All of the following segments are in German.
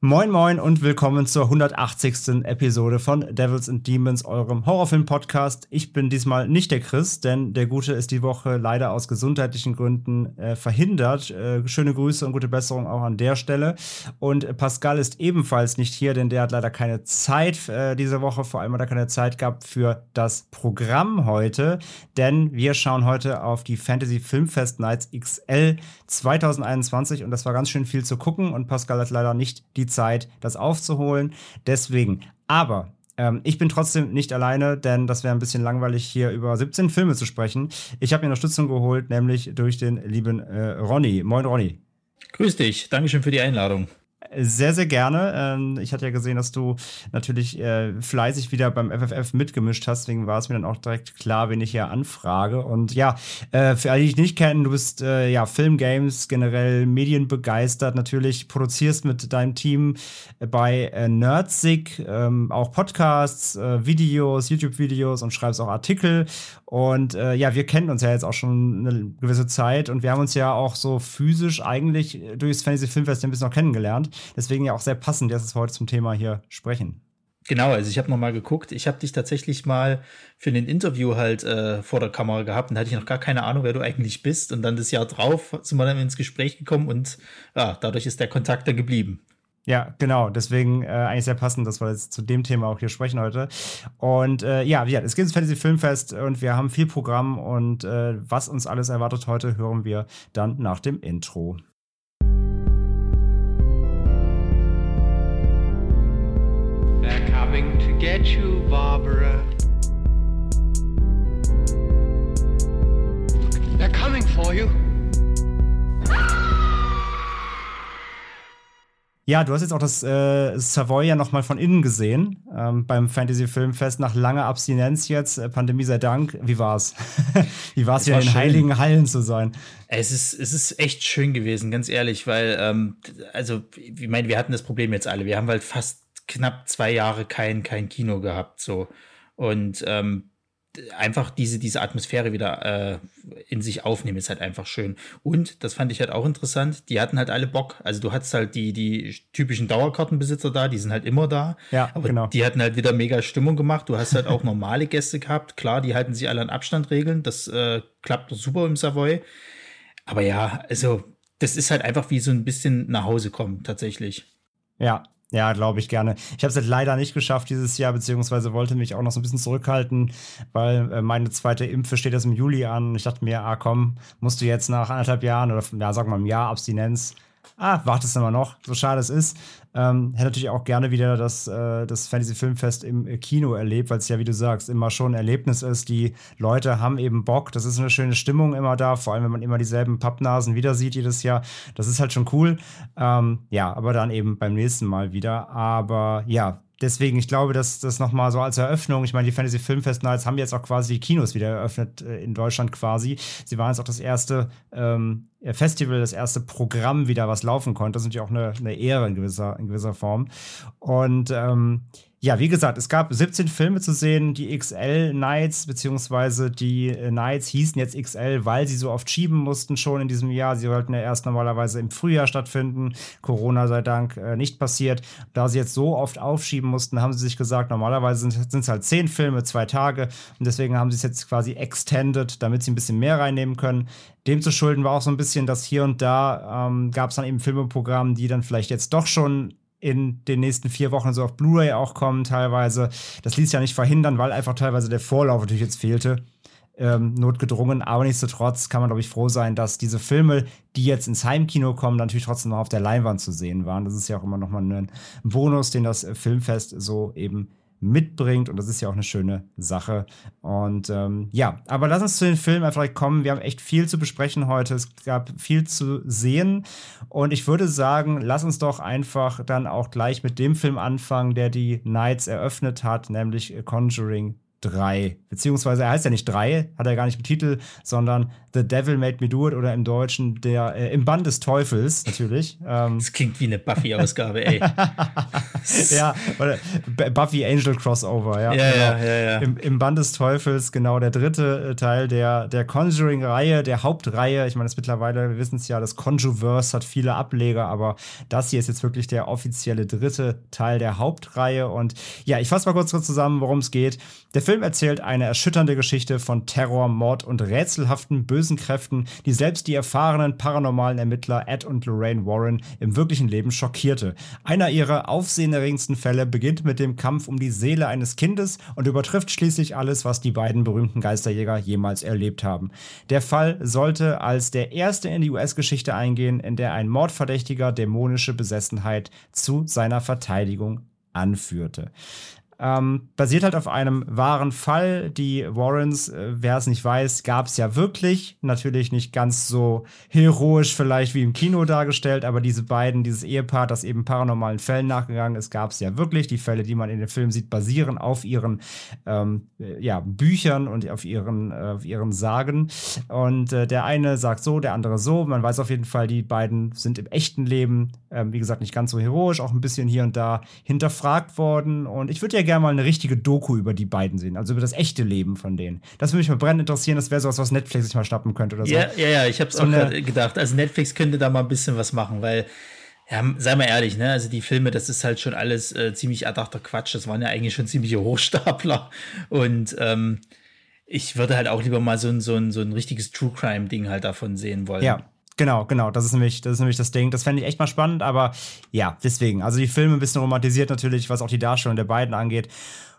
Moin Moin und willkommen zur 180. Episode von Devils and Demons, eurem Horrorfilm-Podcast. Ich bin diesmal nicht der Chris, denn der Gute ist die Woche leider aus gesundheitlichen Gründen äh, verhindert. Äh, schöne Grüße und gute Besserung auch an der Stelle. Und Pascal ist ebenfalls nicht hier, denn der hat leider keine Zeit äh, diese Woche. Vor allem hat er keine Zeit gehabt für das Programm heute, denn wir schauen heute auf die Fantasy Filmfest Nights XL 2021 und das war ganz schön viel zu gucken und Pascal hat leider nicht die Zeit, das aufzuholen. Deswegen, aber ähm, ich bin trotzdem nicht alleine, denn das wäre ein bisschen langweilig, hier über 17 Filme zu sprechen. Ich habe mir Unterstützung geholt, nämlich durch den lieben äh, Ronny. Moin, Ronny. Grüß dich. Dankeschön für die Einladung. Sehr, sehr gerne. Ähm, ich hatte ja gesehen, dass du natürlich äh, fleißig wieder beim FFF mitgemischt hast. Deswegen war es mir dann auch direkt klar, wen ich hier anfrage. Und ja, äh, für alle, die dich nicht kennen, du bist äh, ja Filmgames, generell medienbegeistert. Natürlich produzierst mit deinem Team bei Nerdsig ähm, auch Podcasts, Videos, YouTube-Videos und schreibst auch Artikel. Und ja, wir kennen uns ja jetzt auch schon eine gewisse Zeit und wir haben uns ja auch so physisch eigentlich durchs Fantasy Filmfest ein bisschen noch kennengelernt. Deswegen ja auch sehr passend, dass wir heute zum Thema hier sprechen. Genau, also ich habe noch mal geguckt. Ich habe dich tatsächlich mal für ein Interview halt äh, vor der Kamera gehabt und da hatte ich noch gar keine Ahnung, wer du eigentlich bist. Und dann das Jahr drauf sind wir dann ins Gespräch gekommen und ja, dadurch ist der Kontakt dann geblieben. Ja, genau. Deswegen äh, eigentlich sehr passend, dass wir jetzt zu dem Thema auch hier sprechen heute. Und äh, ja, ja, es geht ins Fantasy Filmfest und wir haben viel Programm und äh, was uns alles erwartet heute, hören wir dann nach dem Intro. Coming to get you, Barbara. They're coming for you. Ja, du hast jetzt auch das äh, Savoy ja noch mal von innen gesehen ähm, beim Fantasy Filmfest nach langer Abstinenz jetzt, äh, Pandemie sei Dank. Wie war's? Wie war's, wieder war in schön. heiligen Hallen zu sein? Es ist, es ist echt schön gewesen, ganz ehrlich, weil ähm, also ich meine, wir hatten das Problem jetzt alle. Wir haben halt fast knapp zwei Jahre kein, kein Kino gehabt, so. Und ähm, einfach diese, diese Atmosphäre wieder äh, in sich aufnehmen, ist halt einfach schön. Und das fand ich halt auch interessant, die hatten halt alle Bock. Also du hattest halt die, die typischen Dauerkartenbesitzer da, die sind halt immer da. Ja, aber genau. die hatten halt wieder mega Stimmung gemacht. Du hast halt auch normale Gäste gehabt. Klar, die halten sich alle an Abstandregeln. Das äh, klappt super im Savoy. Aber ja, also das ist halt einfach wie so ein bisschen nach Hause kommen, tatsächlich. Ja, ja, glaube ich gerne. Ich habe es halt leider nicht geschafft dieses Jahr, beziehungsweise wollte mich auch noch so ein bisschen zurückhalten, weil äh, meine zweite Impfe steht jetzt im Juli an. Ich dachte mir, ah komm, musst du jetzt nach anderthalb Jahren oder ja, sagen wir mal, einem Jahr Abstinenz ah, wartest mal noch, so schade es ist. Ähm, hätte natürlich auch gerne wieder das, äh, das Fantasy Filmfest im Kino erlebt, weil es ja, wie du sagst, immer schon ein Erlebnis ist. Die Leute haben eben Bock. Das ist eine schöne Stimmung immer da, vor allem wenn man immer dieselben Pappnasen wieder sieht jedes Jahr. Das ist halt schon cool. Ähm, ja, aber dann eben beim nächsten Mal wieder. Aber ja, deswegen, ich glaube, dass das nochmal so als Eröffnung, ich meine, die Fantasy Filmfest Nights haben jetzt auch quasi die Kinos wieder eröffnet äh, in Deutschland quasi. Sie waren jetzt auch das erste ähm, Festival, das erste Programm wieder, was laufen konnte. Das ist natürlich auch eine, eine Ehre in gewisser, in gewisser Form. Und ähm, ja, wie gesagt, es gab 17 Filme zu sehen, die XL Nights, beziehungsweise die äh, Nights hießen jetzt XL, weil sie so oft schieben mussten schon in diesem Jahr. Sie sollten ja erst normalerweise im Frühjahr stattfinden. Corona sei Dank äh, nicht passiert. Da sie jetzt so oft aufschieben mussten, haben sie sich gesagt, normalerweise sind es halt 10 Filme, zwei Tage. Und deswegen haben sie es jetzt quasi extended, damit sie ein bisschen mehr reinnehmen können. Dem zu schulden war auch so ein bisschen, dass hier und da ähm, gab es dann eben Filmeprogramm, die dann vielleicht jetzt doch schon in den nächsten vier Wochen so auf Blu-ray auch kommen teilweise. Das ließ ja nicht verhindern, weil einfach teilweise der Vorlauf natürlich jetzt fehlte. Ähm, notgedrungen, aber nichtsdestotrotz kann man, glaube ich, froh sein, dass diese Filme, die jetzt ins Heimkino kommen, natürlich trotzdem noch auf der Leinwand zu sehen waren. Das ist ja auch immer noch mal ein Bonus, den das Filmfest so eben mitbringt. Und das ist ja auch eine schöne Sache. Und ähm, ja, aber lass uns zu den Filmen einfach kommen. Wir haben echt viel zu besprechen heute. Es gab viel zu sehen. Und ich würde sagen, lass uns doch einfach dann auch gleich mit dem Film anfangen, der die Nights eröffnet hat, nämlich Conjuring 3. Beziehungsweise er heißt ja nicht 3, hat er gar nicht im Titel, sondern The Devil Made Me Do It oder im Deutschen der äh, Im Band des Teufels, natürlich. Ähm. Das klingt wie eine Buffy-Ausgabe, ey. ja, oder Buffy Angel Crossover, ja. Ja, genau. ja, ja, ja. Im, Im, Band des Teufels, genau, der dritte äh, Teil der, der Conjuring-Reihe, der Hauptreihe. Ich meine, das mittlerweile, wir wissen es ja, das Conjuverse hat viele Ableger, aber das hier ist jetzt wirklich der offizielle dritte Teil der Hauptreihe. Und ja, ich fasse mal kurz zusammen, worum es geht. Der Film erzählt eine erschütternde Geschichte von Terror, Mord und rätselhaften bösen Kräften, die selbst die erfahrenen paranormalen Ermittler Ed und Lorraine Warren im wirklichen Leben schockierte. Einer ihrer aufsehenerregendsten Fälle beginnt mit dem Kampf um die Seele eines Kindes und übertrifft schließlich alles, was die beiden berühmten Geisterjäger jemals erlebt haben. Der Fall sollte als der erste in die US-Geschichte eingehen, in der ein Mordverdächtiger dämonische Besessenheit zu seiner Verteidigung anführte. Ähm, basiert halt auf einem wahren Fall. Die Warrens, äh, wer es nicht weiß, gab es ja wirklich. Natürlich nicht ganz so heroisch vielleicht wie im Kino dargestellt, aber diese beiden, dieses Ehepaar, das eben paranormalen Fällen nachgegangen ist, gab es ja wirklich. Die Fälle, die man in dem Film sieht, basieren auf ihren ähm, äh, ja, Büchern und auf ihren, äh, auf ihren Sagen. Und äh, der eine sagt so, der andere so. Man weiß auf jeden Fall, die beiden sind im echten Leben, ähm, wie gesagt, nicht ganz so heroisch, auch ein bisschen hier und da hinterfragt worden. Und ich würde ja gerne mal eine richtige Doku über die beiden sehen, also über das echte Leben von denen. Das würde mich mal brennend interessieren, das wäre sowas, was Netflix sich mal schnappen könnte oder so. Ja, ja, ja, ich habe es auch äh, gedacht. Also Netflix könnte da mal ein bisschen was machen, weil ja, sei mal ehrlich, ne? Also die Filme, das ist halt schon alles äh, ziemlich erdachter Quatsch. Das waren ja eigentlich schon ziemliche Hochstapler. Und ähm, ich würde halt auch lieber mal so ein, so ein, so ein richtiges True Crime-Ding halt davon sehen wollen. Ja, Genau, genau. Das ist nämlich, das ist nämlich das Ding. Das fände ich echt mal spannend, aber ja, deswegen. Also die Filme ein bisschen romantisiert natürlich, was auch die Darstellung der beiden angeht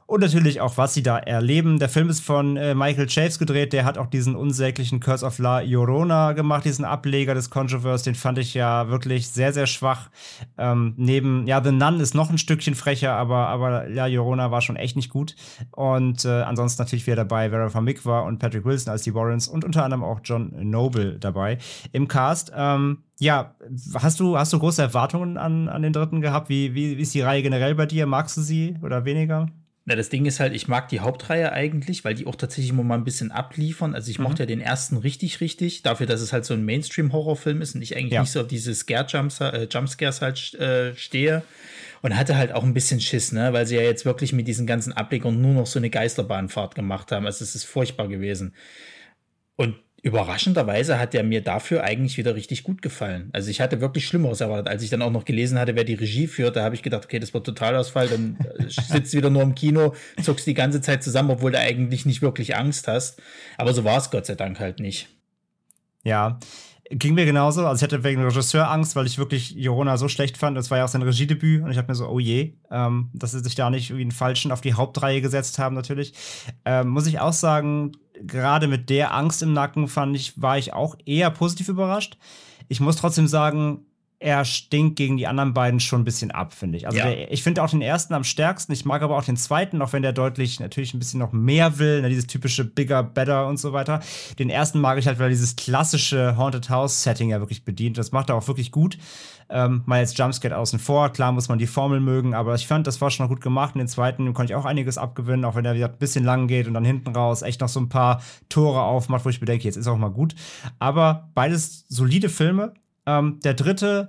und natürlich auch, was sie da erleben. Der Film ist von äh, Michael Chaves gedreht, der hat auch diesen unsäglichen Curse of La Llorona gemacht, diesen Ableger des Controverse, den fand ich ja wirklich sehr, sehr schwach. Ähm, neben, ja, The Nun ist noch ein Stückchen frecher, aber, aber La Llorona war schon echt nicht gut. Und äh, ansonsten natürlich wieder dabei Vera Farmiga und Patrick Wilson als die Warrens und unter anderem auch John Noble dabei im Cast. Ähm, ja, hast du, hast du große Erwartungen an, an den dritten gehabt? Wie, wie, wie ist die Reihe generell bei dir? Magst du sie oder weniger? Na, das Ding ist halt, ich mag die Hauptreihe eigentlich, weil die auch tatsächlich immer mal ein bisschen abliefern. Also ich mhm. mochte ja den ersten richtig, richtig, dafür, dass es halt so ein Mainstream-Horrorfilm ist und ich eigentlich ja. nicht so auf diese Scare-Jumps, äh, Jumpscares halt äh, stehe. Und hatte halt auch ein bisschen Schiss, ne, weil sie ja jetzt wirklich mit diesen ganzen Ablegern nur noch so eine Geisterbahnfahrt gemacht haben. Also es ist furchtbar gewesen. Und überraschenderweise hat er mir dafür eigentlich wieder richtig gut gefallen. Also ich hatte wirklich Schlimmeres erwartet. Als ich dann auch noch gelesen hatte, wer die Regie führt, da habe ich gedacht, okay, das wird Totalausfall, dann äh, sitzt wieder nur im Kino, zuckst die ganze Zeit zusammen, obwohl du eigentlich nicht wirklich Angst hast. Aber so war es Gott sei Dank halt nicht. Ja, ging mir genauso. Also ich hatte wegen Regisseur Angst, weil ich wirklich Jorona so schlecht fand. Das war ja auch sein Regiedebüt und ich habe mir so, oh je, ähm, dass sie sich da nicht irgendwie einen falschen auf die Hauptreihe gesetzt haben natürlich. Ähm, muss ich auch sagen, gerade mit der Angst im Nacken fand ich, war ich auch eher positiv überrascht. Ich muss trotzdem sagen, er stinkt gegen die anderen beiden schon ein bisschen ab, finde ich. Also ja. der, ich finde auch den ersten am stärksten. Ich mag aber auch den zweiten, auch wenn der deutlich natürlich ein bisschen noch mehr will, ne, dieses typische Bigger, Better und so weiter. Den ersten mag ich halt, weil er dieses klassische Haunted House Setting ja wirklich bedient. Das macht er auch wirklich gut. Ähm, mal jetzt Jumpscare außen vor. Klar muss man die Formel mögen, aber ich fand, das war schon noch gut gemacht. Und den zweiten konnte ich auch einiges abgewinnen, auch wenn der wieder ein bisschen lang geht und dann hinten raus echt noch so ein paar Tore aufmacht, wo ich bedenke, jetzt ist auch mal gut. Aber beides solide Filme ähm, der dritte,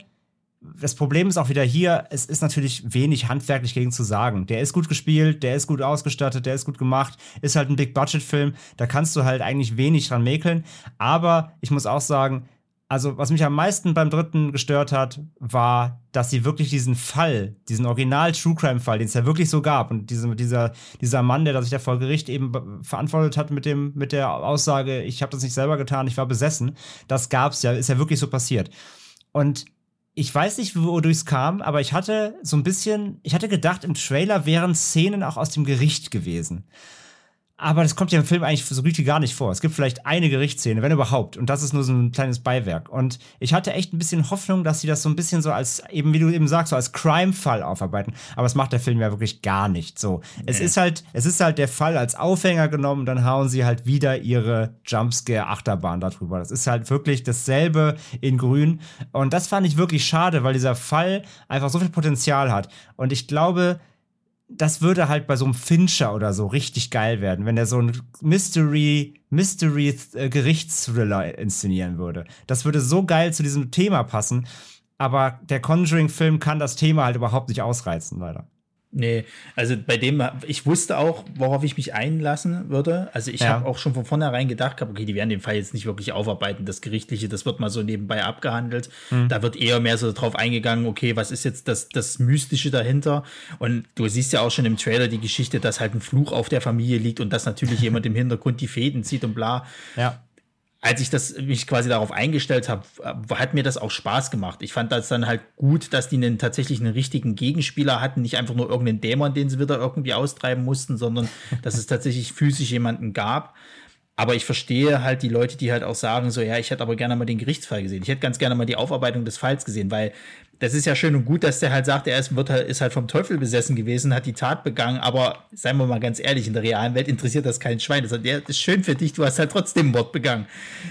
das Problem ist auch wieder hier, es ist natürlich wenig handwerklich gegen zu sagen. Der ist gut gespielt, der ist gut ausgestattet, der ist gut gemacht, ist halt ein Big-Budget-Film, da kannst du halt eigentlich wenig dran mäkeln. Aber ich muss auch sagen, also was mich am meisten beim dritten gestört hat, war, dass sie wirklich diesen Fall, diesen Original-True Crime-Fall, den es ja wirklich so gab, und diese, dieser, dieser Mann, der sich da vor Gericht eben verantwortet hat mit, dem, mit der Aussage, ich habe das nicht selber getan, ich war besessen, das gab's ja, ist ja wirklich so passiert. Und ich weiß nicht, wodurch es kam, aber ich hatte so ein bisschen, ich hatte gedacht, im Trailer wären Szenen auch aus dem Gericht gewesen. Aber das kommt ja im Film eigentlich so gut wie gar nicht vor. Es gibt vielleicht eine Gerichtsszene, wenn überhaupt. Und das ist nur so ein kleines Beiwerk. Und ich hatte echt ein bisschen Hoffnung, dass sie das so ein bisschen so als, eben wie du eben sagst, so als Crime-Fall aufarbeiten. Aber das macht der Film ja wirklich gar nicht so. Nee. Es ist halt, es ist halt der Fall als Aufhänger genommen, dann hauen sie halt wieder ihre Jumpscare-Achterbahn darüber. Das ist halt wirklich dasselbe in grün. Und das fand ich wirklich schade, weil dieser Fall einfach so viel Potenzial hat. Und ich glaube, das würde halt bei so einem Fincher oder so richtig geil werden, wenn er so ein Mystery, Mystery äh, Gerichtsthriller inszenieren würde. Das würde so geil zu diesem Thema passen. Aber der Conjuring-Film kann das Thema halt überhaupt nicht ausreizen, leider. Nee, also bei dem, ich wusste auch, worauf ich mich einlassen würde. Also ich ja. habe auch schon von vornherein gedacht, okay, die werden den Fall jetzt nicht wirklich aufarbeiten. Das Gerichtliche, das wird mal so nebenbei abgehandelt. Mhm. Da wird eher mehr so drauf eingegangen, okay, was ist jetzt das, das Mystische dahinter? Und du siehst ja auch schon im Trailer die Geschichte, dass halt ein Fluch auf der Familie liegt und dass natürlich jemand im Hintergrund die Fäden zieht und bla. Ja als ich das mich quasi darauf eingestellt habe, hat mir das auch Spaß gemacht. Ich fand das dann halt gut, dass die einen tatsächlich einen richtigen Gegenspieler hatten, nicht einfach nur irgendeinen Dämon, den sie wieder irgendwie austreiben mussten, sondern dass es tatsächlich physisch jemanden gab. Aber ich verstehe halt die Leute, die halt auch sagen, so, ja, ich hätte aber gerne mal den Gerichtsfall gesehen. Ich hätte ganz gerne mal die Aufarbeitung des Falls gesehen, weil das ist ja schön und gut, dass der halt sagt, er ist, wird halt, ist halt vom Teufel besessen gewesen, hat die Tat begangen, aber seien wir mal ganz ehrlich, in der realen Welt interessiert das kein Schwein. Das, das ist schön für dich, du hast halt trotzdem Mord begangen.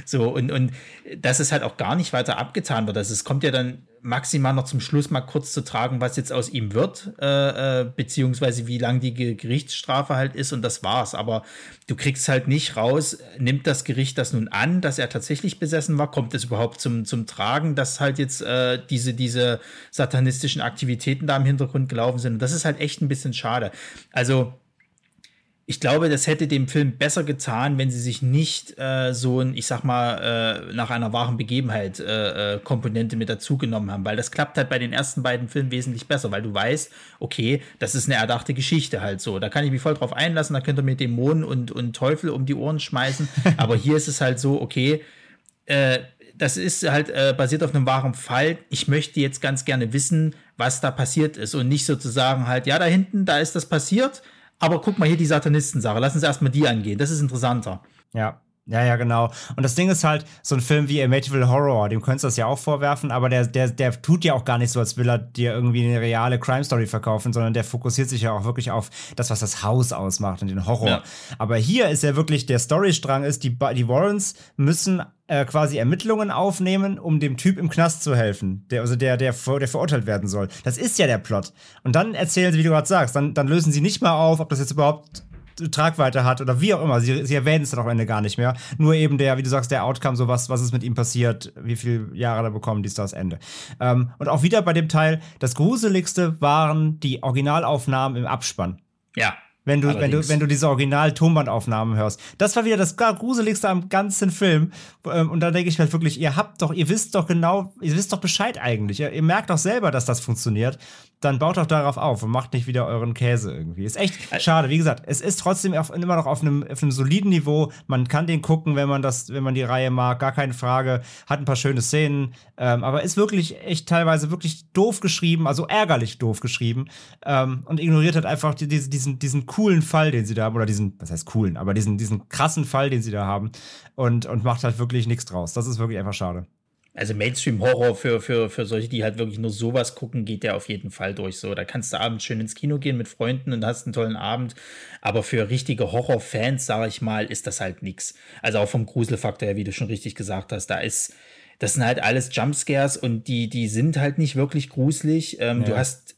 So, und, und dass es halt auch gar nicht weiter abgetan wird. Also es kommt ja dann maximal noch zum Schluss mal kurz zu tragen, was jetzt aus ihm wird, äh, äh, beziehungsweise wie lang die Gerichtsstrafe halt ist und das war's. Aber du kriegst halt nicht raus, nimmt das Gericht das nun an, dass er tatsächlich besessen war? Kommt es überhaupt zum, zum Tragen, dass halt jetzt äh, diese, diese satanistischen Aktivitäten da im Hintergrund gelaufen sind? Und das ist halt echt ein bisschen schade. Also ich glaube, das hätte dem Film besser getan, wenn sie sich nicht äh, so ein, ich sag mal, äh, nach einer wahren Begebenheit äh, äh, Komponente mit dazugenommen haben, weil das klappt halt bei den ersten beiden Filmen wesentlich besser, weil du weißt, okay, das ist eine erdachte Geschichte halt so. Da kann ich mich voll drauf einlassen, da könnt ihr mir Dämonen und, und Teufel um die Ohren schmeißen. Aber hier ist es halt so, okay, äh, das ist halt äh, basiert auf einem wahren Fall. Ich möchte jetzt ganz gerne wissen, was da passiert ist und nicht sozusagen halt, ja, da hinten, da ist das passiert aber guck mal hier die Satanisten-Sache. Lass uns erstmal die angehen. Das ist interessanter. Ja. Ja, ja, genau. Und das Ding ist halt, so ein Film wie Amityville Horror, dem könntest du das ja auch vorwerfen, aber der, der, der tut ja auch gar nicht so, als will er dir irgendwie eine reale Crime-Story verkaufen, sondern der fokussiert sich ja auch wirklich auf das, was das Haus ausmacht und den Horror. Ja. Aber hier ist ja wirklich, der Storystrang ist, die, die Warrens müssen äh, quasi Ermittlungen aufnehmen, um dem Typ im Knast zu helfen, der, also der, der, der verurteilt werden soll. Das ist ja der Plot. Und dann erzählen sie, wie du gerade sagst, dann, dann lösen sie nicht mal auf, ob das jetzt überhaupt Tragweite hat oder wie auch immer. Sie, sie erwähnen es dann am Ende gar nicht mehr. Nur eben der, wie du sagst, der Outcome, so was, was ist mit ihm passiert, wie viele Jahre er bekommen, dies, das Ende. Ähm, und auch wieder bei dem Teil, das Gruseligste waren die Originalaufnahmen im Abspann. Ja. Wenn du, wenn du, wenn du diese Original-Tonbandaufnahmen hörst. Das war wieder das gruseligste am ganzen Film. Ähm, und da denke ich halt wirklich, ihr habt doch, ihr wisst doch genau, ihr wisst doch Bescheid eigentlich. Ihr, ihr merkt doch selber, dass das funktioniert dann baut doch darauf auf und macht nicht wieder euren Käse irgendwie. Ist echt schade. Wie gesagt, es ist trotzdem auf, immer noch auf einem, auf einem soliden Niveau. Man kann den gucken, wenn man das, wenn man die Reihe mag, gar keine Frage. Hat ein paar schöne Szenen, ähm, aber ist wirklich echt teilweise wirklich doof geschrieben, also ärgerlich doof geschrieben ähm, und ignoriert halt einfach die, die, diesen, diesen coolen Fall, den sie da haben, oder diesen, was heißt coolen, aber diesen, diesen krassen Fall, den sie da haben und, und macht halt wirklich nichts draus. Das ist wirklich einfach schade also Mainstream-Horror für, für, für solche, die halt wirklich nur sowas gucken, geht der auf jeden Fall durch. So, da kannst du abends schön ins Kino gehen mit Freunden und hast einen tollen Abend. Aber für richtige Horror-Fans, sage ich mal, ist das halt nichts. Also auch vom Gruselfaktor her, wie du schon richtig gesagt hast, da ist, das sind halt alles Jumpscares und die, die sind halt nicht wirklich gruselig. Ähm, ja. Du hast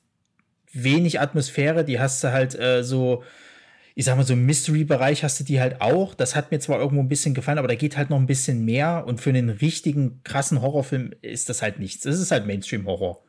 wenig Atmosphäre, die hast du halt äh, so ich sag mal, so im Mystery-Bereich hast du die halt auch. Das hat mir zwar irgendwo ein bisschen gefallen, aber da geht halt noch ein bisschen mehr. Und für einen richtigen, krassen Horrorfilm ist das halt nichts. Es ist halt Mainstream-Horror.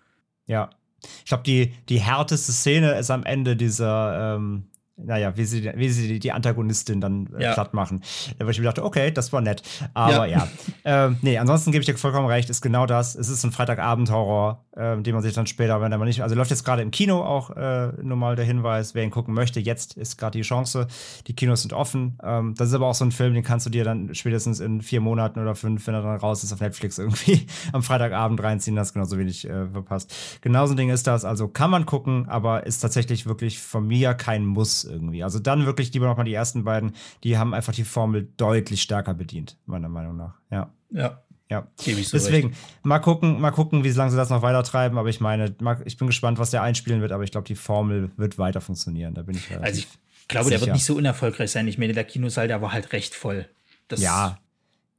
Ja. Ich glaube, die, die härteste Szene ist am Ende dieser, ähm, naja, wie sie, wie sie die Antagonistin dann äh, ja. platt machen. Da wo ich mir dachte, okay, das war nett. Aber ja. ja. ähm, nee, ansonsten gebe ich dir vollkommen recht, ist genau das. Es ist ein Freitagabend-Horror, äh, den man sich dann später, wenn er mal nicht, also läuft jetzt gerade im Kino auch äh, nur mal der Hinweis, wer ihn gucken möchte, jetzt ist gerade die Chance. Die Kinos sind offen. Ähm, das ist aber auch so ein Film, den kannst du dir dann spätestens in vier Monaten oder fünf, wenn er dann raus ist, auf Netflix irgendwie am Freitagabend reinziehen, das genauso wenig äh, verpasst. Genauso ein Ding ist das, also kann man gucken, aber ist tatsächlich wirklich von mir kein Muss irgendwie. Also dann wirklich lieber nochmal die ersten beiden, die haben einfach die Formel deutlich stärker bedient, meiner Meinung nach. Ja. Ja. Ja, deswegen recht. mal gucken, mal gucken, wie lange sie das noch weiter treiben. Aber ich meine, ich bin gespannt, was der einspielen wird. Aber ich glaube, die Formel wird weiter funktionieren. Da bin ich. Also ich glaube, sicher. der wird nicht so unerfolgreich sein. Ich meine, der Kinosaal, der war halt recht voll. Das ja,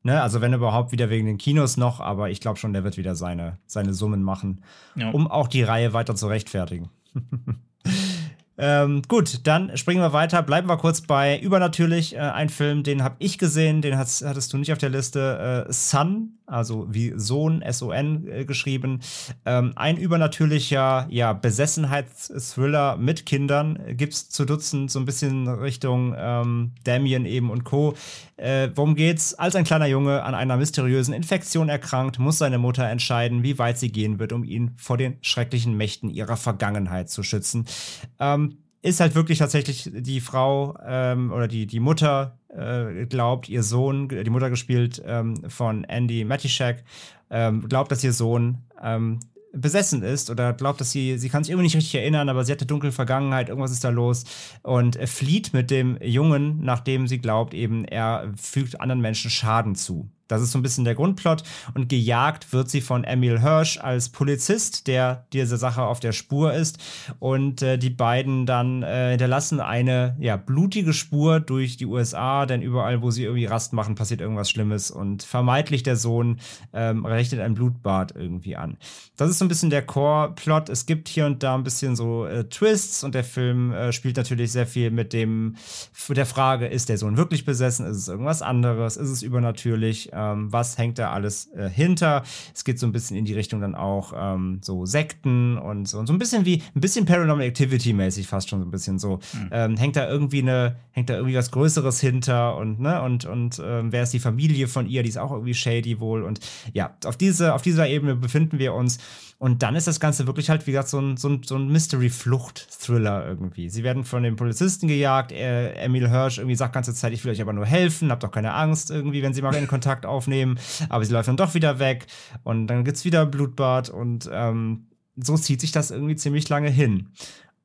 Ne, also wenn überhaupt wieder wegen den Kinos noch, aber ich glaube schon, der wird wieder seine, seine Summen machen, ja. um auch die Reihe weiter zu rechtfertigen. Ähm, gut, dann springen wir weiter. Bleiben wir kurz bei Übernatürlich. Äh, ein Film, den habe ich gesehen, den hattest du nicht auf der Liste. Äh, Sun, also wie Sohn, S-O-N äh, geschrieben. Ähm, ein übernatürlicher ja, Besessenheitsthriller mit Kindern. Gibt es zu Dutzend so ein bisschen Richtung ähm, Damien eben und Co. Äh, worum geht's? Als ein kleiner Junge an einer mysteriösen Infektion erkrankt, muss seine Mutter entscheiden, wie weit sie gehen wird, um ihn vor den schrecklichen Mächten ihrer Vergangenheit zu schützen. Ähm, ist halt wirklich tatsächlich die Frau ähm, oder die, die Mutter äh, glaubt, ihr Sohn, die Mutter gespielt ähm, von Andy Matischak, ähm, glaubt, dass ihr Sohn ähm, besessen ist oder glaubt, dass sie, sie kann sich irgendwie nicht richtig erinnern, aber sie hat eine dunkle Vergangenheit, irgendwas ist da los und flieht mit dem Jungen, nachdem sie glaubt, eben er fügt anderen Menschen Schaden zu. Das ist so ein bisschen der Grundplot. Und gejagt wird sie von Emil Hirsch als Polizist, der dieser Sache auf der Spur ist. Und äh, die beiden dann äh, hinterlassen eine ja, blutige Spur durch die USA, denn überall, wo sie irgendwie Rast machen, passiert irgendwas Schlimmes. Und vermeintlich der Sohn ähm, richtet ein Blutbad irgendwie an. Das ist so ein bisschen der Core-Plot. Es gibt hier und da ein bisschen so äh, Twists und der Film äh, spielt natürlich sehr viel mit dem, der Frage, ist der Sohn wirklich besessen? Ist es irgendwas anderes? Ist es übernatürlich? Ähm, was hängt da alles äh, hinter. Es geht so ein bisschen in die Richtung dann auch ähm, so Sekten und so, und so ein bisschen wie, ein bisschen Paranormal Activity mäßig fast schon so ein bisschen so. Mhm. Ähm, hängt da irgendwie eine, hängt da irgendwie was Größeres hinter und, ne, und, und ähm, wer ist die Familie von ihr, die ist auch irgendwie shady wohl und ja, auf diese, auf dieser Ebene befinden wir uns und dann ist das Ganze wirklich halt, wie gesagt, so ein, so ein, so ein Mystery-Flucht-Thriller irgendwie. Sie werden von den Polizisten gejagt. Äh, Emil Hirsch irgendwie sagt ganze Zeit, ich will euch aber nur helfen, habt doch keine Angst irgendwie, wenn sie mal in Kontakt aufnehmen. Aber sie läuft dann doch wieder weg und dann gibt es wieder Blutbad und ähm, so zieht sich das irgendwie ziemlich lange hin.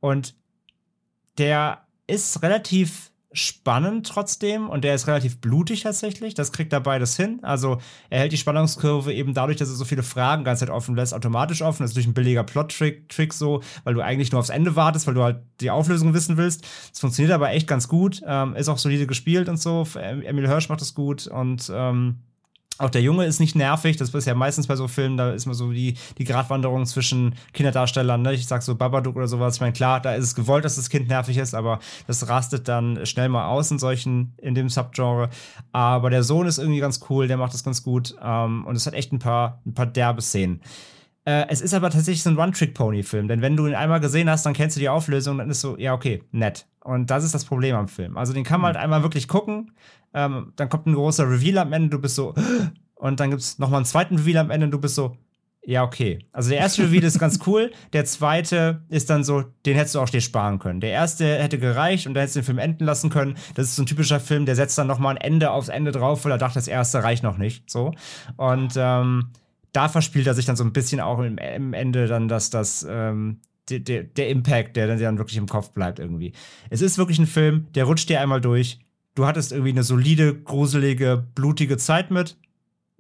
Und der ist relativ spannend trotzdem und der ist relativ blutig tatsächlich. Das kriegt er beides hin. Also er hält die Spannungskurve eben dadurch, dass er so viele Fragen ganz Zeit offen lässt, automatisch offen. Das ist durch ein billiger Plot-Trick Trick so, weil du eigentlich nur aufs Ende wartest, weil du halt die Auflösung wissen willst. Es funktioniert aber echt ganz gut. Ähm, ist auch solide gespielt und so. Emil Hirsch macht das gut und ähm, auch der Junge ist nicht nervig, das ist ja meistens bei so Filmen, da ist man so die, die Gratwanderung zwischen Kinderdarstellern, ne? Ich sag so Babadook oder sowas. Ich meine, klar, da ist es gewollt, dass das Kind nervig ist, aber das rastet dann schnell mal aus in solchen, in dem Subgenre. Aber der Sohn ist irgendwie ganz cool, der macht das ganz gut. Ähm, und es hat echt ein paar, ein paar derbe Szenen. Äh, es ist aber tatsächlich so ein One-Trick-Pony-Film, denn wenn du ihn einmal gesehen hast, dann kennst du die Auflösung, dann ist so, ja, okay, nett. Und das ist das Problem am Film. Also den kann man halt einmal wirklich gucken ähm, dann kommt ein großer Reveal am Ende, du bist so, und dann gibt es nochmal einen zweiten Reveal am Ende und du bist so, ja, okay. Also der erste Reveal ist ganz cool, der zweite ist dann so, den hättest du auch dir sparen können. Der erste hätte gereicht und dann hättest du den Film enden lassen können. Das ist so ein typischer Film, der setzt dann nochmal ein Ende aufs Ende drauf, weil er dachte, das erste reicht noch nicht. So. Und ähm, da verspielt er sich dann so ein bisschen auch im, im Ende dann, dass das, ähm, der, der, der Impact, der dann, wirklich im Kopf bleibt irgendwie. Es ist wirklich ein Film, der rutscht dir einmal durch du hattest irgendwie eine solide, gruselige, blutige Zeit mit.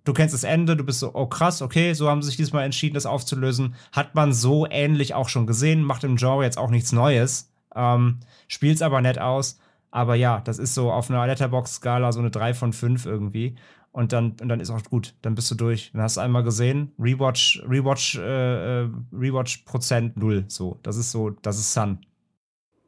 Du kennst das Ende, du bist so, oh krass, okay, so haben sie sich diesmal entschieden, das aufzulösen. Hat man so ähnlich auch schon gesehen, macht im Genre jetzt auch nichts Neues. Ähm, spielt's aber nett aus. Aber ja, das ist so auf einer Letterbox-Skala so eine 3 von 5 irgendwie. Und dann, und dann ist auch gut, dann bist du durch. Dann hast du einmal gesehen, Rewatch, Rewatch, äh, äh Rewatch Prozent null. So, das ist so, das ist Sun.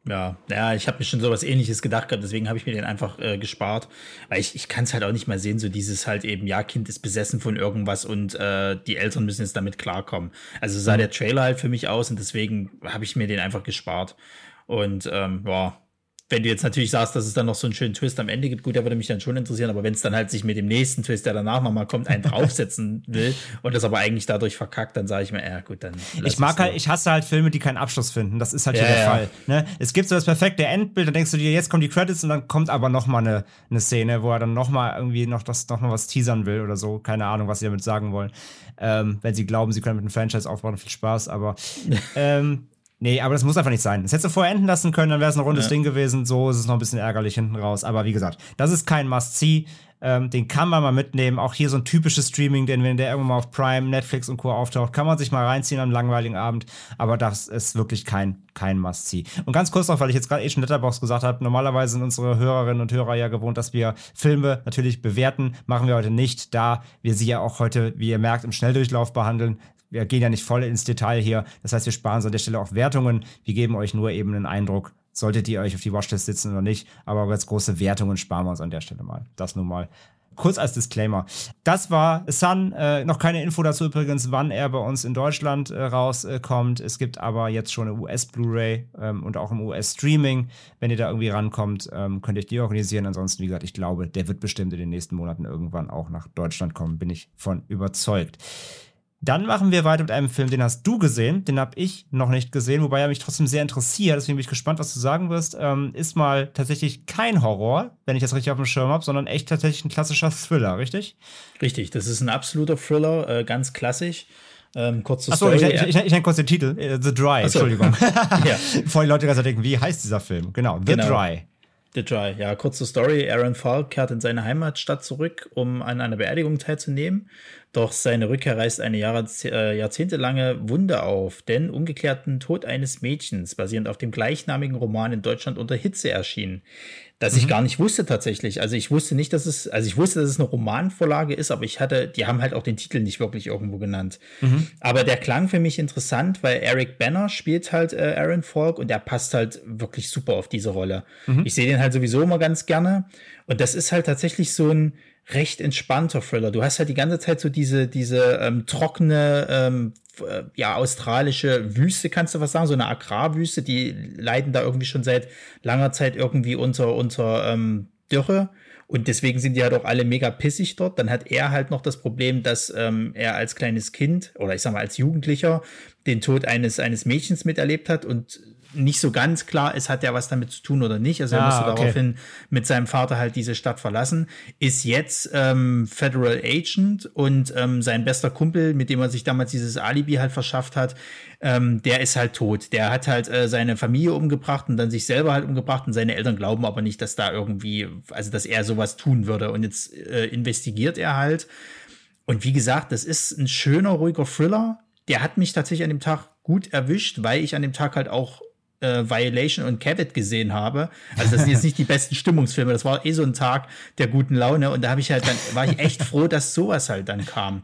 Ja, ja, ich habe mir schon sowas ähnliches gedacht gehabt, deswegen habe ich mir den einfach äh, gespart. Weil ich, ich kann es halt auch nicht mehr sehen, so dieses halt eben, ja, Kind ist besessen von irgendwas und äh, die Eltern müssen jetzt damit klarkommen. Also sah mhm. der Trailer halt für mich aus und deswegen habe ich mir den einfach gespart. Und ähm, ja, wenn du jetzt natürlich sagst, dass es dann noch so einen schönen Twist am Ende gibt, gut, der würde mich dann schon interessieren, aber wenn es dann halt sich mit dem nächsten Twist, der danach nochmal kommt, einen draufsetzen will und das aber eigentlich dadurch verkackt, dann sage ich mir, ja gut, dann. Ich mag halt, ich hasse halt Filme, die keinen Abschluss finden. Das ist halt ja, hier der ja. Fall. Ne? Es gibt so das perfekte Endbild, dann denkst du dir, jetzt kommen die Credits und dann kommt aber nochmal eine, eine Szene, wo er dann nochmal irgendwie noch das noch mal was teasern will oder so. Keine Ahnung, was sie damit sagen wollen. Ähm, wenn sie glauben, sie können mit einem Franchise aufbauen, viel Spaß, aber ähm, Nee, aber das muss einfach nicht sein. Das hättest du vorher enden lassen können, dann wäre es ein rundes ja. Ding gewesen. So ist es noch ein bisschen ärgerlich hinten raus. Aber wie gesagt, das ist kein Must-See. Ähm, den kann man mal mitnehmen. Auch hier so ein typisches Streaming, denn wenn der irgendwann mal auf Prime, Netflix und Co. auftaucht, kann man sich mal reinziehen am langweiligen Abend. Aber das ist wirklich kein, kein Must-See. Und ganz kurz noch, weil ich jetzt gerade eh schon Letterbox gesagt habe, normalerweise sind unsere Hörerinnen und Hörer ja gewohnt, dass wir Filme natürlich bewerten. Machen wir heute nicht, da wir sie ja auch heute, wie ihr merkt, im Schnelldurchlauf behandeln wir gehen ja nicht voll ins Detail hier. Das heißt, wir sparen uns an der Stelle auch Wertungen. Wir geben euch nur eben einen Eindruck, solltet ihr euch auf die Watchlist sitzen oder nicht. Aber ganz große Wertungen sparen wir uns an der Stelle mal. Das nun mal kurz als Disclaimer. Das war Sun. Äh, noch keine Info dazu übrigens, wann er bei uns in Deutschland äh, rauskommt. Äh, es gibt aber jetzt schon eine US-Blu-ray ähm, und auch im US-Streaming. Wenn ihr da irgendwie rankommt, ähm, könnt ihr die organisieren. Ansonsten, wie gesagt, ich glaube, der wird bestimmt in den nächsten Monaten irgendwann auch nach Deutschland kommen. Bin ich von überzeugt. Dann machen wir weiter mit einem Film, den hast du gesehen, den habe ich noch nicht gesehen, wobei er mich trotzdem sehr interessiert. Deswegen bin ich gespannt, was du sagen wirst. Ähm, ist mal tatsächlich kein Horror, wenn ich das richtig auf dem Schirm habe, sondern echt tatsächlich ein klassischer Thriller, richtig? Richtig, das ist ein absoluter Thriller, äh, ganz klassisch. Ähm, kurze Achso, ich, ich, ich, ich nenne kurz den Titel. Äh, The Dry, Ach so. Entschuldigung. Ja. Bevor die Leute gerade denken, wie heißt dieser Film? Genau, The Genau. Dry. The Dry, ja, kurze Story. Aaron Falk kehrt in seine Heimatstadt zurück, um an einer Beerdigung teilzunehmen. Doch seine Rückkehr reißt eine Jahre, äh, jahrzehntelange Wunde auf, denn ungeklärten Tod eines Mädchens, basierend auf dem gleichnamigen Roman in Deutschland unter Hitze erschien. Das ich gar nicht wusste tatsächlich. Also ich wusste nicht, dass es, also ich wusste, dass es eine Romanvorlage ist, aber ich hatte, die haben halt auch den Titel nicht wirklich irgendwo genannt. Aber der klang für mich interessant, weil Eric Banner spielt halt äh, Aaron Falk und der passt halt wirklich super auf diese Rolle. Ich sehe den halt sowieso immer ganz gerne. Und das ist halt tatsächlich so ein recht entspannter Thriller. Du hast halt die ganze Zeit so diese, diese ähm, trockene, ähm, äh, ja, australische Wüste, kannst du was sagen, so eine Agrarwüste, die leiden da irgendwie schon seit langer Zeit irgendwie unter, unter ähm, Dürre. Und deswegen sind die halt auch alle mega pissig dort. Dann hat er halt noch das Problem, dass ähm, er als kleines Kind oder ich sag mal als Jugendlicher den Tod eines, eines Mädchens miterlebt hat und nicht so ganz klar ist, hat er was damit zu tun oder nicht. Also er Ah, musste okay. daraufhin mit seinem Vater halt diese Stadt verlassen, ist jetzt ähm, Federal Agent und ähm, sein bester Kumpel, mit dem er sich damals dieses Alibi halt verschafft hat, ähm, der ist halt tot. Der hat halt äh, seine Familie umgebracht und dann sich selber halt umgebracht und seine Eltern glauben aber nicht, dass da irgendwie, also dass er sowas tun würde. Und jetzt äh, investigiert er halt. Und wie gesagt, das ist ein schöner, ruhiger Thriller. Der hat mich tatsächlich an dem Tag gut erwischt, weil ich an dem Tag halt auch äh, Violation und Cavett gesehen habe. Also das sind jetzt nicht die besten Stimmungsfilme. Das war eh so ein Tag der guten Laune und da habe ich halt dann war ich echt froh, dass sowas halt dann kam.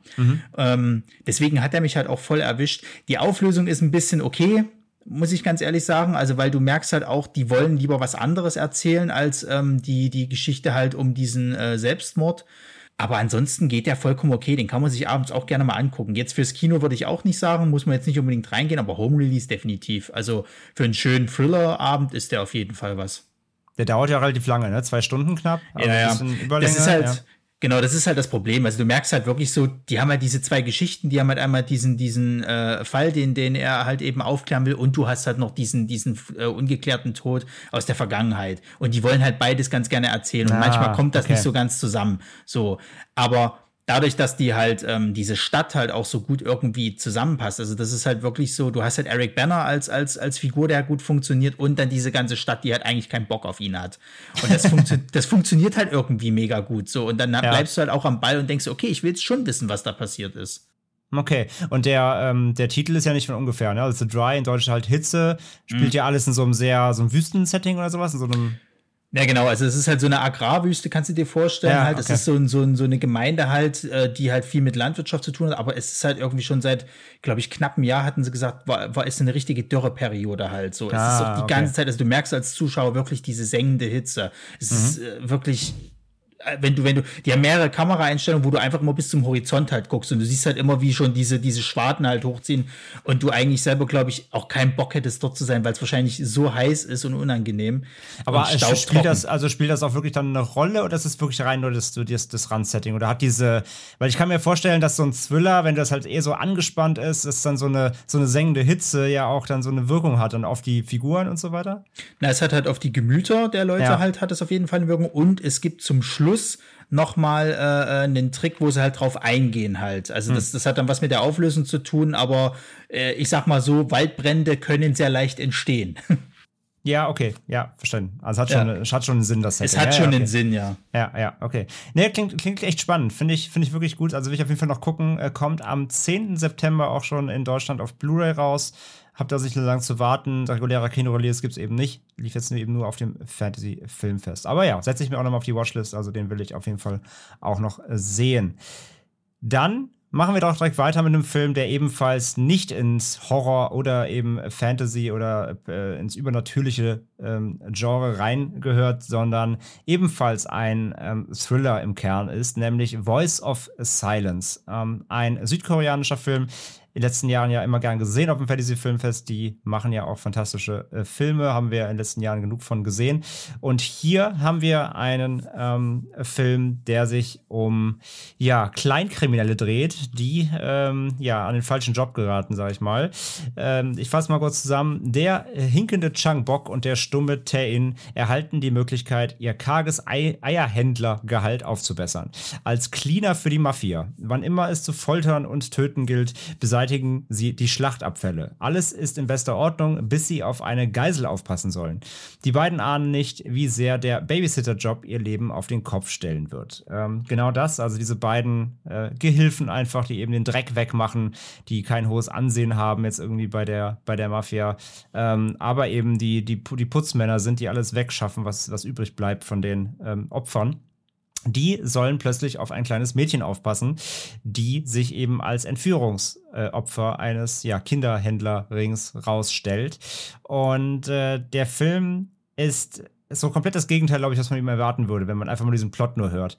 Ähm, deswegen hat er mich halt auch voll erwischt. Die Auflösung ist ein bisschen okay. Muss ich ganz ehrlich sagen, also weil du merkst halt auch, die wollen lieber was anderes erzählen als ähm, die die Geschichte halt um diesen äh, Selbstmord. Aber ansonsten geht der vollkommen okay. Den kann man sich abends auch gerne mal angucken. Jetzt fürs Kino würde ich auch nicht sagen, muss man jetzt nicht unbedingt reingehen, aber Home Release definitiv. Also für einen schönen Thriller-Abend ist der auf jeden Fall was. Der dauert ja relativ lange, ne? Zwei Stunden knapp. Also Ja, ja. Das ist halt, ja. Genau, das ist halt das Problem. Also du merkst halt wirklich so, die haben halt diese zwei Geschichten, die haben halt einmal diesen, diesen äh, Fall, den, den er halt eben aufklären will, und du hast halt noch diesen, diesen äh, ungeklärten Tod aus der Vergangenheit. Und die wollen halt beides ganz gerne erzählen. Und Ah, manchmal kommt das okay. nicht so ganz zusammen. So, aber dadurch, dass die halt ähm, diese Stadt halt auch so gut irgendwie zusammenpasst. Also das ist halt wirklich so, du hast halt Eric Banner als als als Figur, der gut funktioniert und dann diese ganze Stadt, die halt eigentlich keinen Bock auf ihn hat. Und das, funktio das funktioniert halt irgendwie mega gut so und dann bleibst du halt auch am Ball und denkst, okay, ich will jetzt schon wissen, was da passiert ist. Okay, und der, ähm, der Titel ist ja nicht von ungefähr, ne? Also The Dry in Deutsch halt Hitze, spielt ja alles in so einem sehr, so einem Wüstensetting oder sowas, in so einem. Ja, genau. Also es ist halt so eine Agrarwüste, kannst du dir vorstellen. Ja, halt, es okay. ist so, ein, so, ein, so eine Gemeinde halt, äh, die halt viel mit Landwirtschaft zu tun hat. Aber es ist halt irgendwie schon seit, glaube ich, knapp einem Jahr hatten sie gesagt, war, war ist eine richtige Dürreperiode halt. So, es Ah, ist auch die okay. ganze Zeit. Also du merkst als Zuschauer wirklich diese sengende Hitze. Es Mhm. ist äh, wirklich wenn du, wenn du, die haben mehrere Kameraeinstellungen, wo du einfach immer bis zum Horizont halt guckst und du siehst halt immer, wie schon diese, diese Schwarten halt hochziehen und du eigentlich selber, glaube ich, auch keinen Bock hättest, dort zu sein, weil es wahrscheinlich so heiß ist und unangenehm. Aber und spielt das, also spielt das auch wirklich dann eine Rolle oder ist es wirklich rein nur das, das, das Randsetting? Oder hat diese, weil ich kann mir vorstellen, dass so ein Thriller, wenn das halt eher so angespannt ist, ist dann so eine, so eine sengende Hitze ja auch dann so eine Wirkung hat und auf die Figuren und so weiter. Na, es hat halt auf die Gemüter der Leute Ja. halt, hat es auf jeden Fall eine Wirkung. Und es gibt zum Schluss noch mal äh, einen Trick, wo sie halt drauf eingehen halt. Also das, das hat dann was mit der Auflösung zu tun, aber äh, ich sag mal so, Waldbrände können sehr leicht entstehen. Ja, okay, ja, verstanden. Also es hat Ja. schon, es hat schon einen Sinn, das es Setting. hat ja, schon ja, okay. einen Sinn, ja. Ja, ja, okay. Nee, klingt, klingt echt spannend. Finde ich, finde ich wirklich gut. Also will ich auf jeden Fall noch gucken. Äh, kommt am 10. September auch schon in Deutschland auf Blu-ray raus. Habt da sich nur lang zu warten. Regulärer Kinorelease gibt es eben nicht. Lief jetzt eben nur auf dem Fantasy Filmfest. Aber ja, setze ich mir auch nochmal auf die Watchlist. Also den will ich auf jeden Fall auch noch sehen. Dann machen wir doch direkt weiter mit einem Film, der ebenfalls nicht ins Horror oder eben Fantasy oder äh, ins übernatürliche ähm, Genre reingehört, sondern ebenfalls ein ähm, Thriller im Kern ist, nämlich Voice of Silence. Ähm, ein südkoreanischer Film, in den letzten Jahren ja immer gern gesehen auf dem Fantasy Filmfest. Die machen ja auch fantastische äh, Filme, haben wir in den letzten Jahren genug von gesehen. Und hier haben wir einen ähm, Film, der sich um ja, Kleinkriminelle dreht, die ähm, ja an den falschen Job geraten, sage ich mal. Ähm, ich fasse mal kurz zusammen. Der hinkende Chang Bok und der stumme Tae-In erhalten die Möglichkeit, ihr karges Ei Eierhändlergehalt aufzubessern. Als Cleaner für die Mafia. Wann immer es zu foltern und töten gilt, beseitigen sie die Schlachtabfälle. Alles ist in bester Ordnung, bis sie auf eine Geisel aufpassen sollen. Die beiden ahnen nicht, wie sehr der Babysitter-Job ihr Leben auf den Kopf stellen wird. Ähm, genau das, also diese beiden äh, Gehilfen einfach, die eben den Dreck wegmachen, die kein hohes Ansehen haben jetzt irgendwie bei der, bei der Mafia, ähm, aber eben die, die, die Putzmänner sind, die alles wegschaffen, was, was übrig bleibt von den ähm, Opfern die sollen plötzlich auf ein kleines Mädchen aufpassen, die sich eben als Entführungsopfer eines ja, Kinderhändlerrings rausstellt. Und äh, der Film ist so komplett das Gegenteil, glaube ich, was man ihm erwarten würde, wenn man einfach mal diesen Plot nur hört.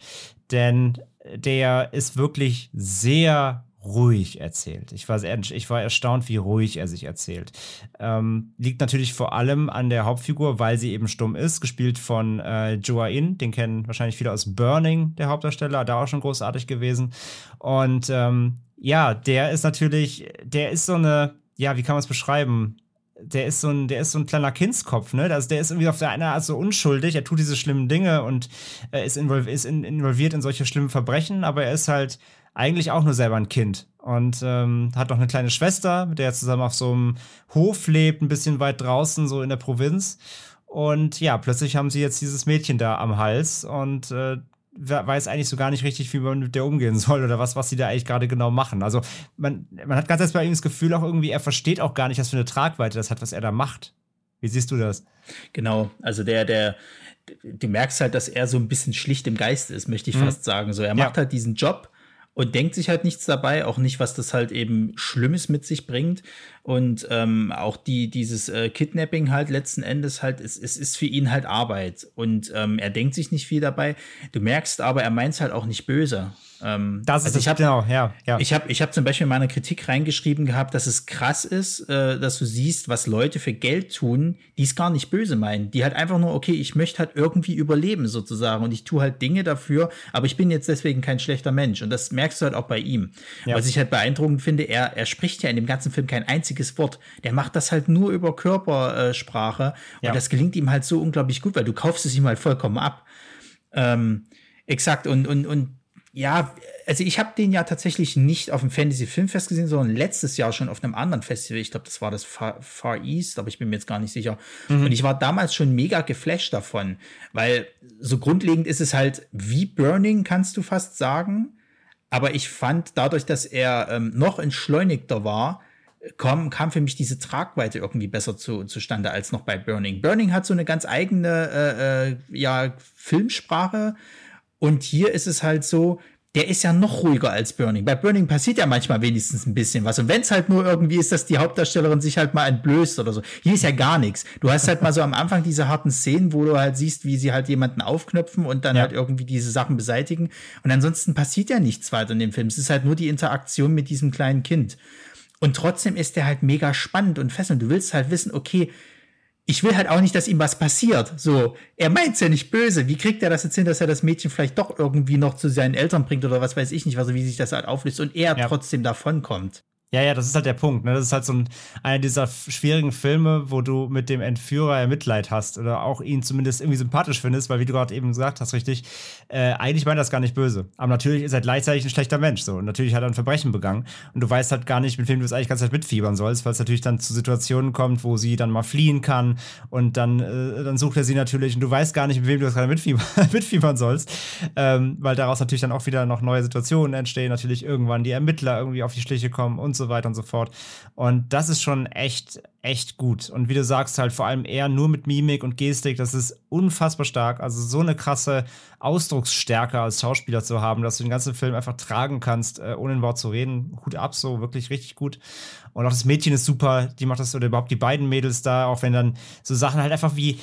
Denn der ist wirklich sehr ruhig erzählt. Ich war, sehr, ich war erstaunt, wie ruhig er sich erzählt. Ähm, liegt natürlich vor allem an der Hauptfigur, weil sie eben stumm ist, gespielt von äh, Joa In, den kennen wahrscheinlich viele aus Burning, der Hauptdarsteller, da auch schon großartig gewesen. Und ähm, ja, der ist natürlich, der ist so eine, ja, wie kann man es beschreiben? der ist so ein, der ist so ein kleiner Kindskopf, ne? Also der ist irgendwie auf der einen Art so unschuldig, er tut diese schlimmen Dinge und äh, ist, involv ist in, involviert in solche schlimmen Verbrechen, aber er ist halt eigentlich auch nur selber ein Kind und ähm, hat noch eine kleine Schwester, mit der er zusammen auf so einem Hof lebt, ein bisschen weit draußen, so in der Provinz. Und ja, plötzlich haben sie jetzt dieses Mädchen da am Hals und äh, weiß eigentlich so gar nicht richtig, wie man mit der umgehen soll oder was, was sie da eigentlich gerade genau machen. Also man, man hat ganz erst bei ihm das Gefühl auch irgendwie, er versteht auch gar nicht, was für eine Tragweite das hat, was er da macht. Wie siehst du das? Genau, also der, der, du merkst halt, dass er so ein bisschen schlicht im Geist ist, möchte ich mhm. fast sagen. So, er macht ja. halt diesen Job und denkt sich halt nichts dabei, auch nicht, was das halt eben Schlimmes mit sich bringt. Und ähm, auch die, dieses äh, Kidnapping halt letzten Endes halt, es, es ist für ihn halt Arbeit. Und ähm, er denkt sich nicht viel dabei. Du merkst aber, er meint es halt auch nicht böse. Ähm, das ist also ich hab, genau, ja, ja. Ich habe ich hab zum Beispiel in meiner Kritik reingeschrieben gehabt, dass es krass ist, äh, dass du siehst, was Leute für Geld tun, die es gar nicht böse meinen. Die halt einfach nur, okay, ich möchte halt irgendwie überleben sozusagen und ich tue halt Dinge dafür, aber ich bin jetzt deswegen kein schlechter Mensch. Und das merkst du halt auch bei ihm. Ja. Was ich halt beeindruckend finde, er, er spricht ja in dem ganzen Film kein einziges Wort. Der macht das halt nur über Körpersprache und das gelingt ihm halt so unglaublich gut, weil du kaufst es ihm halt vollkommen ab. Ähm, exakt und, und, und ja, also ich habe den ja tatsächlich nicht auf dem Fantasy Filmfest gesehen, sondern letztes Jahr schon auf einem anderen Festival. Ich glaube, das war das Far, Far, East, aber ich bin mir jetzt gar nicht sicher. Mhm. Und ich war damals schon mega geflasht davon, weil so grundlegend ist es halt wie Burning, kannst du fast sagen. Aber ich fand dadurch, dass er ähm, noch entschleunigter war, kam, kam für mich diese Tragweite irgendwie besser zu, zustande als noch bei Burning. Burning hat so eine ganz eigene äh, äh, ja, Filmsprache und hier ist es halt so, der ist ja noch ruhiger als Burning. Bei Burning passiert ja manchmal wenigstens ein bisschen was. Und wenn es halt nur irgendwie ist, dass die Hauptdarstellerin sich halt mal entblößt oder so. Hier ist ja gar nichts. Du hast halt mal so am Anfang diese harten Szenen, wo du halt siehst, wie sie halt jemanden aufknöpfen und dann ja. halt irgendwie diese Sachen beseitigen. Und ansonsten passiert ja nichts weiter in dem Film. Es ist halt nur die Interaktion mit diesem kleinen Kind. Und trotzdem ist der halt mega spannend und fesselnd. Du willst halt wissen, okay, ich will halt auch nicht, dass ihm was passiert. So, er meint's ja nicht böse. Wie kriegt er das jetzt hin, dass er das Mädchen vielleicht doch irgendwie noch zu seinen Eltern bringt oder was weiß ich nicht, also wie sich das halt auflöst und er ja. trotzdem davonkommt. Ja, ja, das ist halt der Punkt. Ne? Das ist halt so ein, einer dieser schwierigen Filme, wo du mit dem Entführer Mitleid hast oder auch ihn zumindest irgendwie sympathisch findest, weil wie du gerade eben gesagt hast, richtig, äh, eigentlich meint er das gar nicht böse. Aber natürlich ist er gleichzeitig ein schlechter Mensch so und natürlich hat er ein Verbrechen begangen und du weißt halt gar nicht, mit wem du es eigentlich ganz Zeit mitfiebern sollst, weil es natürlich dann zu Situationen kommt, wo sie dann mal fliehen kann und dann, äh, dann sucht er sie natürlich und du weißt gar nicht, mit wem du das gerade mitfiebern, mitfiebern sollst, ähm, weil daraus natürlich dann auch wieder noch neue Situationen entstehen, natürlich irgendwann die Ermittler irgendwie auf die Schliche kommen und so weiter und so fort. Und das ist schon echt, echt gut. Und wie du sagst, halt vor allem eher nur mit Mimik und Gestik, das ist unfassbar stark. Also so eine krasse Ausdrucksstärke als Schauspieler zu haben, dass du den ganzen Film einfach tragen kannst, äh, ohne ein Wort zu reden. Hut ab, so wirklich richtig gut. Und auch das Mädchen ist super, die macht das, oder überhaupt die beiden Mädels da, auch wenn dann so Sachen halt einfach wie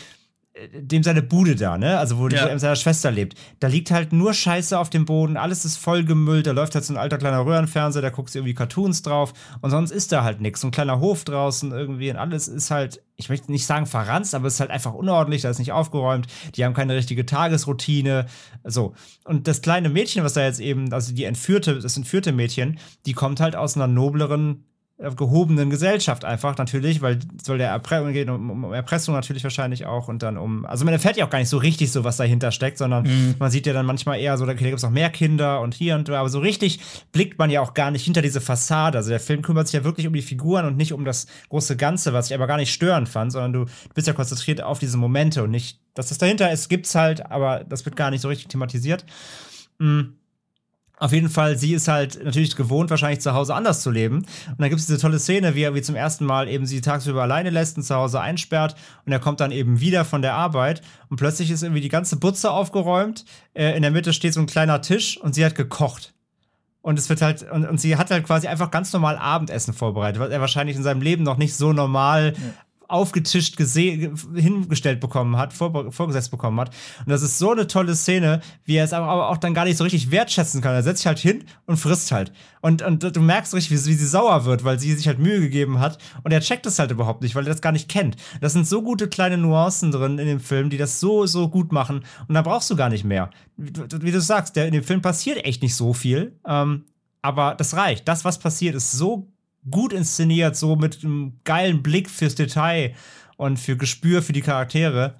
dem seine Bude da, ne? Also wo, ja. er seiner Schwester lebt. Da liegt halt nur Scheiße auf dem Boden, alles ist vollgemüllt, da läuft halt so ein alter kleiner Röhrenfernseher, da guckst du irgendwie Cartoons drauf und sonst ist da halt nichts. So ein kleiner Hof draußen irgendwie und alles ist halt, ich möchte nicht sagen verranzt, aber es ist halt einfach unordentlich, da ist nicht aufgeräumt, die haben keine richtige Tagesroutine, so. Und das kleine Mädchen, was da jetzt eben, also die entführte, das entführte Mädchen, die kommt halt aus einer nobleren gehobenen Gesellschaft einfach natürlich, weil soll der Erpressung geht um, um, Erpressung natürlich wahrscheinlich auch und dann um, also man erfährt ja auch gar nicht so richtig so, was dahinter steckt, sondern mhm. man sieht ja dann manchmal eher so, da gibt es noch mehr Kinder und hier und da, aber so richtig blickt man ja auch gar nicht hinter diese Fassade. Also der Film kümmert sich ja wirklich um die Figuren und nicht um das große Ganze, was ich aber gar nicht störend fand, sondern du, du bist ja konzentriert auf diese Momente und nicht, dass das dahinter ist, gibt's halt, aber das wird gar nicht so richtig thematisiert. Mhm. Auf jeden Fall, sie ist halt natürlich gewohnt, wahrscheinlich zu Hause anders zu leben. Und dann gibt es diese tolle Szene, wie er wie zum ersten Mal eben sie tagsüber alleine lässt und zu Hause einsperrt. Und er kommt dann eben wieder von der Arbeit. Und plötzlich ist irgendwie die ganze Butze aufgeräumt. Äh, in der Mitte steht so ein kleiner Tisch und sie hat gekocht. Und es wird halt, und, und sie hat halt quasi einfach ganz normal Abendessen vorbereitet, was er wahrscheinlich in seinem Leben noch nicht so normal ja aufgetischt hingestellt bekommen hat, vor, vorgesetzt bekommen hat. Und das ist so eine tolle Szene, wie er es aber auch dann gar nicht so richtig wertschätzen kann. Er setzt sich halt hin und frisst halt. Und, und du merkst richtig, wie, wie sie sauer wird, weil sie sich halt Mühe gegeben hat. Und er checkt das halt überhaupt nicht, weil er das gar nicht kennt. Das sind so gute kleine Nuancen drin in dem Film, die das so, so gut machen. Und da brauchst du gar nicht mehr. Wie, wie du sagst, der, in dem Film passiert echt nicht so viel. Ähm, aber das reicht. Das, was passiert, ist so gut inszeniert, so mit einem geilen Blick fürs Detail und für Gespür für die Charaktere,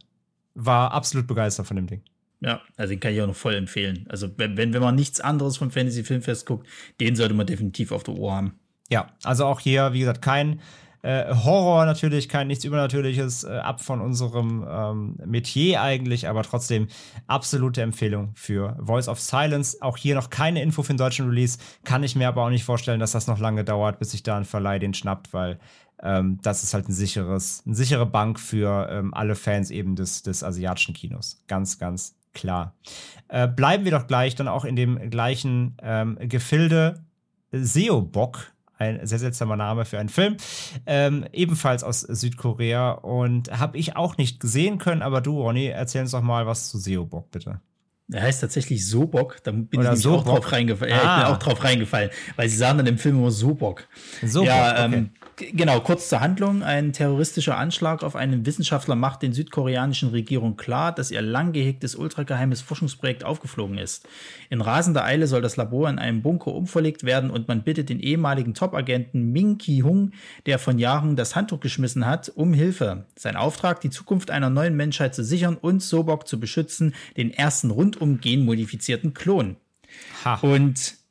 war absolut begeistert von dem Ding. Ja, also den kann ich auch noch voll empfehlen. Also, wenn, wenn, man nichts anderes vom Fantasy Filmfest guckt, den sollte man definitiv auf der Ohr haben. Ja, also auch hier, wie gesagt, kein äh, Horror natürlich, kein nichts Übernatürliches, äh, ab von unserem ähm, Metier eigentlich, aber trotzdem absolute Empfehlung für Voice of Silence. Auch hier noch keine Info für den deutschen Release, kann ich mir aber auch nicht vorstellen, dass das noch lange dauert, bis sich da ein Verleih den schnappt, weil ähm, das ist halt ein sicheres, eine sichere Bank für ähm, alle Fans eben des, des asiatischen Kinos. Ganz, ganz klar. Äh, bleiben wir doch gleich dann auch in dem gleichen ähm, Gefilde. Seobok ein sehr seltsamer Name für einen Film. Ähm, ebenfalls aus Südkorea und habe ich auch nicht gesehen können, aber du, Ronny, erzähl uns doch mal was zu Seobok, bitte. Er heißt tatsächlich Sobok, da bin Oder ich so auch drauf reingefallen. Ah. Ja, ich bin ah. auch drauf reingefallen, weil sie sagen dann im Film immer Sobok. Sobok, ja, ähm, okay. Genau, kurz zur Handlung. Ein terroristischer Anschlag auf einen Wissenschaftler macht den südkoreanischen Regierung klar, dass ihr lang gehegtes ultrageheimes Forschungsprojekt aufgeflogen ist. In rasender Eile soll das Labor in einem Bunker umverlegt werden und man bittet den ehemaligen Top-Agenten Min Ki-hung, der von Jahren das Handtuch geschmissen hat, um Hilfe. Sein Auftrag, die Zukunft einer neuen Menschheit zu sichern und Sobok zu beschützen, den ersten rundum genmodifizierten Klon. Ha. Und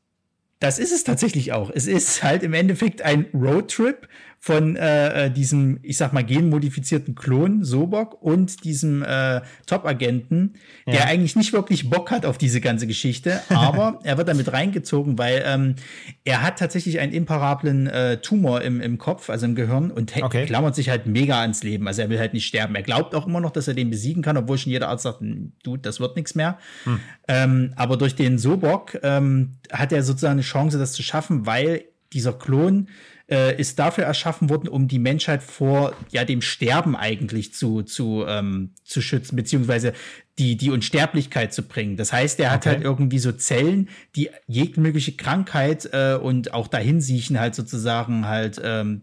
das ist es tatsächlich auch. Es ist halt im Endeffekt ein Roadtrip von äh, äh, diesem, ich sag mal, genmodifizierten Klon Sobok und diesem äh, Top-Agenten, der ja. eigentlich nicht wirklich Bock hat auf diese ganze Geschichte, aber er wird damit reingezogen, weil ähm, er hat tatsächlich einen imparablen äh, Tumor im, im Kopf, also im Gehirn, und okay. klammert sich halt mega ans Leben. Also er will halt nicht sterben. Er glaubt auch immer noch, dass er den besiegen kann, obwohl schon jeder Arzt sagt, hm, du, das wird nichts mehr. Hm. Ähm, aber durch den Sobok ähm, hat er sozusagen eine Chance, das zu schaffen, weil dieser Klon äh, ist dafür erschaffen worden, um die Menschheit vor ja dem Sterben eigentlich zu, zu, ähm, zu schützen, beziehungsweise die, die Unsterblichkeit zu bringen. Das heißt, er hat halt irgendwie so Zellen, die jegliche Krankheit äh, und auch Dahinsiechen halt sozusagen halt ähm,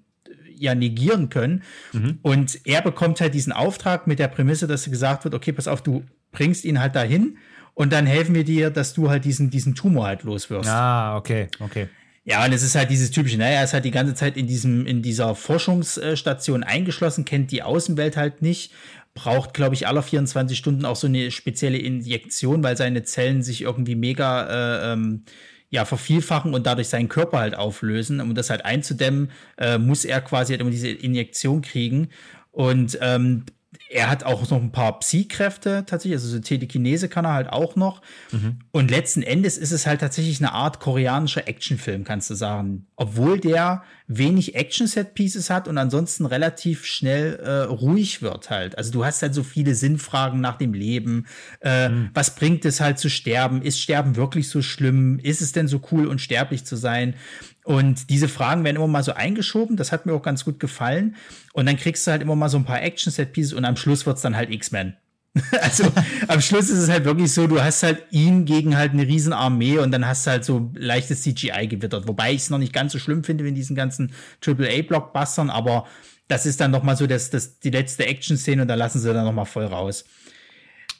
ja negieren können. Mhm. Und er bekommt halt diesen Auftrag mit der Prämisse, dass gesagt wird, okay, pass auf, du bringst ihn halt dahin und dann helfen wir dir, dass du halt diesen, diesen Tumor halt loswirst. Ah, okay, okay. Ja, und es ist halt dieses typische, naja, er ist halt die ganze Zeit in diesem, in dieser Forschungsstation eingeschlossen, kennt die Außenwelt halt nicht, braucht, glaube ich, alle 24 Stunden auch so eine spezielle Injektion, weil seine Zellen sich irgendwie mega äh, ähm, ja, vervielfachen und dadurch seinen Körper halt auflösen. Um das halt einzudämmen, äh, muss er quasi halt immer diese Injektion kriegen. Und ähm, er hat auch noch ein paar Psi-Kräfte tatsächlich, also so Telekinese kann er halt auch noch. Mhm. Und letzten Endes ist es halt tatsächlich eine Art koreanischer Actionfilm, kannst du sagen. Obwohl der wenig Action-Set-Pieces hat und ansonsten relativ schnell äh, ruhig wird halt. Also du hast halt so viele Sinnfragen nach dem Leben. Äh, mhm. Was bringt es halt zu sterben? Ist Sterben wirklich so schlimm? Ist es denn so cool, unsterblich zu sein? Und diese Fragen werden immer mal so eingeschoben. Das hat mir auch ganz gut gefallen. Und dann kriegst du halt immer mal so ein paar Action-Set-Pieces und am Schluss wird es dann halt X-Men. also am Schluss ist es halt wirklich so, du hast halt ihn gegen halt eine riesen Armee und dann hast du halt so leichtes CGI gewittert. Wobei ich es noch nicht ganz so schlimm finde wie in diesen ganzen AAA-Blockbustern, aber das ist dann noch mal so das, das, die letzte Action-Szene und da lassen sie dann noch mal voll raus.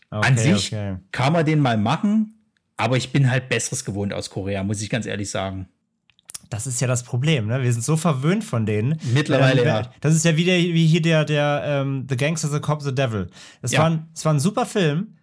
Okay, An sich okay. kann man den mal machen, aber ich bin halt Besseres gewohnt aus Korea, muss ich ganz ehrlich sagen. Das ist ja das Problem, ne? Wir sind so verwöhnt von denen. Mittlerweile, ähm, ja. Das ist ja wieder wie hier der, der ähm, The Gangster, The Cop, The Devil. Das, ja. war ein, das war ein super Film,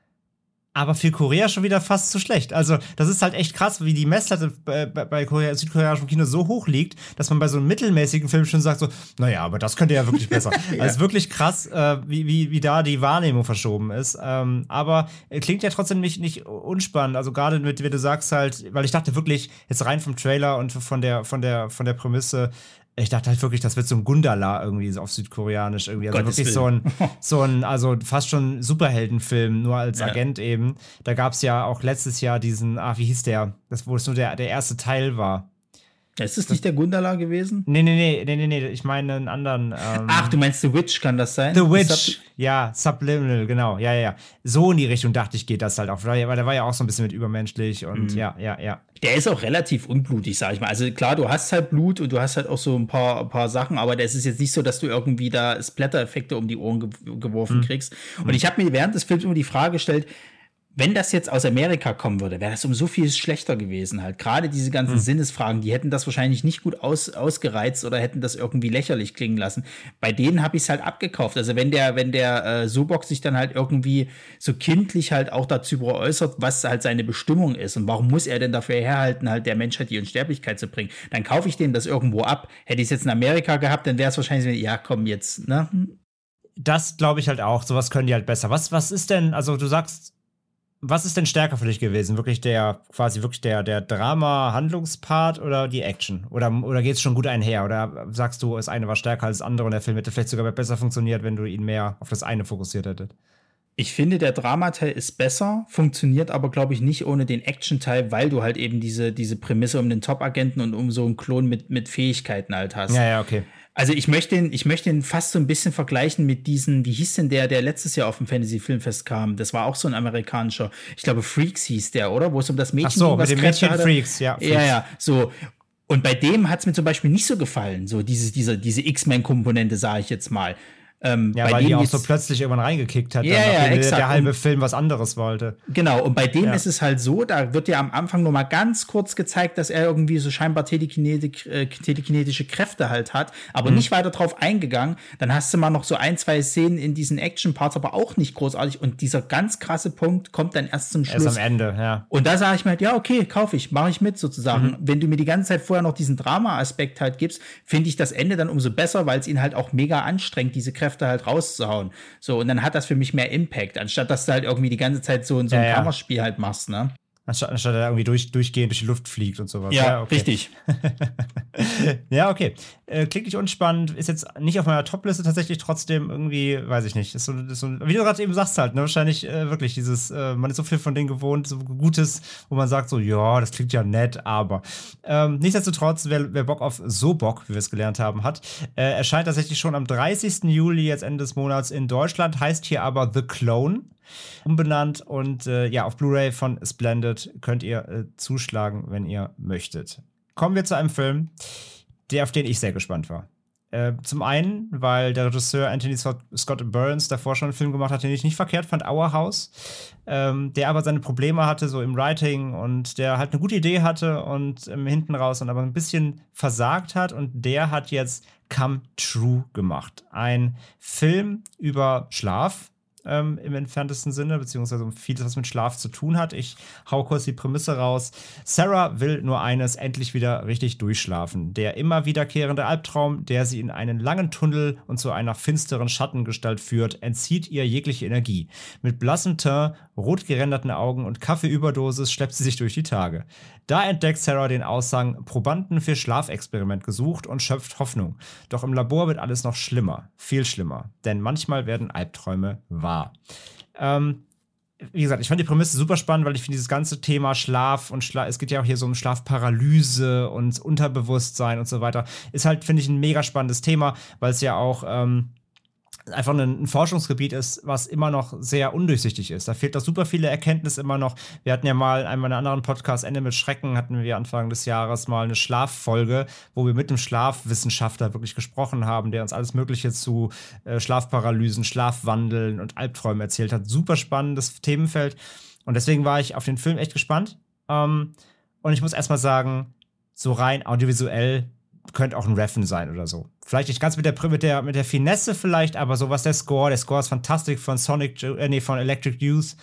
aber für Korea schon wieder fast zu schlecht. Also, das ist halt echt krass, wie die Messlatte bei, bei Korea, südkoreanischem Kino so hoch liegt, dass man bei so einem mittelmäßigen Film schon sagt, so, naja, aber das könnte ja wirklich besser. ja. Also, wirklich krass, äh, wie, wie, wie da die Wahrnehmung verschoben ist. Ähm, aber klingt ja trotzdem nicht, nicht unspannend. Also, gerade mit, wie du sagst halt, weil ich dachte wirklich, jetzt rein vom Trailer und von der, von der, von der Prämisse, ich dachte halt wirklich, das wird so ein Gundala irgendwie so auf Südkoreanisch irgendwie. Also Gottes wirklich so ein, so ein, also fast schon Superheldenfilm, nur als ja. Agent eben. Da gab es ja auch letztes Jahr diesen, ah, wie hieß der? Das, wo es nur der, der erste Teil war. Ist es nicht der Gundala gewesen? Nee, nee, nee, nee, nee, nee. ich meine einen anderen. Ähm Ach, du meinst The Witch, kann das sein? The Witch, Sub ja, Subliminal, genau, ja, ja, ja. So in die Richtung dachte ich, geht das halt auch, weil der war ja auch so ein bisschen mit übermenschlich und mhm. ja, ja, ja. Der ist auch relativ unblutig, sag ich mal. Also klar, du hast halt Blut und du hast halt auch so ein paar, ein paar Sachen, aber das ist jetzt nicht so, dass du irgendwie da Splatter-Effekte um die Ohren ge geworfen mhm. kriegst. Und ich habe mir während des Films immer die Frage gestellt, wenn das jetzt aus Amerika kommen würde, wäre das um so viel schlechter gewesen halt. Gerade diese ganzen hm. Sinnesfragen, die hätten das wahrscheinlich nicht gut aus, ausgereizt oder hätten das irgendwie lächerlich klingen lassen. Bei denen habe ich es halt abgekauft. Also wenn der, wenn der äh, Sobok sich dann halt irgendwie so kindlich halt auch dazu äußert, was halt seine Bestimmung ist und warum muss er denn dafür herhalten, halt der Menschheit die Unsterblichkeit zu bringen, dann kaufe ich dem das irgendwo ab. Hätte ich es jetzt in Amerika gehabt, dann wäre es wahrscheinlich, ja komm jetzt, ne? Das glaube ich halt auch. Sowas können die halt besser. Was, was ist denn, also du sagst, was ist denn stärker für dich gewesen? Wirklich der, quasi wirklich der, der Drama-Handlungspart oder die Action? Oder, oder geht es schon gut einher? Oder sagst du, das eine war stärker als das andere und der Film hätte vielleicht sogar besser funktioniert, wenn du ihn mehr auf das eine fokussiert hättest? Ich finde, der Dramateil ist besser, funktioniert aber, glaube ich, nicht ohne den Action-Teil, weil du halt eben diese, diese Prämisse um den Top-Agenten und um so einen Klon mit, mit Fähigkeiten halt hast. Ja, ja, okay. Also ich möchte ihn, ich möchte ihn fast so ein bisschen vergleichen mit diesen, wie hieß denn der, der letztes Jahr auf dem Fantasy Filmfest kam? Das war auch so ein amerikanischer, ich glaube Freaks hieß der, oder? Wo es um das Mädchen Ach so, ging, was mit dem Mädchen hatte. Freaks, ja. Freaks. Ja, ja, so. Und bei dem hat es mir zum Beispiel nicht so gefallen, so diese, diese, diese X-Men-Komponente, sage ich jetzt mal. Ähm, ja, weil die auch so plötzlich irgendwann reingekickt hat, ja, ja, exakt. der halbe Film was anderes wollte. Genau, und bei dem ja. ist es halt so, da wird ja am Anfang nur mal ganz kurz gezeigt, dass er irgendwie so scheinbar telekinetik, äh, telekinetische Kräfte halt hat, aber mhm. nicht weiter drauf eingegangen. Dann hast du mal noch so ein, zwei Szenen in diesen Action-Parts, aber auch nicht großartig. Und dieser ganz krasse Punkt kommt dann erst zum Schluss. Erst am Ende, ja. Und da sage ich mir halt, ja, okay, kaufe ich, mache ich mit sozusagen. Mhm. Wenn du mir die ganze Zeit vorher noch diesen Drama-Aspekt halt gibst, finde ich das Ende dann umso besser, weil es ihn halt auch mega anstrengt, diese Kräfte halt rauszuhauen. So, und dann hat das für mich mehr Impact, anstatt dass du halt irgendwie die ganze Zeit so, so ein ja, Kammerspiel halt machst, ne? Anstatt, anstatt er irgendwie durch, durchgehend durch die Luft fliegt und sowas. Ja, ja okay. richtig. ja, okay. Äh, klingt nicht unspannend, ist jetzt nicht auf meiner Top-Liste tatsächlich trotzdem irgendwie, weiß ich nicht. Ist so, ist so, wie du gerade eben sagst halt, ne, wahrscheinlich äh, wirklich dieses, äh, man ist so viel von denen gewohnt, so Gutes, wo man sagt so, ja, das klingt ja nett, aber. Ähm, nichtsdestotrotz, wer, wer Bock auf so Bock, wie wir es gelernt haben, hat, äh, erscheint tatsächlich schon am 30. Juli, jetzt Ende des Monats in Deutschland, heißt hier aber The Clone umbenannt und äh, ja, auf Blu-ray von Splendid könnt ihr äh, zuschlagen, wenn ihr möchtet. Kommen wir zu einem Film, der auf den ich sehr gespannt war. Äh, zum einen, weil der Regisseur Anthony Scott Burns davor schon einen Film gemacht hat, den ich nicht verkehrt fand, Our House, ähm, der aber seine Probleme hatte, so im Writing und der halt eine gute Idee hatte und ähm, hinten raus und aber ein bisschen versagt hat und der hat jetzt Come True gemacht. Ein Film über Schlaf, ähm, im entferntesten Sinne, beziehungsweise um vieles, was mit Schlaf zu tun hat. Ich hau kurz die Prämisse raus. Sarah will nur eines, endlich wieder richtig durchschlafen. Der immer wiederkehrende Albtraum, der sie in einen langen Tunnel und zu einer finsteren Schattengestalt führt, entzieht ihr jegliche Energie. Mit blassem Teint, rot geränderten Augen und Kaffeeüberdosis schleppt sie sich durch die Tage. Da entdeckt Sarah den Aussang Probanden für Schlafexperiment gesucht und schöpft Hoffnung. Doch im Labor wird alles noch schlimmer, viel schlimmer, denn manchmal werden Albträume wahr. Ähm, wie gesagt, ich fand die Prämisse super spannend, weil ich finde dieses ganze Thema Schlaf und Schlaf, es geht ja auch hier so um Schlafparalyse und Unterbewusstsein und so weiter, ist halt, finde ich, ein mega spannendes Thema, weil es ja auch ähm, einfach ein, ein, Forschungsgebiet ist, was immer noch sehr undurchsichtig ist. Da fehlt doch super viele Erkenntnisse immer noch. Wir hatten ja mal in einem meiner anderen Podcasts, Ende mit Schrecken, hatten wir Anfang des Jahres mal eine Schlaffolge, wo wir mit einem Schlafwissenschaftler wirklich gesprochen haben, der uns alles Mögliche zu äh, Schlafparalysen, Schlafwandeln und Albträumen erzählt hat. Super spannendes Themenfeld. Und deswegen war ich auf den Film echt gespannt. Ähm, und ich muss erstmal sagen, so rein audiovisuell könnte auch ein Reffen sein oder so. Vielleicht nicht ganz mit der, mit der, mit der Finesse vielleicht, aber so was der Score. Der Score ist fantastisch von Sonic, äh, nee, von Electric Youth.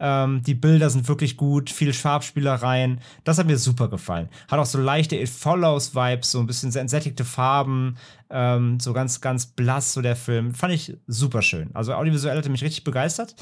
Ähm, die Bilder sind wirklich gut, viel Farbspielereien. Das hat mir super gefallen. Hat auch so leichte It Follows-Vibes, so ein bisschen entsättigte Farben, ähm, so ganz, ganz blass, so der Film. Fand ich super schön. Also audiovisuell hat er mich richtig begeistert.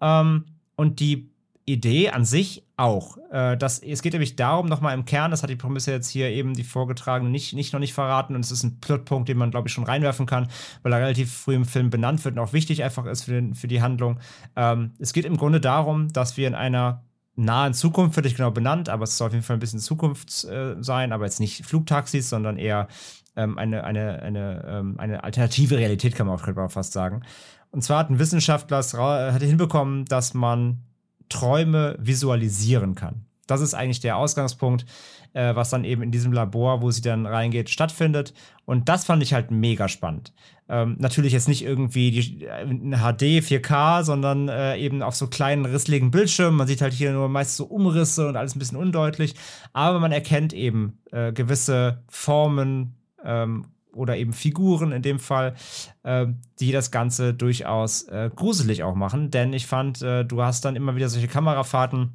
Ähm, und die Idee an sich auch. Äh, das, es geht nämlich darum, nochmal im Kern, das hat die Prämisse jetzt hier eben die vorgetragene nicht, nicht noch nicht verraten und es ist ein Plotpunkt, den man, glaube ich, schon reinwerfen kann, weil er relativ früh im Film benannt wird und auch wichtig einfach ist für, den, für die Handlung. Ähm, es geht im Grunde darum, dass wir in einer nahen Zukunft, wird nicht genau benannt, aber es soll auf jeden Fall ein bisschen Zukunft äh, sein, aber jetzt nicht Flugtaxis, sondern eher ähm, eine, eine, eine, ähm, eine alternative Realität, kann man auch fast sagen. Und zwar hat ein Wissenschaftler es hinbekommen, dass man Träume visualisieren kann. Das ist eigentlich der Ausgangspunkt, äh, was dann eben in diesem Labor, wo sie dann reingeht, stattfindet. Und das fand ich halt mega spannend. Ähm, natürlich jetzt nicht irgendwie die, HD 4K, sondern äh, eben auf so kleinen risseligen Bildschirmen. Man sieht halt hier nur meist so Umrisse und alles ein bisschen undeutlich. Aber man erkennt eben äh, gewisse Formen, ähm, oder eben Figuren in dem Fall, äh, die das Ganze durchaus äh, gruselig auch machen. Denn ich fand, äh, du hast dann immer wieder solche Kamerafahrten,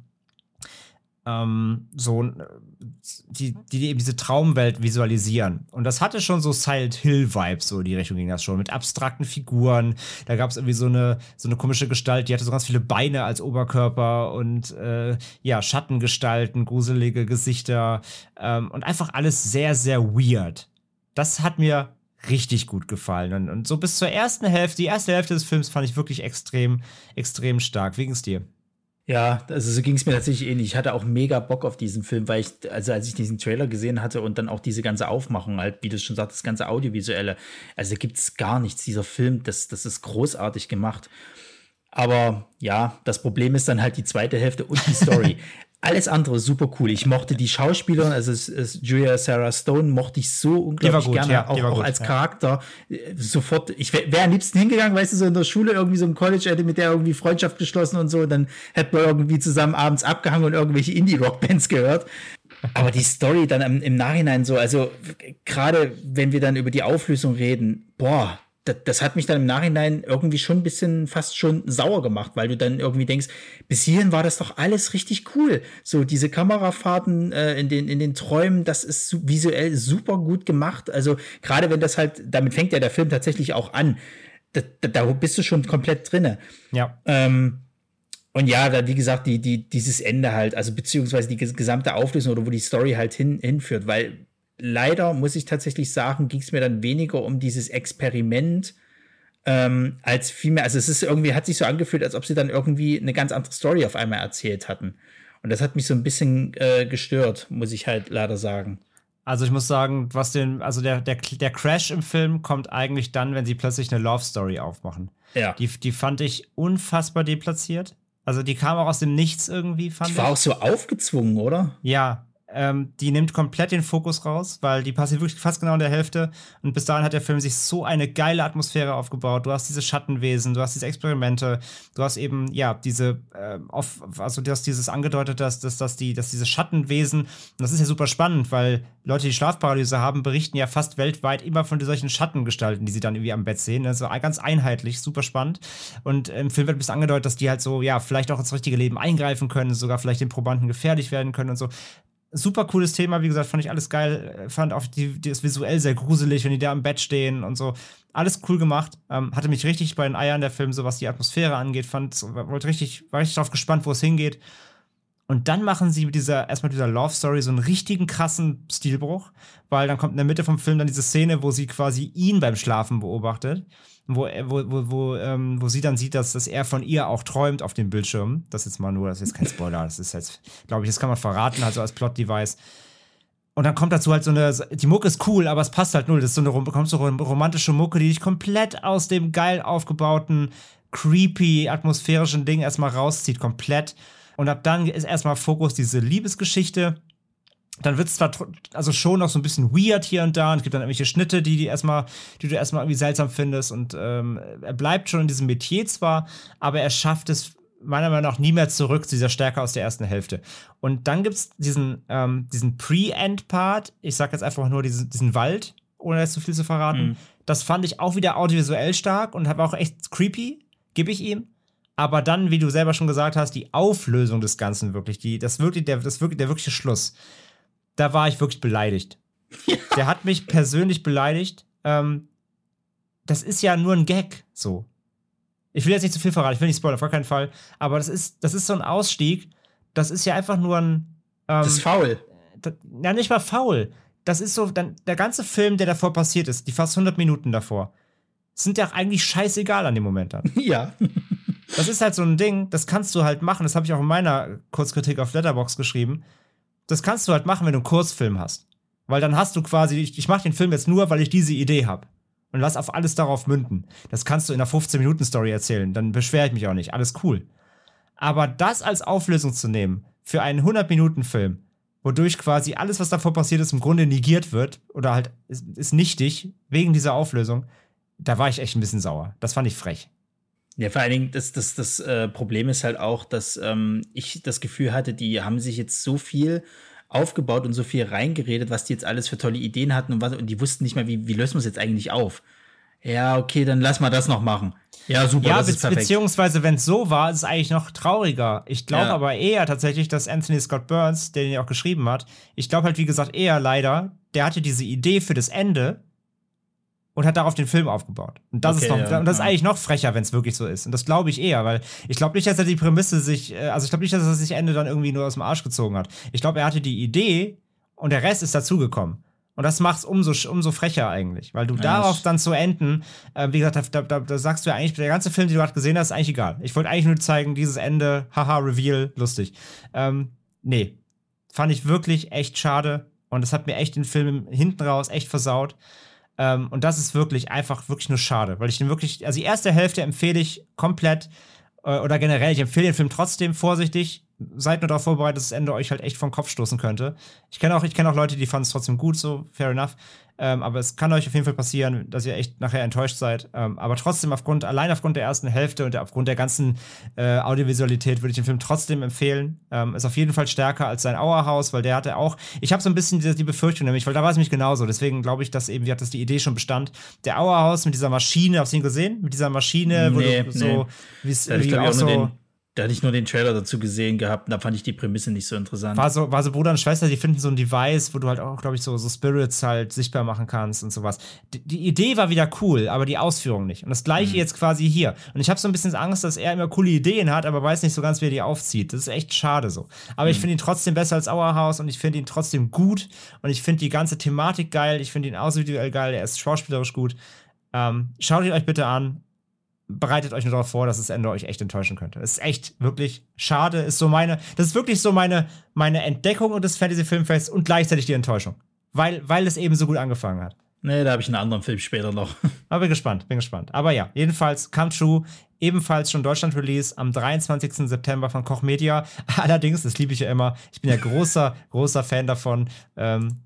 ähm, so, äh, die, die eben diese Traumwelt visualisieren. Und das hatte schon so Silent Hill-Vibes, so in die Richtung ging das schon, mit abstrakten Figuren. Da gab es irgendwie so eine, so eine komische Gestalt, die hatte so ganz viele Beine als Oberkörper und äh, ja, Schattengestalten, gruselige Gesichter ähm, und einfach alles sehr, sehr weird das hat mir richtig gut gefallen. Und, und, so bis zur ersten Hälfte, die erste Hälfte des Films fand ich wirklich extrem, extrem stark. Wie ging es dir? Ja, also so ging es mir tatsächlich ähnlich. Ich hatte auch mega Bock auf diesen Film, weil ich, also als ich diesen Trailer gesehen hatte und dann auch diese ganze Aufmachung, halt, wie du schon sagst, das ganze Audiovisuelle, also gibt es gar nichts. Dieser Film, das, das ist großartig gemacht. Aber ja, das Problem ist dann halt die zweite Hälfte und die Story. Alles andere super cool. Ich mochte die Schauspielerin, also es, es, Julia Sarah Stone, mochte ich so unglaublich gut, gerne, ja, auch, auch gut, als ja. Charakter. Sofort, ich wäre wär am liebsten hingegangen, weißt du, so in der Schule, irgendwie so im College, hätte mit der irgendwie Freundschaft geschlossen und so, und dann hätte man irgendwie zusammen abends abgehangen und irgendwelche Indie-Rock-Bands gehört. Aber die Story dann im, im Nachhinein so, also gerade wenn wir dann über die Auflösung reden, boah, das, das, hat mich dann im Nachhinein irgendwie schon ein bisschen fast schon sauer gemacht, weil du dann irgendwie denkst, bis hierhin war das doch alles richtig cool. So diese Kamerafahrten äh, in, den, in den Träumen, das ist visuell super gut gemacht. Also gerade wenn das halt, damit fängt ja der Film tatsächlich auch an. Da, da, da bist du schon komplett drinne. Ja. Ähm, und ja, da, wie gesagt, die, die, dieses Ende halt, also beziehungsweise die gesamte Auflösung oder wo die Story halt hin, hinführt, weil leider muss ich tatsächlich sagen, ging es mir dann weniger um dieses Experiment ähm, als vielmehr, also es ist irgendwie, hat sich so angefühlt, als ob sie dann irgendwie eine ganz andere Story auf einmal erzählt hatten. Und das hat mich so ein bisschen äh, gestört, muss ich halt leider sagen. Also ich muss sagen, was den, also der, der, der Crash im Film kommt eigentlich dann, wenn sie plötzlich eine Love Story aufmachen. Ja. Die, die fand ich unfassbar deplatziert. Also die kam auch aus dem Nichts irgendwie, fand die ich. war auch so aufgezwungen, oder? Ja, ähm, die nimmt komplett den Fokus raus, weil die passiert wirklich fast genau in der Hälfte. Und bis dahin hat der Film sich so eine geile Atmosphäre aufgebaut. Du hast diese Schattenwesen, du hast diese Experimente, du hast eben, ja, diese, äh, auf, also du hast dieses angedeutet, dass, dass, dass, die, dass diese Schattenwesen, und das ist ja super spannend, weil Leute, die Schlafparalyse haben, berichten ja fast weltweit immer von solchen Schattengestalten, die sie dann irgendwie am Bett sehen. Also ganz einheitlich, super spannend. Und im Film wird bisschen angedeutet, dass die halt so, ja, vielleicht auch ins richtige Leben eingreifen können, sogar vielleicht den Probanden gefährlich werden können und so super cooles Thema, wie gesagt, fand ich alles geil. Fand auch die, die, das visuell sehr gruselig, wenn die da im Bett stehen und so. Alles cool gemacht. Ähm, hatte mich richtig bei den Eiern der Film, so was die Atmosphäre angeht, fand, wollte richtig, war richtig darauf gespannt, wo es hingeht. Und dann machen sie mit dieser, erstmal dieser Love Story so einen richtigen krassen Stilbruch, weil dann kommt in der Mitte vom Film dann diese Szene, wo sie quasi ihn beim Schlafen beobachtet wo, wo, wo, wo, ähm, wo sie dann sieht, dass, dass er von ihr auch träumt auf dem Bildschirm. Das ist jetzt mal nur, das ist jetzt kein Spoiler, das ist jetzt, glaube ich, das kann man verraten, also als Plot-Device. Und dann kommt dazu halt so eine, die Mucke ist cool, aber es passt halt null. Das ist so eine, kommt so eine romantische Mucke, die dich komplett aus dem geil aufgebauten, creepy, atmosphärischen Ding erstmal rauszieht, komplett. Und ab dann ist erstmal Fokus diese Liebesgeschichte dann wird es zwar also schon noch so ein bisschen weird hier und da und es gibt dann irgendwelche Schnitte, die, die, erstmal, die du erstmal irgendwie seltsam findest und ähm, er bleibt schon in diesem Metier zwar, aber er schafft es meiner Meinung nach nie mehr zurück zu dieser Stärke aus der ersten Hälfte. Und dann gibt es diesen, ähm, diesen Pre-End-Part, ich sag jetzt einfach nur diesen, diesen Wald, ohne jetzt zu viel zu verraten. Mhm. Das fand ich auch wieder audiovisuell stark und habe auch echt creepy, gebe ich ihm. Aber dann, wie du selber schon gesagt hast, die Auflösung des Ganzen wirklich, die, das wirklich, der, das wirklich, der wirkliche Schluss da war ich wirklich beleidigt. Ja. Der hat mich persönlich beleidigt. Ähm, das ist ja nur ein Gag, so. Ich will jetzt nicht zu viel verraten, ich will nicht spoilern, auf gar keinen Fall. Aber das ist, das ist so ein Ausstieg. Das ist ja einfach nur ein. Ähm, das ist faul. ja, nicht mal faul. Das ist so, dann, der ganze Film, der davor passiert ist, die fast 100 Minuten davor, sind ja eigentlich scheißegal an dem Moment dann. Ja. das ist halt so ein Ding, das kannst du halt machen. Das habe ich auch in meiner Kurzkritik auf Letterbox geschrieben das kannst du halt machen, wenn du einen Kurzfilm hast. Weil dann hast du quasi, ich, ich mache den Film jetzt nur, weil ich diese Idee habe. Und lass auf alles darauf münden. Das kannst du in einer 15-Minuten-Story erzählen. Dann beschwere ich mich auch nicht. Alles cool. Aber das als Auflösung zu nehmen für einen 100-Minuten-Film, wodurch quasi alles, was davor passiert ist, im Grunde negiert wird oder halt ist, ist nichtig wegen dieser Auflösung, da war ich echt ein bisschen sauer. Das fand ich frech. Ja, vor allen Dingen, das, das, das äh, Problem ist halt auch, dass ähm, ich das Gefühl hatte, die haben sich jetzt so viel aufgebaut und so viel reingeredet, was die jetzt alles für tolle Ideen hatten und was, und die wussten nicht mehr, wie, wie lösen wir es jetzt eigentlich auf. Ja, okay, dann lass mal das noch machen. Ja, super, ja, das ist perfekt. beziehungsweise, wenn es so war, ist es eigentlich noch trauriger. Ich glaube ja. aber eher tatsächlich, dass Anthony Scott Burns, der den ja auch geschrieben hat, ich glaube halt, wie gesagt, eher leider, der hatte diese Idee für das Ende und hat darauf den Film aufgebaut. Und das okay, ist noch, ja, und das ist eigentlich noch frecher, wenn es wirklich so ist. Und das glaube ich eher, weil ich glaube nicht, dass er die Prämisse sich, äh, also ich glaube nicht, dass er sich Ende dann irgendwie nur aus dem Arsch gezogen hat. Ich glaube, er hatte die Idee und der Rest ist dazugekommen. Und das macht es umso, umso frecher eigentlich, weil du ja, darauf dann zu enden, äh, wie gesagt, da, da, da, sagst du ja eigentlich, der ganze Film, den du gerade gesehen hast, ist eigentlich egal. Ich wollte eigentlich nur zeigen, dieses Ende, haha, Reveal, lustig. Ähm, nee, fand ich wirklich echt schade und das hat mir echt den Film hinten raus echt versaut. Ähm, und das ist wirklich einfach wirklich nur schade, weil ich den wirklich, also die erste Hälfte empfehle ich komplett äh, oder generell, ich empfehle den Film trotzdem vorsichtig. Seid nur darauf vorbereitet, dass das Ende euch halt echt vom Kopf stoßen könnte. Ich kenne auch, ich kenne auch Leute, die fanden es trotzdem gut, so fair enough. Ähm, aber es kann euch auf jeden Fall passieren, dass ihr echt nachher enttäuscht seid. Ähm, aber trotzdem, aufgrund, allein aufgrund der ersten Hälfte und aufgrund der ganzen äh, Audiovisualität würde ich den Film trotzdem empfehlen. Ähm, ist auf jeden Fall stärker als sein Auerhaus, weil der hatte auch, ich habe so ein bisschen die, die, Befürchtung nämlich, weil da war es nämlich genauso. Deswegen glaube ich, dass eben, wie hat das die Idee schon bestand. Der Auerhaus mit dieser Maschine, hast du ihn gesehen? Mit dieser Maschine, wo nee, du so, nee. wie es auch so. Da hatte ich nur den Trailer dazu gesehen gehabt und da fand ich die Prämisse nicht so interessant. War so, war so Bruder und Schwester, die finden so ein Device, wo du halt auch, glaube ich, so, so Spirits halt sichtbar machen kannst und sowas. Die, die Idee war wieder cool, aber die Ausführung nicht. Und das gleiche mhm. jetzt quasi hier. Und ich habe so ein bisschen Angst, dass er immer coole Ideen hat, aber weiß nicht so ganz, wie er die aufzieht. Das ist echt schade so. Aber mhm. ich finde ihn trotzdem besser als Auerhaus und ich finde ihn trotzdem gut und ich finde die ganze Thematik geil. Ich finde ihn außervisuell geil. Er ist schauspielerisch gut. Ähm, schaut ihn euch bitte an bereitet euch nur darauf vor, dass das Ende euch echt enttäuschen könnte. Das ist echt wirklich schade. Ist so meine, das ist wirklich so meine, meine Entdeckung des Fantasy-Filmfests und gleichzeitig die Enttäuschung. Weil, weil es eben so gut angefangen hat. Nee, da habe ich einen anderen Film später noch. Aber bin gespannt, bin gespannt. Aber ja, jedenfalls Come True, ebenfalls schon Deutschland-Release am 23. September von Koch Media. Allerdings, das liebe ich ja immer, ich bin ja großer, großer Fan davon, ähm,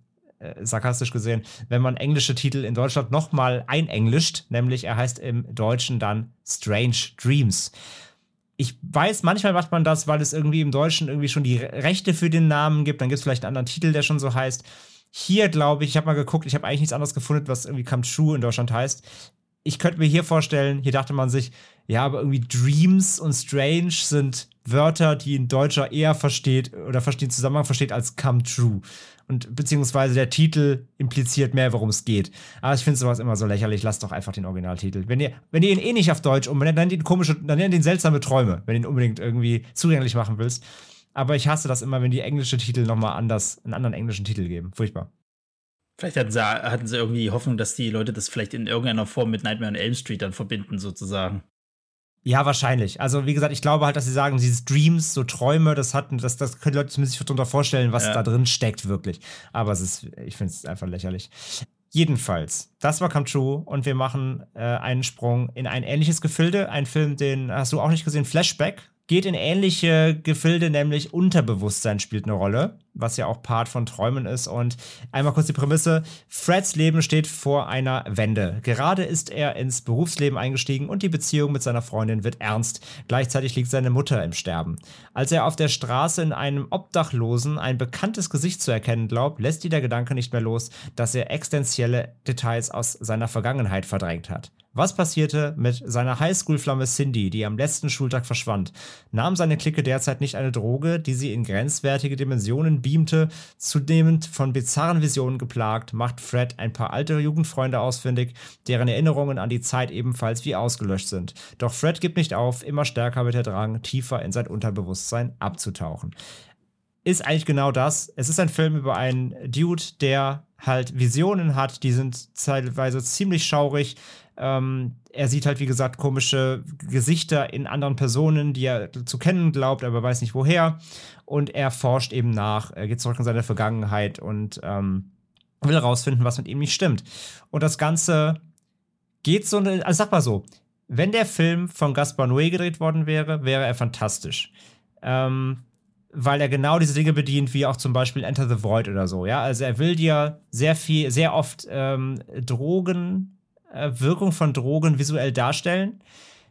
äh, sarkastisch gesehen, wenn man englische Titel in Deutschland nochmal einenglischt, nämlich er heißt im Deutschen dann Strange Dreams. Ich weiß, manchmal macht man das, weil es irgendwie im Deutschen irgendwie schon die Rechte für den Namen gibt. Dann gibt es vielleicht einen anderen Titel, der schon so heißt. Hier glaube ich, ich habe mal geguckt, ich habe eigentlich nichts anderes gefunden, was irgendwie Come True in Deutschland heißt. Ich könnte mir hier vorstellen, hier dachte man sich, ja, aber irgendwie Dreams und Strange sind Wörter, die ein Deutscher eher versteht oder versteht Zusammenhang versteht als Come True. Und beziehungsweise der Titel impliziert mehr, worum es geht. Aber ich finde sowas immer so lächerlich. Lasst doch einfach den Originaltitel. Wenn ihr, wenn ihr ihn eh nicht auf Deutsch umbenennt, dann nennt ihn komische, dann nennt ihn seltsame Träume, wenn du ihn unbedingt irgendwie zugänglich machen willst. Aber ich hasse das immer, wenn die englische Titel nochmal anders, einen anderen englischen Titel geben. Furchtbar. Vielleicht hatten sie, hatten sie irgendwie die Hoffnung, dass die Leute das vielleicht in irgendeiner Form mit Nightmare on Elm Street dann verbinden, sozusagen. Ja, wahrscheinlich. Also, wie gesagt, ich glaube halt, dass sie sagen, dieses Dreams, so Träume, das hatten, das, das können Leute zumindest sich darunter vorstellen, was ja. da drin steckt, wirklich. Aber es ist, ich finde es einfach lächerlich. Jedenfalls, das war Come True und wir machen äh, einen Sprung in ein ähnliches Gefilde. Ein Film, den hast du auch nicht gesehen, Flashback geht in ähnliche Gefilde, nämlich Unterbewusstsein spielt eine Rolle, was ja auch Part von Träumen ist. Und einmal kurz die Prämisse: Freds Leben steht vor einer Wende. Gerade ist er ins Berufsleben eingestiegen und die Beziehung mit seiner Freundin wird ernst. Gleichzeitig liegt seine Mutter im Sterben. Als er auf der Straße in einem Obdachlosen ein bekanntes Gesicht zu erkennen glaubt, lässt ihn der Gedanke nicht mehr los, dass er existenzielle Details aus seiner Vergangenheit verdrängt hat. Was passierte mit seiner Highschool-Flamme Cindy, die am letzten Schultag verschwand? Nahm seine Clique derzeit nicht eine Droge, die sie in grenzwertige Dimensionen beamte? Zunehmend von bizarren Visionen geplagt, macht Fred ein paar alte Jugendfreunde ausfindig, deren Erinnerungen an die Zeit ebenfalls wie ausgelöscht sind. Doch Fred gibt nicht auf, immer stärker wird der Drang, tiefer in sein Unterbewusstsein abzutauchen ist eigentlich genau das. Es ist ein Film über einen Dude, der halt Visionen hat, die sind teilweise ziemlich schaurig, ähm, er sieht halt, wie gesagt, komische Gesichter in anderen Personen, die er zu kennen glaubt, aber weiß nicht woher. Und er forscht eben nach, er geht zurück in seine Vergangenheit und ähm, will herausfinden, was mit ihm nicht stimmt. Und das Ganze geht so, also sag mal so, wenn der Film von Gaspar Noé gedreht worden wäre, wäre er fantastisch. Ähm, weil er genau diese Dinge bedient, wie auch zum Beispiel Enter the Void oder so. Ja, also er will dir sehr viel, sehr oft ähm, Drogen Wirkung von Drogen visuell darstellen.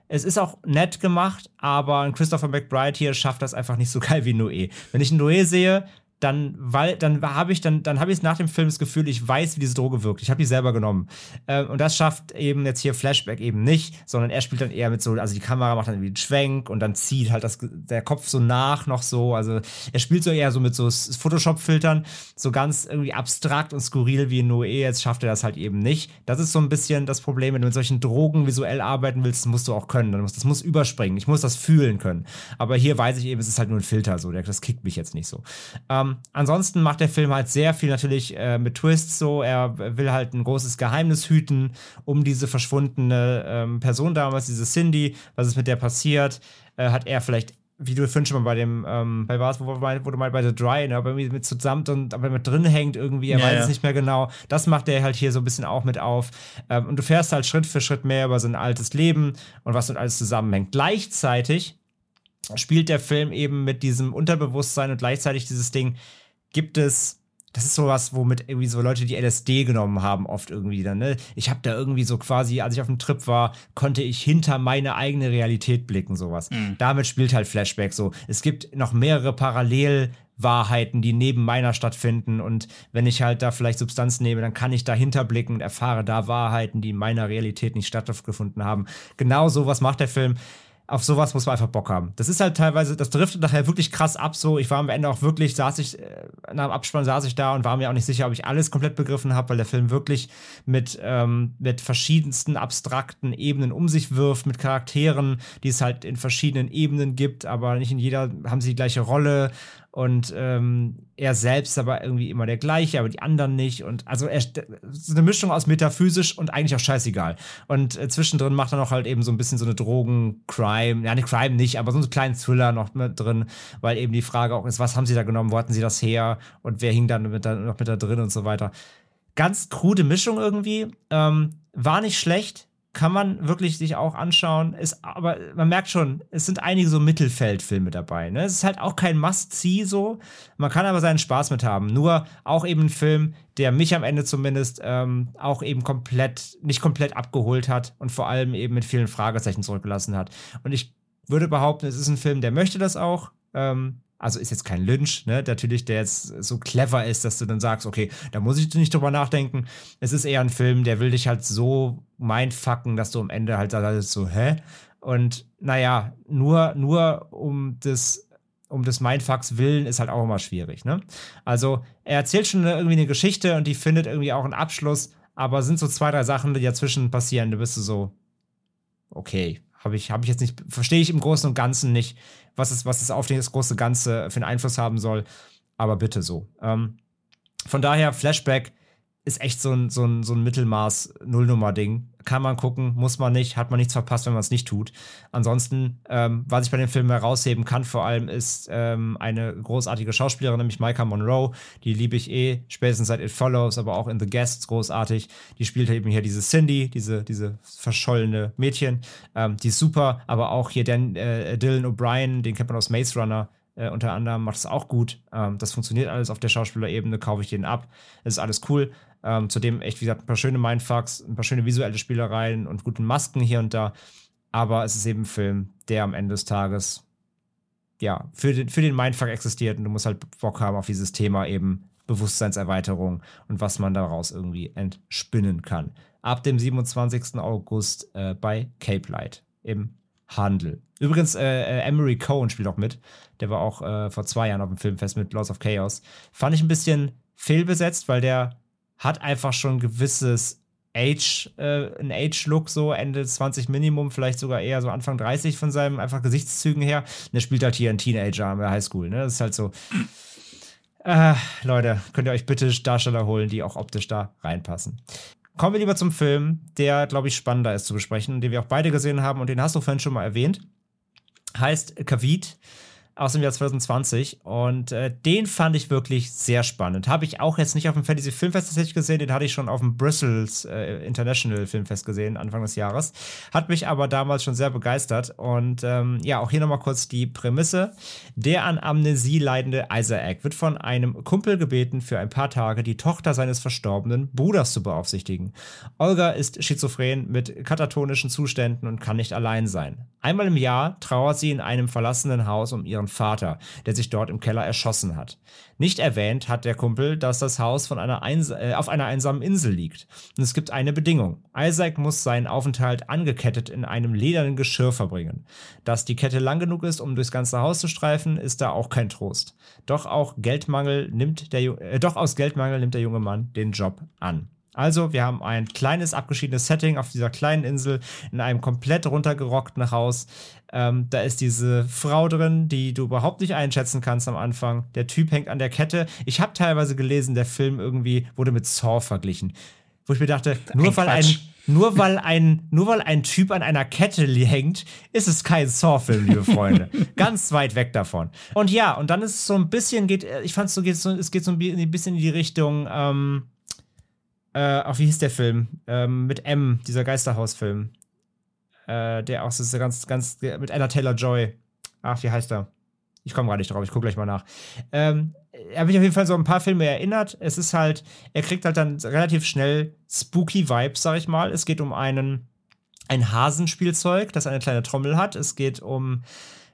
Es ist auch nett gemacht, aber Christopher McBride hier schafft das einfach nicht so geil wie Noé. Wenn ich Noé sehe, dann, weil, dann habe ich dann, dann habe ich nach dem Film das Gefühl, ich weiß, wie diese Droge wirkt. Ich habe die selber genommen. Ähm, und das schafft eben jetzt hier Flashback eben nicht, sondern er spielt dann eher mit so, also die Kamera macht dann irgendwie einen Schwenk und dann zieht halt das, der Kopf so nach noch so. Also er spielt so eher so mit so Photoshop-Filtern, so ganz irgendwie abstrakt und skurril wie Noé. Jetzt schafft er das halt eben nicht. Das ist so ein bisschen das Problem, wenn du mit solchen Drogen visuell arbeiten willst, musst du auch können. Das muss überspringen. Ich muss das fühlen können. Aber hier weiß ich eben, es ist halt nur ein Filter so. Das kickt mich jetzt nicht so. Ähm, ähm, ansonsten macht der Film halt sehr viel natürlich äh, mit Twists so. Er will halt ein großes Geheimnis hüten um diese verschwundene ähm, Person damals, diese Cindy. Was ist mit der passiert? Äh, hat er vielleicht wie du vorhin schon mal bei dem, ähm, bei was, wo, wo, du mal bei The Dry, ne, aber irgendwie mit zusammen und aber mit drin hängt irgendwie, er ja, weiß ja. es nicht mehr genau. Das macht er halt hier so ein bisschen auch mit auf. Ähm, und du fährst halt Schritt für Schritt mehr über sein altes Leben und was mit alles zusammenhängt. Gleichzeitig spielt der Film eben mit diesem Unterbewusstsein und gleichzeitig dieses Ding, gibt es, das ist sowas, womit irgendwie so Leute, die LSD genommen haben, oft irgendwie dann, ne? Ich habe da irgendwie so quasi, als ich auf dem Trip war, konnte ich hinter meine eigene Realität blicken, sowas. Mhm. Damit spielt halt Flashback so. Es gibt noch mehrere Parallelwahrheiten, die neben meiner stattfinden. Und wenn ich halt da vielleicht Substanz nehme, dann kann ich dahinter blicken und erfahre da Wahrheiten, die in meiner Realität nicht stattgefunden haben. Genau sowas macht der Film auf sowas muss man einfach Bock haben. Das ist halt teilweise, das driftet nachher wirklich krass ab. So, ich war am Ende auch wirklich, saß ich, äh, nach dem Abspann saß ich da und war mir auch nicht sicher, ob ich alles komplett begriffen habe, weil der Film wirklich mit, ähm, mit verschiedensten abstrakten Ebenen um sich wirft, mit Charakteren, die es halt in verschiedenen Ebenen gibt, aber nicht in jeder haben sie die gleiche Rolle und ähm, er selbst aber irgendwie immer der gleiche, aber die anderen nicht. Und also er so eine Mischung aus metaphysisch und eigentlich auch scheißegal. Und äh, zwischendrin macht er noch halt eben so ein bisschen so eine Drogen-Crime, ja, eine Crime nicht, aber so einen kleinen Thriller noch mit drin, weil eben die Frage auch ist, was haben sie da genommen, wo hatten sie das her und wer hing dann mit da, noch mit da drin und so weiter. ganz krude Mischung irgendwie. Ähm, war nicht schlecht, kann man wirklich sich auch anschauen. Ist, aber man merkt schon, es sind einige so Mittelfeldfilme dabei. Ne? Es ist halt auch kein Must-See so. Man kann aber seinen Spaß mit haben. Nur auch eben ein Film, der mich am Ende zumindest ähm, auch eben komplett, nicht komplett abgeholt hat und vor allem eben mit vielen Fragezeichen zurückgelassen hat. Und ich würde behaupten, es ist ein Film, der möchte das auch. Ähm, also ist jetzt kein Lynch, ne, natürlich, der jetzt so clever ist, dass du dann sagst, okay, da muss ich nicht drüber nachdenken. Es ist eher ein Film, der will dich halt so mindfucken, dass du am Ende halt sagst, so, hä? Und naja, nur, nur um das um des Mindfucks willen ist halt auch immer schwierig, ne? Also, er erzählt schon irgendwie eine Geschichte und die findet irgendwie auch einen Abschluss, aber sind so zwei, drei Sachen, die dazwischen passieren, da bist du so, okay, habe ich, hab ich jetzt nicht, verstehe ich im Großen und Ganzen nicht, was es, was es auf das große Ganze für einen Einfluss haben soll. Aber bitte so. Ähm, von daher, Flashback ist echt so ein, so ein, so ein Mittelmaß-Nullnummer-Ding. Kann man gucken, muss man nicht, hat man nichts verpasst, wenn man es nicht tut. Ansonsten, ähm, was ich bei dem Film herausheben kann, vor allem ist ähm, eine großartige Schauspielerin, nämlich Micah Monroe. Die liebe ich eh, spätestens seit It Follows, aber auch in The Guests großartig. Die spielt eben hier diese Cindy, diese, diese verschollene Mädchen. Ähm, die ist super, aber auch hier Dan, äh, Dylan O'Brien, den kennt man aus Maze Runner. Äh, unter anderem macht es auch gut. Ähm, das funktioniert alles auf der Schauspielerebene, kaufe ich den ab. Das ist alles cool. Ähm, zudem echt, wie gesagt, ein paar schöne Mindfucks, ein paar schöne visuelle Spielereien und guten Masken hier und da. Aber es ist eben ein Film, der am Ende des Tages ja für den, für den Mindfuck existiert und du musst halt Bock haben auf dieses Thema eben Bewusstseinserweiterung und was man daraus irgendwie entspinnen kann. Ab dem 27. August äh, bei Cape Light im Handel. Übrigens, äh, äh, Emery Cohen spielt auch mit. Der war auch äh, vor zwei Jahren auf dem Filmfest mit Laws of Chaos. Fand ich ein bisschen fehlbesetzt, weil der hat einfach schon ein gewisses Age, äh, ein Age-Look, so Ende 20 Minimum, vielleicht sogar eher so Anfang 30 von seinem einfach Gesichtszügen her. Und der spielt halt hier einen Teenager an der Highschool, ne? Das ist halt so. Äh, Leute, könnt ihr euch bitte Darsteller holen, die auch optisch da reinpassen. Kommen wir lieber zum Film, der, glaube ich, spannender ist zu besprechen, den wir auch beide gesehen haben und den hast du vorhin schon mal erwähnt. Heißt Kavit aus dem Jahr 2020 und äh, den fand ich wirklich sehr spannend. Habe ich auch jetzt nicht auf dem Fantasy Filmfest tatsächlich gesehen, den hatte ich schon auf dem Brussels äh, International Filmfest gesehen, Anfang des Jahres. Hat mich aber damals schon sehr begeistert und ähm, ja, auch hier nochmal kurz die Prämisse. Der an Amnesie leidende Isaac wird von einem Kumpel gebeten, für ein paar Tage die Tochter seines verstorbenen Bruders zu beaufsichtigen. Olga ist schizophren mit katatonischen Zuständen und kann nicht allein sein. Einmal im Jahr trauert sie in einem verlassenen Haus um ihren Vater, der sich dort im Keller erschossen hat. Nicht erwähnt hat der Kumpel, dass das Haus von einer äh, auf einer einsamen Insel liegt. Und es gibt eine Bedingung. Isaac muss seinen Aufenthalt angekettet in einem ledernen Geschirr verbringen. Dass die Kette lang genug ist, um durchs ganze Haus zu streifen, ist da auch kein Trost. Doch auch Geldmangel nimmt der, äh, doch aus Geldmangel nimmt der junge Mann den Job an. Also, wir haben ein kleines abgeschiedenes Setting auf dieser kleinen Insel in einem komplett runtergerockten Haus. Ähm, da ist diese Frau drin, die du überhaupt nicht einschätzen kannst am Anfang. Der Typ hängt an der Kette. Ich habe teilweise gelesen, der Film irgendwie wurde mit Saw verglichen. Wo ich mir dachte, nur weil ein, nur weil ein, nur weil ein Typ an einer Kette hängt, ist es kein Saw-Film, liebe Freunde. Ganz weit weg davon. Und ja, und dann ist es so ein bisschen, geht, ich fand es so, geht so, es geht so ein bisschen in die Richtung, ähm, äh, ach, wie hieß der Film? Ähm, mit M, dieser Geisterhausfilm. Äh, der auch so ganz, ganz, mit Anna Taylor Joy. Ach, wie heißt er? Ich komme gerade nicht drauf, ich gucke gleich mal nach. Ähm, er hat mich auf jeden Fall so ein paar Filme erinnert. Es ist halt, er kriegt halt dann relativ schnell spooky Vibes, sag ich mal. Es geht um einen, ein Hasenspielzeug, das eine kleine Trommel hat. Es geht um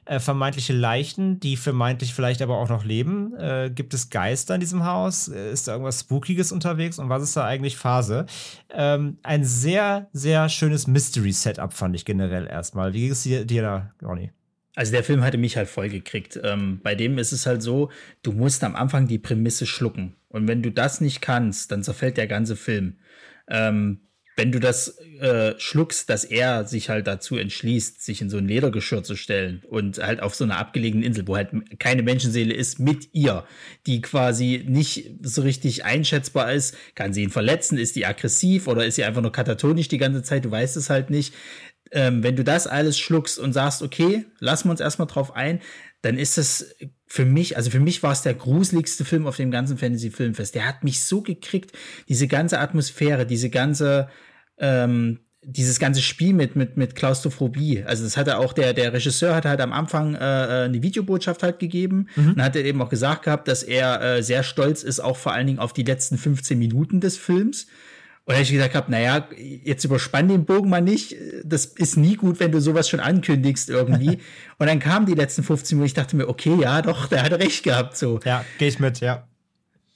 äh, vermeintliche Leichen, die vermeintlich vielleicht aber auch noch leben. Äh, gibt es Geister in diesem Haus? Äh, ist da irgendwas Spookiges unterwegs? Und was ist da eigentlich Phase? Ähm, ein sehr, sehr schönes Mystery-Setup fand ich generell erstmal. Wie ging es dir, dir da, Ronny? Also der Film hatte mich halt voll gekriegt. Ähm, bei dem ist es halt so, du musst am Anfang die Prämisse schlucken. Und wenn du das nicht kannst, dann zerfällt der ganze Film. Ähm, wenn du das äh, schluckst, dass er sich halt dazu entschließt, sich in so ein Ledergeschirr zu stellen und halt auf so einer abgelegenen Insel, wo halt keine Menschenseele ist, mit ihr, die quasi nicht so richtig einschätzbar ist, kann sie ihn verletzen, ist die aggressiv oder ist sie einfach nur katatonisch die ganze Zeit, du weißt es halt nicht. Ähm, wenn du das alles schluckst und sagst, okay, lassen wir uns erstmal drauf ein, dann ist es für mich, also für mich war es der gruseligste Film auf dem ganzen Fantasy-Filmfest. Der hat mich so gekriegt, diese ganze Atmosphäre, diese ganze, ähm, dieses ganze Spiel mit, mit, mit Klaustrophobie. Also das hatte auch der, der Regisseur hat halt am Anfang äh, äh eine Videobotschaft halt gegeben mhm. und hat eben auch gesagt gehabt, dass er äh, sehr stolz ist, auch vor allen Dingen auf die letzten 15 Minuten des Films. Und ich gesagt habe, naja, jetzt überspann den Bogen mal nicht. Das ist nie gut, wenn du sowas schon ankündigst irgendwie. und dann kamen die letzten 15 Minuten. Ich dachte mir, okay, ja, doch, der hat recht gehabt. So. Ja, gehe ich mit, ja.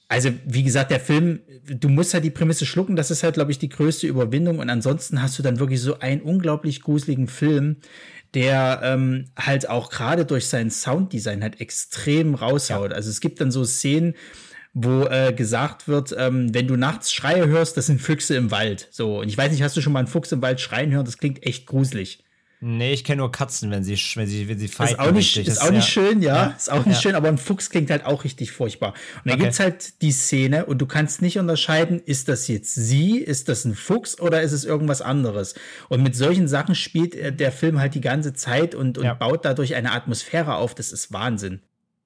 Also, wie gesagt, der Film, du musst halt die Prämisse schlucken. Das ist halt, glaube ich, die größte Überwindung. Und ansonsten hast du dann wirklich so einen unglaublich gruseligen Film, der ähm, halt auch gerade durch sein Sounddesign halt extrem raushaut. Ja. Also, es gibt dann so Szenen, wo äh, gesagt wird, ähm, wenn du nachts Schreie hörst, das sind Füchse im Wald. So, und ich weiß nicht, hast du schon mal einen Fuchs im Wald schreien hören? Das klingt echt gruselig. Nee, ich kenne nur Katzen, wenn sie, wenn sie, wenn sie fighten. Ist auch nicht, ist auch nicht ja. schön, ja. ja. Ist auch nicht ja. schön, aber ein Fuchs klingt halt auch richtig furchtbar. Und dann okay. gibt's halt die Szene und du kannst nicht unterscheiden, ist das jetzt sie, ist das ein Fuchs oder ist es irgendwas anderes? Und mit solchen Sachen spielt äh, der Film halt die ganze Zeit und, und baut dadurch eine Atmosphäre auf. Das ist Wahnsinn.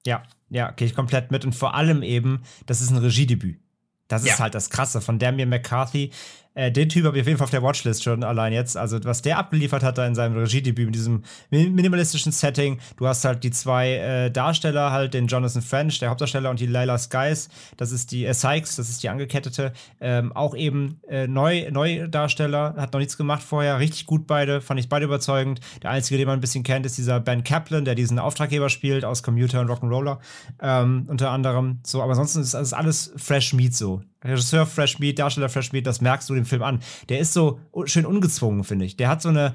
Ja, ja, gehe ich komplett mit. Und vor allem eben, das ist ein Regiedebüt. Das ist halt das Krasse von Damien McCarthy. Äh, den Typ habe ich auf jeden Fall auf der Watchlist schon allein jetzt. Also, was der abgeliefert hat da in seinem Regiedebüt mit diesem minimalistischen Setting. Du hast halt die zwei äh, Darsteller, halt den Jonathan French, der Hauptdarsteller, und die Layla Skies. Das ist die äh, Sykes, das ist die Angekettete. Ähm, auch eben äh, neu, Neudarsteller, hat noch nichts gemacht vorher. Richtig gut beide, fand ich beide überzeugend. Der einzige, den man ein bisschen kennt, ist dieser Ben Kaplan, der diesen Auftraggeber spielt aus Commuter und Rock'n'Roller. Ähm, unter anderem. So, aber ansonsten ist das alles Fresh Meat so. Regisseur Fresh Meat, Darsteller Fresh Meat, das merkst du dem Film an. Der ist so schön ungezwungen, finde ich. Der hat so eine,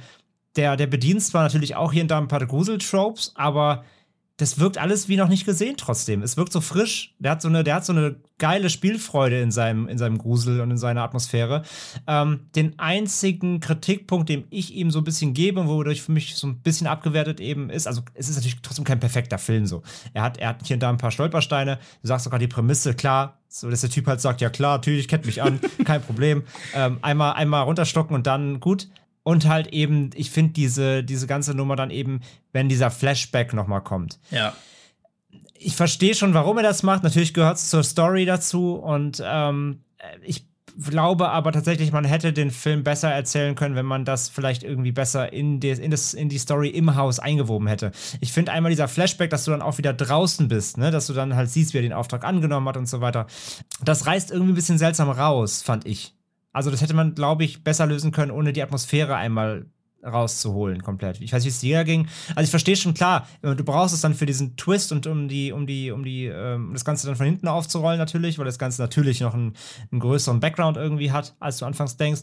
der, der bedient zwar natürlich auch hier und da ein paar Grusel-Tropes, aber das wirkt alles wie noch nicht gesehen trotzdem. Es wirkt so frisch. Der hat so eine, der hat so eine geile Spielfreude in seinem, in seinem Grusel und in seiner Atmosphäre. Ähm, den einzigen Kritikpunkt, den ich ihm so ein bisschen gebe und wodurch für mich so ein bisschen abgewertet eben ist, also es ist natürlich trotzdem kein perfekter Film so. Er hat, er hat hier und da ein paar Stolpersteine. Du sagst sogar die Prämisse, klar, so dass der Typ halt sagt, ja klar, natürlich, kennt mich an, kein Problem. Ähm, einmal, einmal runterstocken und dann gut. Und halt eben, ich finde diese, diese ganze Nummer dann eben, wenn dieser Flashback nochmal kommt. Ja. Ich verstehe schon, warum er das macht. Natürlich gehört es zur Story dazu. Und ähm, ich glaube aber tatsächlich, man hätte den Film besser erzählen können, wenn man das vielleicht irgendwie besser in die, in das, in die Story im Haus eingewoben hätte. Ich finde einmal dieser Flashback, dass du dann auch wieder draußen bist, ne? dass du dann halt siehst, wie er den Auftrag angenommen hat und so weiter. Das reißt irgendwie ein bisschen seltsam raus, fand ich. Also das hätte man, glaube ich, besser lösen können, ohne die Atmosphäre einmal rauszuholen komplett. Ich weiß, wie es dir ging. Also ich verstehe schon klar, du brauchst es dann für diesen Twist und um die, um die, um die, ähm, das Ganze dann von hinten aufzurollen natürlich, weil das Ganze natürlich noch einen, einen größeren Background irgendwie hat, als du anfangs denkst.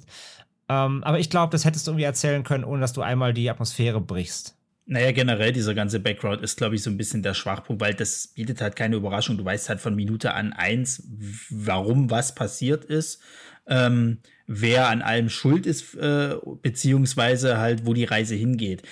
Ähm, aber ich glaube, das hättest du irgendwie erzählen können, ohne dass du einmal die Atmosphäre brichst. Naja, generell dieser ganze Background ist, glaube ich, so ein bisschen der Schwachpunkt, weil das bietet halt keine Überraschung. Du weißt halt von Minute an eins, warum was passiert ist ähm, wer an allem schuld ist, äh, beziehungsweise halt, wo die Reise hingeht.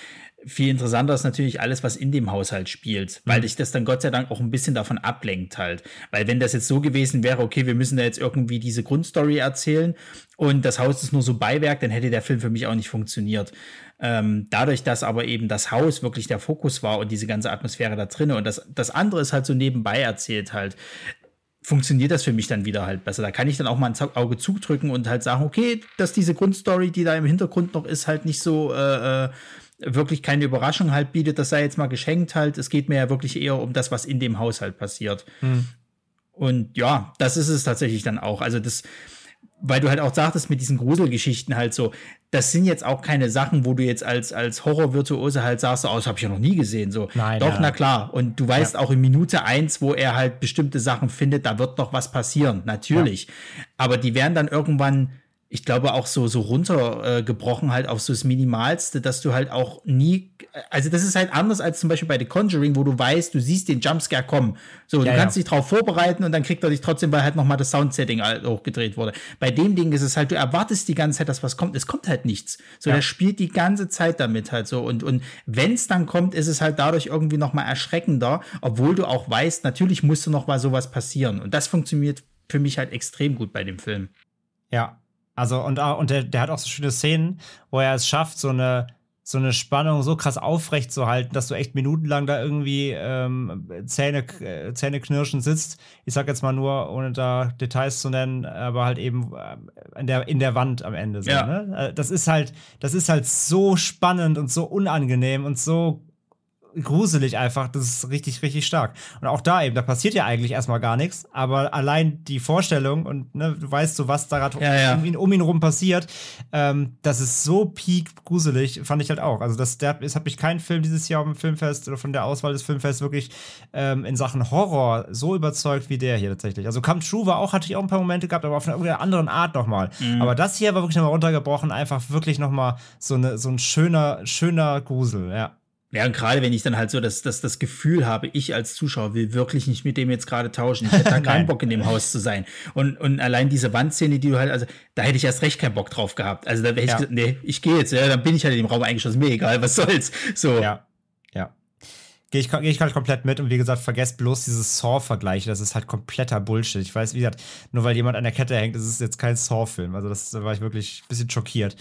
Viel interessanter ist natürlich alles, was in dem Haushalt spielt, weil mhm. dich das dann Gott sei Dank auch ein bisschen davon ablenkt halt. Weil wenn das jetzt so gewesen wäre, okay, wir müssen da jetzt irgendwie diese Grundstory erzählen und das Haus ist nur so Beiwerk, dann hätte der Film für mich auch nicht funktioniert. Ähm, dadurch, dass aber eben das Haus wirklich der Fokus war und diese ganze Atmosphäre da drinne und das, das andere ist halt so nebenbei erzählt halt, funktioniert das für mich dann wieder halt besser. Da kann ich dann auch mal ein Auge zudrücken und halt sagen, okay, dass diese Grundstory, die da im Hintergrund noch ist, halt nicht so äh, äh, wirklich keine Überraschung halt bietet. Das sei jetzt mal geschenkt halt. Es geht mir ja wirklich eher um das, was in dem Haushalt passiert. Hm. Und ja, das ist es tatsächlich dann auch. Also das, weil du halt auch sagtest mit diesen Gruselgeschichten halt so, das sind jetzt auch keine Sachen, wo du jetzt als, als Horrorvirtuose halt sagst, oh, das habe ich ja noch nie gesehen. So, Nein, doch, ja. na klar. Und du weißt ja. auch in Minute eins, wo er halt bestimmte Sachen findet, da wird noch was passieren, natürlich. Ja. Aber die werden dann irgendwann ich glaube, auch so, so runtergebrochen äh, halt auf so das Minimalste, dass du halt auch nie, also das ist halt anders als zum Beispiel bei The Conjuring, wo du weißt, du siehst den Jumpscare kommen. So, ja, du kannst ja. dich drauf vorbereiten und dann kriegt er dich trotzdem, weil halt nochmal das Soundsetting halt hochgedreht wurde. Bei dem Ding ist es halt, du erwartest die ganze Zeit, dass was kommt. Es kommt halt nichts. So, ja. der spielt die ganze Zeit damit halt so. Und, und wenn es dann kommt, ist es halt dadurch irgendwie nochmal erschreckender, obwohl du auch weißt, natürlich musste noch mal sowas passieren. Und das funktioniert für mich halt extrem gut bei dem Film. Ja, also, und, und der, der hat auch so schöne Szenen, wo er es schafft, so eine so eine Spannung so krass aufrecht zu halten, dass du echt minutenlang da irgendwie ähm, Zähne, äh, Zähne knirschen sitzt. Ich sag jetzt mal nur, ohne da Details zu nennen, aber halt eben äh, in, der, in der Wand am Ende. So, Ja. ne? Äh, Das ist halt, das ist halt so spannend und so unangenehm und so gruselig einfach. Das ist richtig, richtig stark. Und auch da eben, da passiert ja eigentlich erstmal gar nichts, aber allein die Vorstellung und ne, du weißt so, was da gerade Ja, ja. um, ihn, um ihn rum passiert, ähm, das ist so peak gruselig, fand ich halt auch. Also das, der, es hat mich kein Film dieses Jahr auf dem Filmfest oder von der Auswahl des Filmfests wirklich ähm, in Sachen Horror so überzeugt wie der hier tatsächlich. Also Come True war auch, hatte ich auch ein paar Momente gehabt, aber auf einer irgendeiner anderen Art nochmal. Mhm. Aber das hier war wirklich nochmal runtergebrochen, einfach wirklich nochmal so, eine, so ein schöner, schöner Grusel, ja. Ja, und gerade wenn ich dann halt so das, das, das Gefühl habe, ich als Zuschauer will wirklich nicht mit dem jetzt gerade tauschen. Ich hätte da keinen Bock in dem Haus zu sein. Und, und allein diese Wandszene, die du halt, also da hätte ich erst recht keinen Bock drauf gehabt. Also da hätte ich Ja. gesagt, nee, ich gehe jetzt, ja, dann bin ich halt in dem Raum eingeschlossen, mir egal, was soll's. So. Ja, ja. Gehe ich, geh ich halt komplett mit und wie gesagt, vergesst bloß dieses Saw-Vergleich. Das ist halt kompletter Bullshit. Ich weiß, wie gesagt, nur weil jemand an der Kette hängt, ist es jetzt kein Saw-Film. Also das da war ich wirklich ein bisschen schockiert.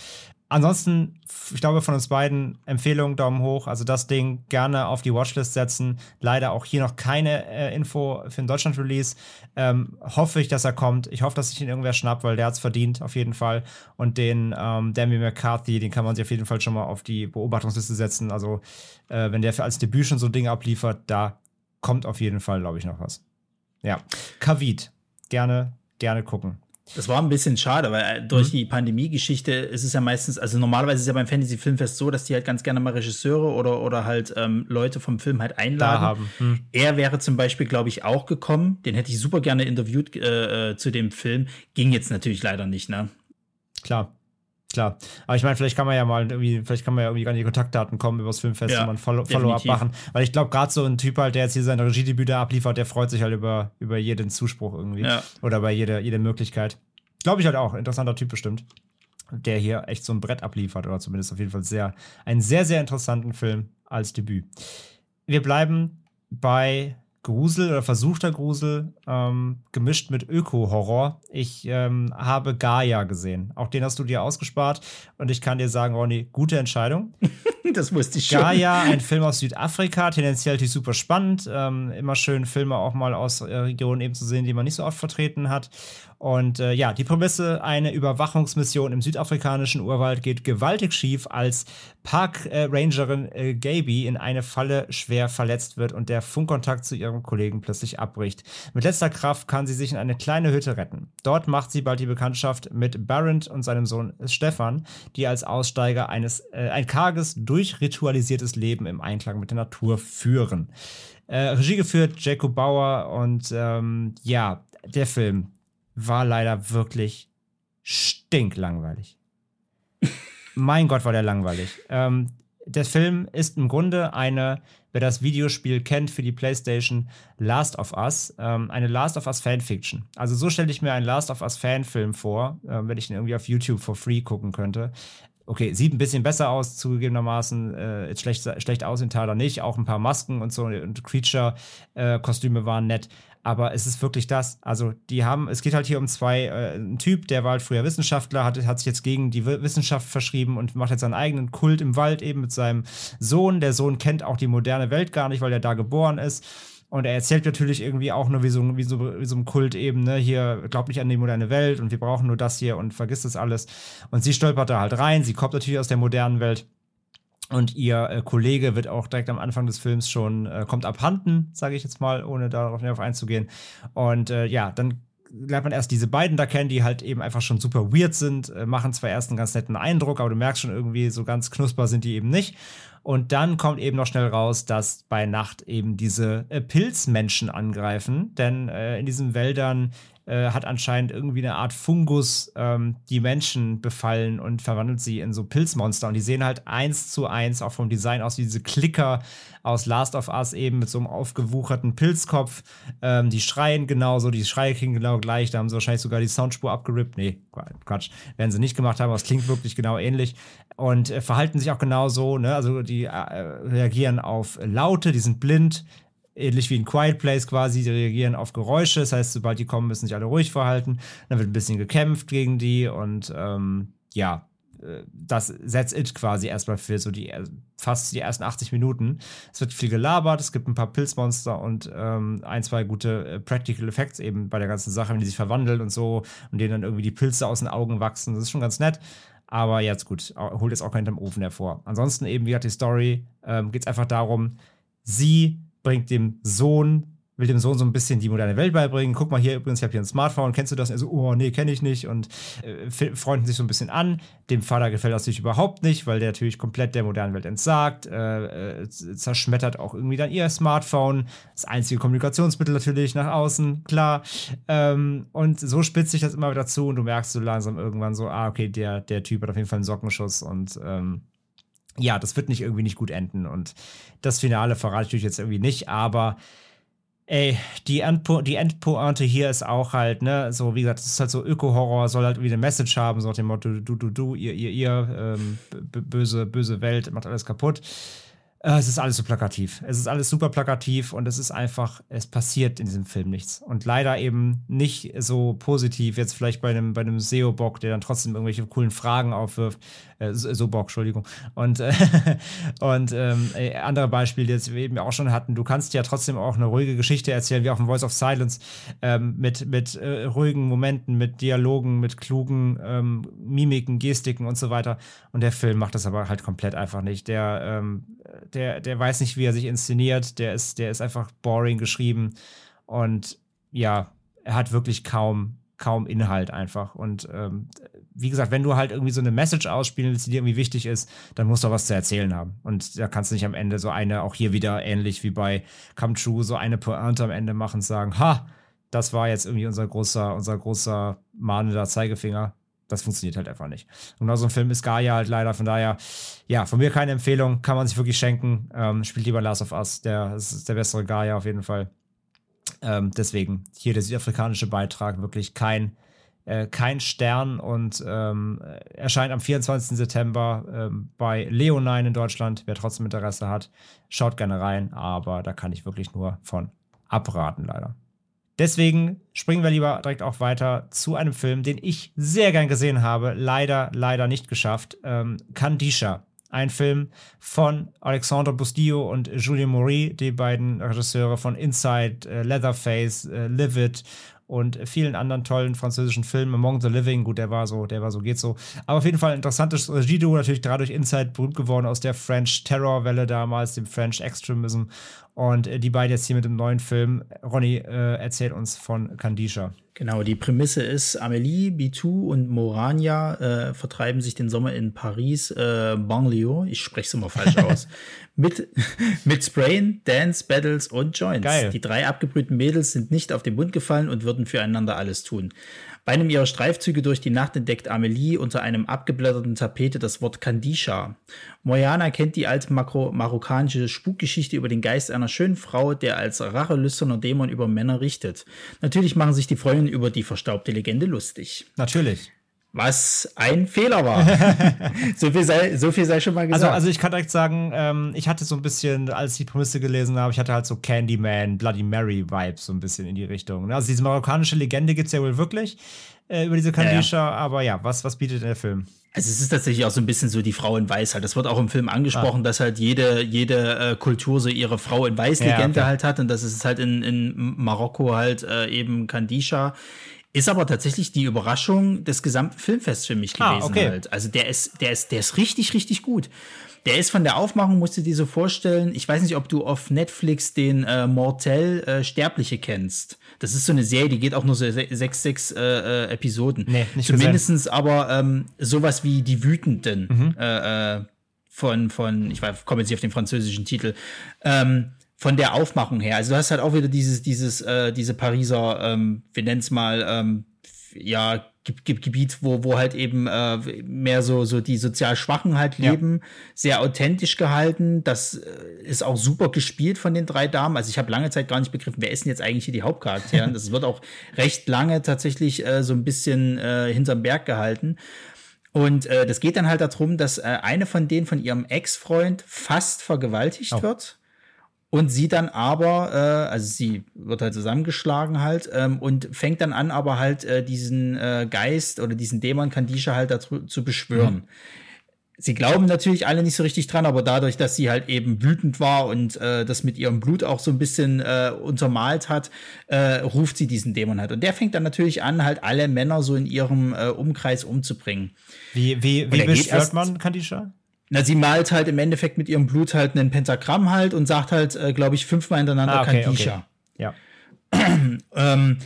Ansonsten, ich glaube, von uns beiden Empfehlung, Daumen hoch. Also das Ding gerne auf die Watchlist setzen. Leider auch hier noch keine äh, Info für den Deutschland-Release. Ähm, hoffe ich, dass er kommt. Ich hoffe, dass sich ihn irgendwer schnappt, weil der hat es verdient, auf jeden Fall. Und den ähm, Demi McCarthy, den kann man sich auf jeden Fall schon mal auf die Beobachtungsliste setzen. Also, äh, wenn der für als Debüt schon so Dinge abliefert, da kommt auf jeden Fall, glaube ich, noch was. Ja. Kavit. Gerne, gerne gucken. Das war ein bisschen schade, weil äh, Mhm. durch die Pandemie-Geschichte ist es ja meistens, also normalerweise ist es ja beim Fantasy-Filmfest so, dass die halt ganz gerne mal Regisseure oder, oder halt ähm, Leute vom Film halt einladen. Da haben. Hm. Er wäre zum Beispiel, glaube ich, auch gekommen. Den hätte ich super gerne interviewt äh, äh, zu dem Film. Ging jetzt natürlich leider nicht, ne? Klar. Klar. Aber ich meine, vielleicht kann man ja mal irgendwie, vielleicht kann man ja irgendwie an die Kontaktdaten kommen übers Filmfest Ja, und mal ein Follow- Follow-up definitiv. machen. Weil ich glaube, gerade so ein Typ halt, der jetzt hier seine Regiedebüt da abliefert, der freut sich halt über, über jeden Zuspruch irgendwie. Ja. Oder bei jeder, jede Möglichkeit. Glaube ich halt auch. Interessanter Typ bestimmt. Der hier echt so ein Brett abliefert oder zumindest auf jeden Fall sehr, einen sehr, sehr interessanten Film als Debüt. Wir bleiben bei Grusel oder versuchter Grusel, ähm, gemischt mit Öko-Horror. Ich ähm, habe Gaia gesehen. Auch den hast du dir ausgespart. Und ich kann dir sagen, Ronny, gute Entscheidung. Das wusste ich schon. Gaia, ein Film aus Südafrika, tendenziell natürlich super spannend. Ähm, immer schön, Filme auch mal aus äh, Regionen eben zu sehen, die man nicht so oft vertreten hat. Und äh, ja, die Prämisse, eine Überwachungsmission im südafrikanischen Urwald geht gewaltig schief, als Parkrangerin äh, Gaby in eine Falle schwer verletzt wird und der Funkkontakt zu ihrem Kollegen plötzlich abbricht. Mit letzter Kraft kann sie sich in eine kleine Hütte retten. Dort macht sie bald die Bekanntschaft mit Barrent und seinem Sohn Stefan, die als Aussteiger eines, äh, ein karges, durchritualisiertes Leben im Einklang mit der Natur führen. Äh, Regie geführt Jacob Bauer und ähm, ja, der Film war leider wirklich stinklangweilig. mein Gott, war der langweilig. Ähm, der Film ist im Grunde eine, wer das Videospiel kennt für die PlayStation, Last of Us, ähm, eine Last of Us Fanfiction. Also so stelle ich mir einen Last of Us Fanfilm vor, äh, wenn ich ihn irgendwie auf YouTube for free gucken könnte. Okay, sieht ein bisschen besser aus, zugegebenermaßen. Äh, jetzt schlecht, schlecht aus in Tyler nicht. Auch ein paar Masken und so und Creature-Kostüme waren nett. Aber es ist wirklich das. Also, die haben, es geht halt hier um zwei, äh, ein Typ, der war halt früher Wissenschaftler, hat, hat sich jetzt gegen die Wi- Wissenschaft verschrieben und macht jetzt seinen eigenen Kult im Wald eben mit seinem Sohn. Der Sohn kennt auch die moderne Welt gar nicht, weil er da geboren ist. Und er erzählt natürlich irgendwie auch nur wie so, wie so, wie so ein Kult eben, ne, hier, glaubt nicht an die moderne Welt und wir brauchen nur das hier und vergisst das alles. Und sie stolpert da halt rein, sie kommt natürlich aus der modernen Welt. Und ihr äh, Kollege wird auch direkt am Anfang des Films schon, äh, kommt abhanden, sage ich jetzt mal, ohne darauf näher einzugehen. Und äh, ja, dann lernt man erst diese beiden da kennen, die halt eben einfach schon super weird sind, äh, machen zwar erst einen ganz netten Eindruck, aber du merkst schon irgendwie, so ganz knusper sind die eben nicht. Und dann kommt eben noch schnell raus, dass bei Nacht eben diese äh, Pilzmenschen angreifen, denn äh, in diesen Wäldern äh, hat anscheinend irgendwie eine Art Fungus ähm, die Menschen befallen und verwandelt sie in so Pilzmonster. Und die sehen halt eins zu eins auch vom Design aus wie diese Klicker aus Last of Us eben mit so einem aufgewucherten Pilzkopf. Ähm, die schreien genauso, die Schreie klingen genau gleich. Da haben sie wahrscheinlich sogar die Soundspur abgerippt. Nee, Quatsch. Werden sie nicht gemacht haben, aber es klingt wirklich genau ähnlich. Und äh, verhalten sich auch genauso, ne? Also die äh, reagieren auf Laute, die sind blind, ähnlich wie in Quiet Place quasi, die reagieren auf Geräusche. Das heißt, sobald die kommen, müssen sich alle ruhig verhalten. Dann wird ein bisschen gekämpft gegen die und ähm, ja, das that's it quasi erstmal für so die fast die ersten 80 Minuten. Es wird viel gelabert, es gibt ein paar Pilzmonster und ähm, ein, zwei gute äh, Practical Effects eben bei der ganzen Sache, wenn die sich verwandeln und so und denen dann irgendwie die Pilze aus den Augen wachsen. Das ist schon ganz nett. Aber jetzt gut, holt jetzt auch keinen im Ofen hervor. Ansonsten eben, wie gesagt, die Story ähm, geht es einfach darum, sie bringt dem Sohn will dem Sohn so ein bisschen die moderne Welt beibringen. Guck mal hier übrigens, ich habe hier ein Smartphone, kennst du das? Er so, oh nee, kenne ich nicht und äh, freunden sich so ein bisschen an. Dem Vater gefällt das natürlich überhaupt nicht, weil der natürlich komplett der modernen Welt entsagt, äh, äh, zerschmettert auch irgendwie dann ihr Smartphone, das einzige Kommunikationsmittel natürlich nach außen, klar. Ähm, und so spitzt sich das immer wieder zu und du merkst so langsam irgendwann so, ah, okay, der, der Typ hat auf jeden Fall einen Sockenschuss und ähm, ja, das wird nicht irgendwie nicht gut enden und das Finale verrate ich natürlich jetzt irgendwie nicht, aber Ey, die, Endpo die Endpointe hier ist auch halt, ne, so wie gesagt, es ist halt so Öko-Horror, soll halt irgendwie eine Message haben, so nach dem Motto, du, du, du, ihr, ihr, ihr, ähm, böse, böse Welt, macht alles kaputt. Äh, es ist alles so plakativ. Es ist alles super plakativ und es ist einfach, es passiert in diesem Film nichts. Und leider eben nicht so positiv, jetzt vielleicht bei einem, bei einem SEO-Bock, der dann trotzdem irgendwelche coolen Fragen aufwirft. Äh, so Bock, Entschuldigung. Und, äh, und ähm, äh, andere Beispiele, die wir eben auch schon hatten, du kannst ja trotzdem auch eine ruhige Geschichte erzählen, wie auch in Voice of Silence, ähm, mit, mit äh, ruhigen Momenten, mit Dialogen, mit klugen ähm, Mimiken, Gestiken und so weiter. Und der Film macht das aber halt komplett einfach nicht. Der, ähm, der, der weiß nicht, wie er sich inszeniert. Der ist, der ist einfach boring geschrieben. Und ja, er hat wirklich kaum, kaum Inhalt einfach. Und ähm, wie gesagt, wenn du halt irgendwie so eine Message ausspielen willst, die dir irgendwie wichtig ist, dann musst du auch was zu erzählen haben. Und da kannst du nicht am Ende so eine, auch hier wieder ähnlich wie bei Come True, so eine Pointe am Ende machen und sagen, ha, das war jetzt irgendwie unser großer, unser großer mahnender Zeigefinger das funktioniert halt einfach nicht. Und genau so ein Film ist Gaia halt leider, von daher, ja, von mir keine Empfehlung, kann man sich wirklich schenken. Ähm, spielt lieber Last of Us, der ist der bessere Gaia auf jeden Fall. Ähm, deswegen hier der südafrikanische Beitrag wirklich kein, äh, kein Stern und ähm, erscheint am 24. September ähm, bei Leonine in Deutschland. Wer trotzdem Interesse hat, schaut gerne rein, aber da kann ich wirklich nur von abraten, leider. Deswegen springen wir lieber direkt auch weiter zu einem Film, den ich sehr gern gesehen habe, leider, leider nicht geschafft. Ähm, Kandisha. Ein Film von Alexandre Bustillo und Julien Maury, die beiden Regisseure von Inside, äh, Leatherface, äh, Livid und vielen anderen tollen französischen Filmen. Among the Living, gut, der war so, der war so, geht so. Aber auf jeden Fall ein interessantes Regie-Duo, natürlich gerade durch Inside berühmt geworden aus der French Terror-Welle damals, dem French Extremism. Und äh, die beiden jetzt hier mit dem neuen Film. Ronny äh, erzählt uns von Kandisha. Genau, die Prämisse ist, Amélie, Bitou und Morania äh, vertreiben sich den Sommer in Paris, äh, Banlieue, ich spreche es immer falsch aus, mit, mit Sprayen, Dance, Battles und Joints. Geil. Die drei abgebrühten Mädels sind nicht auf den Bund gefallen und würden füreinander alles tun. Bei einem ihrer Streifzüge durch die Nacht entdeckt Amelie unter einem abgeblätterten Tapete das Wort Kandisha. Moyana kennt die alte marokkanische Spukgeschichte über den Geist einer schönen Frau, der als rachelüsterner Dämon über Männer richtet. Natürlich machen sich die Freundinnen über die verstaubte Legende lustig. Natürlich. Was ein Fehler war. so, viel sei, so viel sei schon mal also, gesagt. Also, also ich kann direkt sagen, ähm, ich hatte so ein bisschen, als ich die Prämisse gelesen habe, ich hatte halt so Candyman, Bloody Mary-Vibes so ein bisschen in die Richtung. Ne? Also diese marokkanische Legende gibt es ja wohl wirklich äh, über diese Kandisha, ja, ja. aber ja, was, was bietet der Film? Also es ist tatsächlich auch so ein bisschen so die Frau in Weiß halt. Das wird auch im Film angesprochen, ah. dass halt jede, jede äh, Kultur so ihre Frau in Weiß-Legende ja, okay. halt hat und das ist halt in, in Marokko halt äh, eben Kandisha. Ist aber tatsächlich die Überraschung des gesamten Filmfests für mich ah, gewesen ah, okay. halt. Also der ist, der ist, der ist richtig, richtig gut. Der ist von der Aufmachung, musst du dir so vorstellen, ich weiß nicht, ob du auf Netflix den äh, Mortel äh, Sterbliche kennst. Das ist so eine Serie, die geht auch nur so sechs, sechs äh, äh, Episoden. Nee, nicht Zumindestens gesehen. aber ähm, sowas wie Die Wütenden mhm. äh, äh, von, von, ich komme jetzt nicht auf den französischen Titel. Ähm, von der Aufmachung her. Also du hast halt auch wieder dieses, dieses, äh, diese Pariser, ähm, wir nennen es mal, ähm, ja, Gebiet, wo, wo halt eben äh, mehr so, so die sozial Schwachen halt leben, ja. sehr authentisch gehalten. Das äh, ist auch super gespielt von den drei Damen. Also ich habe lange Zeit gar nicht begriffen, wer ist denn jetzt eigentlich hier die Hauptcharaktere? das wird auch recht lange tatsächlich äh, so ein bisschen äh, hinterm Berg gehalten. Und äh, das geht dann halt darum, dass äh, eine von denen von ihrem Ex-Freund fast vergewaltigt oh. wird und sie dann aber, äh, also sie wird halt zusammengeschlagen halt ähm, und fängt dann an, aber halt äh, diesen äh, Geist oder diesen Dämon Kandisha halt dazu zu beschwören. Mhm. Sie glauben natürlich alle nicht so richtig dran, aber dadurch, dass sie halt eben wütend war und äh, das mit ihrem Blut auch so ein bisschen äh, untermalt hat, äh, ruft sie diesen Dämon halt. Und der fängt dann natürlich an, halt alle Männer so in ihrem äh, Umkreis umzubringen. Wie, wie, wie beschwört man Kandisha? Na, sie malt halt im Endeffekt mit ihrem Blut halt ein Pentagramm halt und sagt halt, äh, glaube ich, fünfmal hintereinander ah, okay, Kandisha. Okay. Ja. ähm,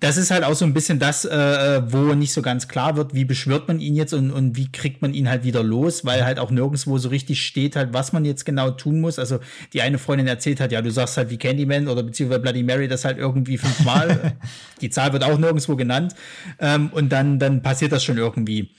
das ist halt auch so ein bisschen das, äh, wo nicht so ganz klar wird, wie beschwört man ihn jetzt und, und wie kriegt man ihn halt wieder los, weil halt auch nirgendwo so richtig steht halt, was man jetzt genau tun muss. Also die eine Freundin erzählt hat, ja, du sagst halt wie Candyman oder beziehungsweise Bloody Mary das halt irgendwie fünfmal. die Zahl wird auch nirgendwo genannt. Ähm, und dann, dann passiert das schon irgendwie.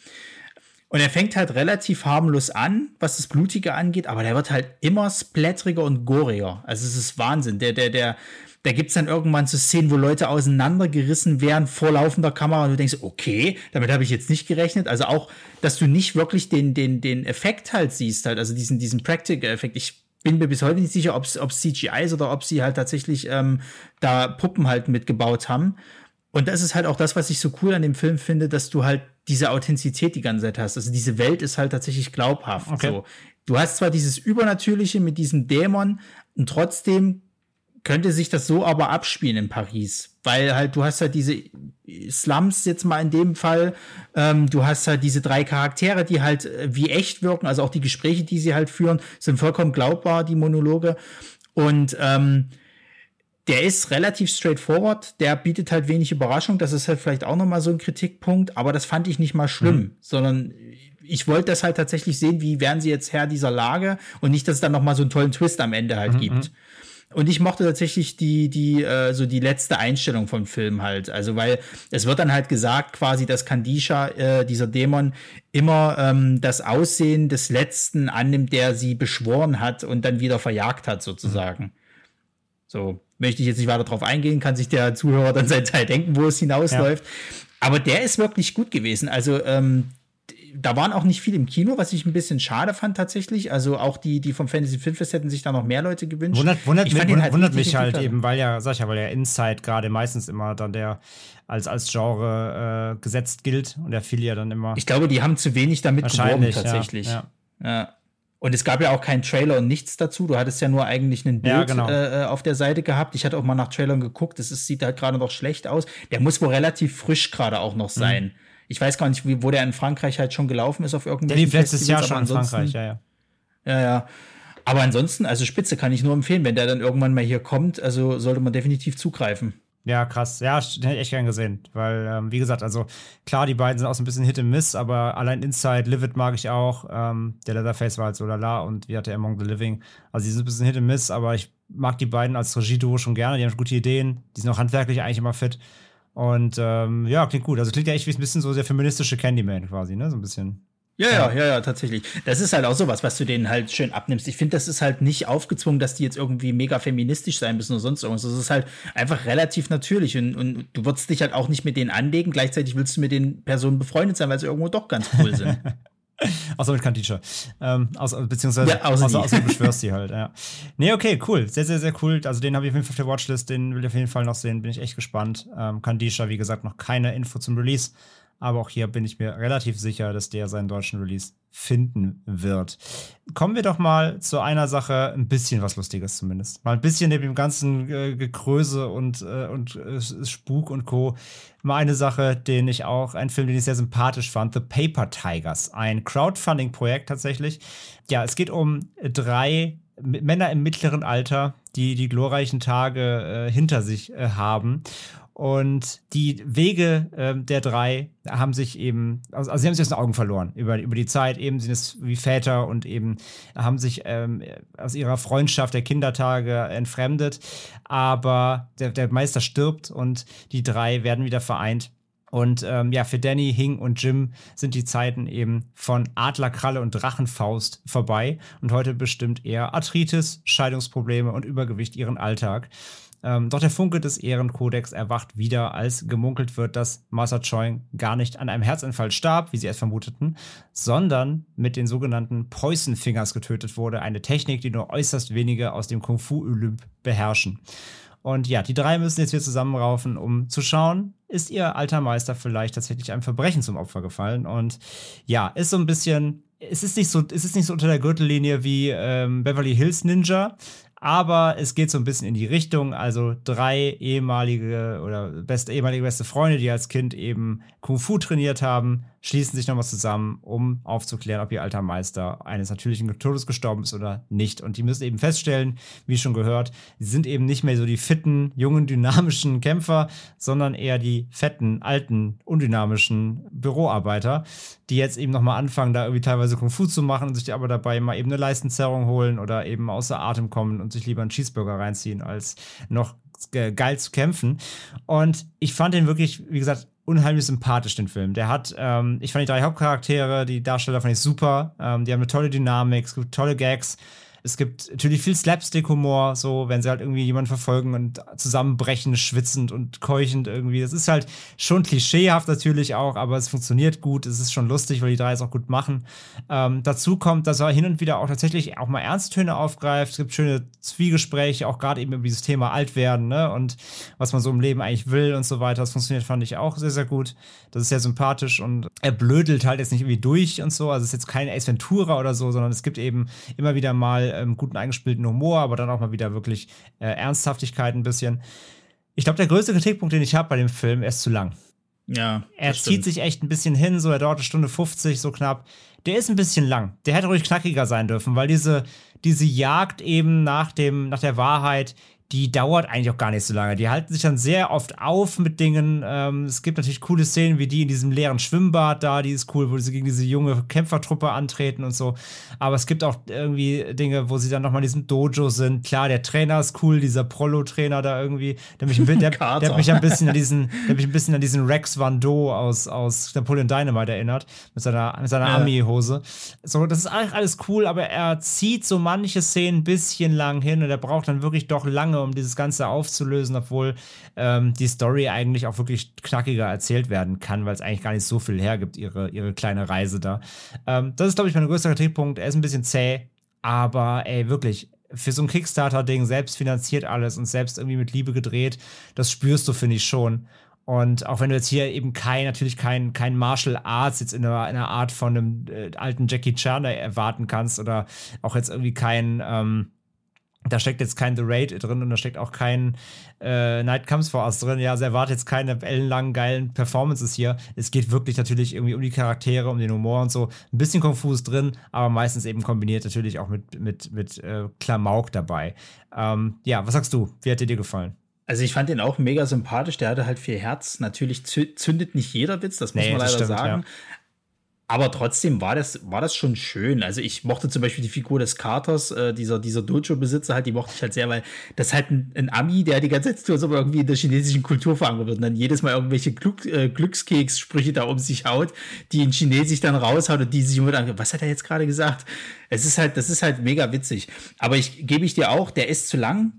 Und er fängt halt relativ harmlos an, was das Blutige angeht, aber der wird halt immer splatteriger und goriger. Also es ist Wahnsinn. Der, der, der, da gibt es dann irgendwann so Szenen, wo Leute auseinandergerissen werden vor laufender Kamera und du denkst, okay, damit habe ich jetzt nicht gerechnet. Also auch, dass du nicht wirklich den, den, den Effekt halt siehst, halt, also diesen, diesen Practical-Effekt. Ich bin mir bis heute nicht sicher, ob es CGI ist oder ob sie halt tatsächlich ähm, da Puppen halt mitgebaut haben. Und das ist halt auch das, was ich so cool an dem Film finde, dass du halt diese Authentizität die ganze Zeit hast. Also diese Welt ist halt tatsächlich glaubhaft. Okay. So. Du hast zwar dieses Übernatürliche mit diesem Dämon und trotzdem könnte sich das so aber abspielen in Paris, weil halt du hast halt diese Slums jetzt mal in dem Fall, ähm, du hast halt diese drei Charaktere, die halt äh, wie echt wirken, also auch die Gespräche, die sie halt führen, sind vollkommen glaubbar, die Monologe und ähm, der ist relativ straightforward, der bietet halt wenig Überraschung, das ist halt vielleicht auch nochmal so ein Kritikpunkt, aber das fand ich nicht mal schlimm, mhm. sondern ich wollte das halt tatsächlich sehen, wie werden sie jetzt Herr dieser Lage und nicht, dass es dann nochmal so einen tollen Twist am Ende halt mhm. gibt. Mhm. Und ich mochte tatsächlich die, die, äh, so die letzte Einstellung vom Film halt. Also, weil es wird dann halt gesagt, quasi, dass Kandisha, äh, dieser Dämon, immer ähm, das Aussehen des Letzten annimmt, der sie beschworen hat und dann wieder verjagt hat, sozusagen. Mhm. So, möchte ich jetzt nicht weiter drauf eingehen, kann sich der Zuhörer dann sein Teil denken, wo es hinausläuft. Ja. Aber der ist wirklich gut gewesen. Also, ähm, da waren auch nicht viele im Kino, was ich ein bisschen schade fand tatsächlich. Also auch die, die vom Fantasy Filmfest hätten sich da noch mehr Leute gewünscht. Wundert, wundert, mich, wundert, halt wundert mich halt eben, weil ja, sag ich ja, weil ja Inside gerade meistens immer dann der als, als Genre äh, gesetzt gilt und der fiel ja dann immer. Ich glaube, die haben zu wenig damit geworben tatsächlich. Ja, ja. ja. Und es gab ja auch keinen Trailer und nichts dazu. Du hattest ja nur eigentlich ein Bild ja, genau. äh, auf der Seite gehabt. Ich hatte auch mal nach Trailern geguckt. Das ist, sieht halt gerade noch schlecht aus. Der muss wohl relativ frisch gerade auch noch sein. Mhm. Ich weiß gar nicht, wo der in Frankreich halt schon gelaufen ist auf irgendeinem Der lief letztes Jahr schon in Frankreich, ja, ja. Ja, ja. Aber ansonsten, also Spitze kann ich nur empfehlen, wenn der dann irgendwann mal hier kommt, also sollte man definitiv zugreifen. Ja, krass. Ja, hätte ich echt gern gesehen. Weil, ähm, wie gesagt, also klar, die beiden sind auch so ein bisschen Hit and Miss, aber allein Inside, Livid mag ich auch. Ähm, der Leatherface war halt so lala und wie hat der Among the Living. Also die sind ein bisschen Hit and Miss, aber ich mag die beiden als Regie-Duo schon gerne. Die haben gute Ideen. Die sind auch handwerklich eigentlich immer fit. Und ähm, ja, klingt gut. Also klingt ja echt wie ein bisschen so der feministische Candyman quasi, ne? So ein bisschen. Ja, ja, ja, ja, tatsächlich. Das ist halt auch sowas, was du denen halt schön abnimmst. Ich finde, das ist halt nicht aufgezwungen, dass die jetzt irgendwie mega feministisch sein müssen oder sonst irgendwas. Das ist halt einfach relativ natürlich und, und du würdest dich halt auch nicht mit denen anlegen. Gleichzeitig willst du mit den Personen befreundet sein, weil sie irgendwo doch ganz cool sind. außer mit Kanticha. Ähm, außer, beziehungsweise ja, außer, außer, außer du beschwörst die halt, ja. Nee, okay, cool. Sehr, sehr, sehr cool. Also den habe ich auf jeden Fall auf der Watchlist, den will ich auf jeden Fall noch sehen. Bin ich echt gespannt. Ähm, Kandisha, wie gesagt, noch keine Info zum Release. Aber auch hier bin ich mir relativ sicher, dass der seinen deutschen Release finden wird. Kommen wir doch mal zu einer Sache, ein bisschen was Lustiges zumindest. Mal ein bisschen neben dem ganzen äh, Gekröse und, äh, und äh, Spuk und Co. Mal eine Sache, den ich auch, ein Film, den ich sehr sympathisch fand, The Paper Tigers. Ein Crowdfunding-Projekt tatsächlich. Ja, es geht um drei Männer im mittleren Alter, die die glorreichen Tage äh, hinter sich äh, haben und die Wege äh, der drei haben sich eben, also, also sie haben sich aus den Augen verloren über, über die Zeit. Eben sind es wie Väter und eben haben sich ähm, aus ihrer Freundschaft der Kindertage entfremdet. Aber der, der Meister stirbt und die drei werden wieder vereint. Und ähm, ja, für Danny, Hing und Jim sind die Zeiten eben von Adlerkralle und Drachenfaust vorbei. Und heute bestimmt eher Arthritis, Scheidungsprobleme und Übergewicht ihren Alltag. Ähm, doch der Funke des Ehrenkodex erwacht wieder, als gemunkelt wird, dass Master Choi gar nicht an einem Herzinfarkt starb, wie sie es vermuteten, sondern mit den sogenannten Poison Fingers getötet wurde, eine Technik, die nur äußerst wenige aus dem Kung Fu Olymp beherrschen. Und ja, die drei müssen jetzt wieder zusammenraufen, um zu schauen, ist ihr alter Meister vielleicht tatsächlich einem Verbrechen zum Opfer gefallen. Und ja, ist so ein bisschen, es ist nicht so, es ist nicht so unter der Gürtellinie wie ähm, Beverly Hills Ninja, aber es geht so ein bisschen in die Richtung. Also drei ehemalige oder beste ehemalige beste Freunde, die als Kind eben Kung Fu trainiert haben, schließen sich nochmal zusammen, um aufzuklären, ob ihr alter Meister eines natürlichen Todes gestorben ist oder nicht. Und die müssen eben feststellen, wie schon gehört, sie sind eben nicht mehr so die fitten, jungen, dynamischen Kämpfer, sondern eher die fetten, alten, undynamischen Büroarbeiter, die jetzt eben nochmal anfangen, da irgendwie teilweise Kung Fu zu machen und sich aber dabei mal eben eine Leistenzerrung holen oder eben außer Atem kommen und sich lieber einen Cheeseburger reinziehen, als noch geil zu kämpfen. Und ich fand den wirklich, wie gesagt, unheimlich sympathisch, den Film. Der hat, ähm, ich fand die drei Hauptcharaktere, die Darsteller fand ich super. Ähm, die haben eine tolle Dynamik, es gibt tolle Gags. Es gibt natürlich viel Slapstick-Humor, so wenn sie halt irgendwie jemanden verfolgen und zusammenbrechen, schwitzend und keuchend irgendwie. Das ist halt schon klischeehaft natürlich auch, aber es funktioniert gut. Es ist schon lustig, weil die drei es auch gut machen. Ähm, dazu kommt, dass er hin und wieder auch tatsächlich auch mal Ernsttöne aufgreift. Es gibt schöne Zwiegespräche, auch gerade eben über dieses Thema alt werden ne? und was man so im Leben eigentlich will und so weiter. Das funktioniert, fand ich auch sehr, sehr gut. Das ist sehr sympathisch und er blödelt halt jetzt nicht irgendwie durch und so. Also es ist jetzt kein Ace Ventura oder so, sondern es gibt eben immer wieder mal ähm, guten eingespielten Humor, aber dann auch mal wieder wirklich äh, Ernsthaftigkeit ein bisschen. Ich glaube, der größte Kritikpunkt, den ich habe bei dem Film, er ist zu lang. Ja. Er zieht sich echt ein bisschen hin, so er dauert eine Stunde 50, so knapp. Der ist ein bisschen lang. Der hätte ruhig knackiger sein dürfen, weil diese, diese Jagd eben nach, dem, nach der Wahrheit, die dauert eigentlich auch gar nicht so lange. Die halten sich dann sehr oft auf mit Dingen. Ähm, es gibt natürlich coole Szenen wie die in diesem leeren Schwimmbad da, die ist cool, wo sie gegen diese junge Kämpfertruppe antreten und so. Aber es gibt auch irgendwie Dinge, wo sie dann nochmal in diesem Dojo sind. Klar, der Trainer ist cool, dieser Prollo-Trainer da irgendwie, der mich, der, der hat mich ein bisschen an diesen, der mich ein bisschen an diesen Rex Van Do aus, aus Napoleon Dynamite erinnert, mit seiner, mit seiner ja. Army-Hose. So, das ist eigentlich alles cool, aber er zieht so manche Szenen ein bisschen lang hin und er braucht dann wirklich doch lange lange, um dieses Ganze aufzulösen, obwohl ähm, die Story eigentlich auch wirklich knackiger erzählt werden kann, weil es eigentlich gar nicht so viel hergibt, ihre, ihre kleine Reise da. Ähm, das ist, glaube ich, mein größter Kritikpunkt. Er ist ein bisschen zäh, aber ey, wirklich, für so ein Kickstarter-Ding selbst finanziert alles und selbst irgendwie mit Liebe gedreht, das spürst du, finde ich schon. Und auch wenn du jetzt hier eben kein, natürlich kein, kein Martial Arts jetzt in einer, in einer Art von einem äh, alten Jackie Chan erwarten kannst oder auch jetzt irgendwie kein, ähm, da steckt jetzt kein The Raid drin und da steckt auch kein äh, Night Comes for Us drin. Ja, also erwartet jetzt keine ellenlangen geilen Performances hier. Es geht wirklich natürlich irgendwie um die Charaktere, um den Humor und so. Ein bisschen konfus drin, aber meistens eben kombiniert natürlich auch mit, mit, mit äh, Klamauk dabei. Ähm, ja, was sagst du? Wie hat dir dir gefallen? Also ich fand den auch mega sympathisch. Der hatte halt viel Herz. Natürlich zündet nicht jeder Witz, das muss nee, man leider stimmt, sagen. Ja. Aber trotzdem war das, war das schon schön. Also ich mochte zum Beispiel die Figur des Katers, äh, dieser, dieser Dojo-Besitzer halt, die mochte ich halt sehr, weil das halt ein, ein Ami, der die ganze Zeit er irgendwie in der chinesischen Kultur verankert wird und dann jedes Mal irgendwelche Glück, äh, Glückskeks-Sprüche da um sich haut, die in Chinesisch dann raushaut und die sich immer dann, was hat er jetzt gerade gesagt? Es ist halt, das ist halt mega witzig. Aber ich gebe ich dir auch, der ist zu lang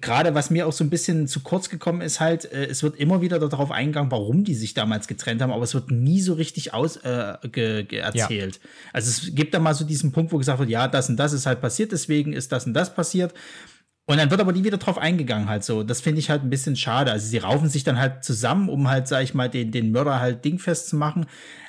gerade was mir auch so ein bisschen zu kurz gekommen ist, halt, äh, es wird immer wieder darauf eingegangen, warum die sich damals getrennt haben, aber es wird nie so richtig aus, äh, ge, ge erzählt. Ja. Also es gibt da mal so diesen Punkt, wo gesagt wird, ja, das und das ist halt passiert, deswegen ist das und das passiert. Und dann wird aber nie wieder drauf eingegangen, halt so. Das finde ich halt ein bisschen schade. Also sie raufen sich dann halt zusammen, um halt, sag ich mal, den, den Mörder halt dingfest zu machen.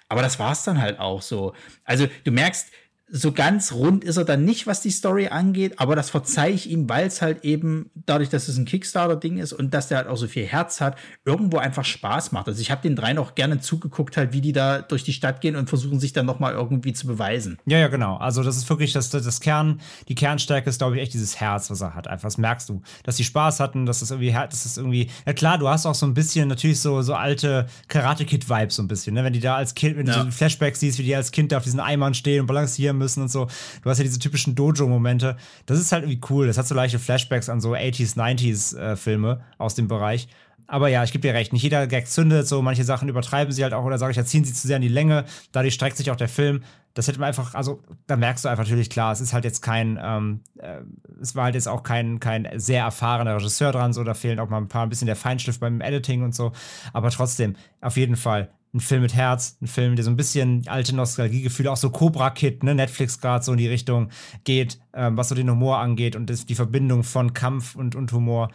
Aber das war's dann halt auch so. Also du merkst, so ganz rund ist er dann nicht, was die Story angeht, aber das verzeihe ich ihm, weil es halt eben dadurch, dass es ein Kickstarter-Ding ist und dass der halt auch so viel Herz hat, irgendwo einfach Spaß macht. Also ich habe den dreien auch gerne zugeguckt, halt, wie die da durch die Stadt gehen und versuchen sich dann nochmal irgendwie zu beweisen. Ja, ja, genau. Also das ist wirklich das, das Kern, die Kernstärke ist, glaube ich, echt dieses Herz, was er hat. Einfach, das merkst du, dass die Spaß hatten, dass es irgendwie, das ist irgendwie, ja klar, du hast auch so ein bisschen natürlich so, so alte Karate-Kid-Vibes so ein bisschen, ne? wenn die da als Kind, wenn ja. du so Flashbacks siehst, wie die als Kind da auf diesen Eimern stehen und balancieren müssen und so. Du hast ja diese typischen Dojo-Momente. Das ist halt irgendwie cool. Das hat so leichte Flashbacks an so 80s, 90s äh, Filme aus dem Bereich. aber ja, ich gebe dir recht, nicht jeder Gag zündet, so manche Sachen übertreiben sie halt auch oder sage ich, da ziehen sie zu sehr in die Länge, dadurch streckt sich auch der Film. Das hätte man einfach, also da merkst du einfach natürlich klar, es ist halt jetzt kein, ähm, äh, es war halt jetzt auch kein, kein sehr erfahrener Regisseur dran, so da fehlen auch mal ein paar ein bisschen der Feinschliff beim Editing und so, aber trotzdem, auf jeden Fall ein Film mit Herz, ein Film, der so ein bisschen alte Nostalgiegefühle, auch so Cobra Kid, ne, Netflix gerade so in die Richtung geht, ähm, was so den Humor angeht und das, die Verbindung von Kampf und, und Humor.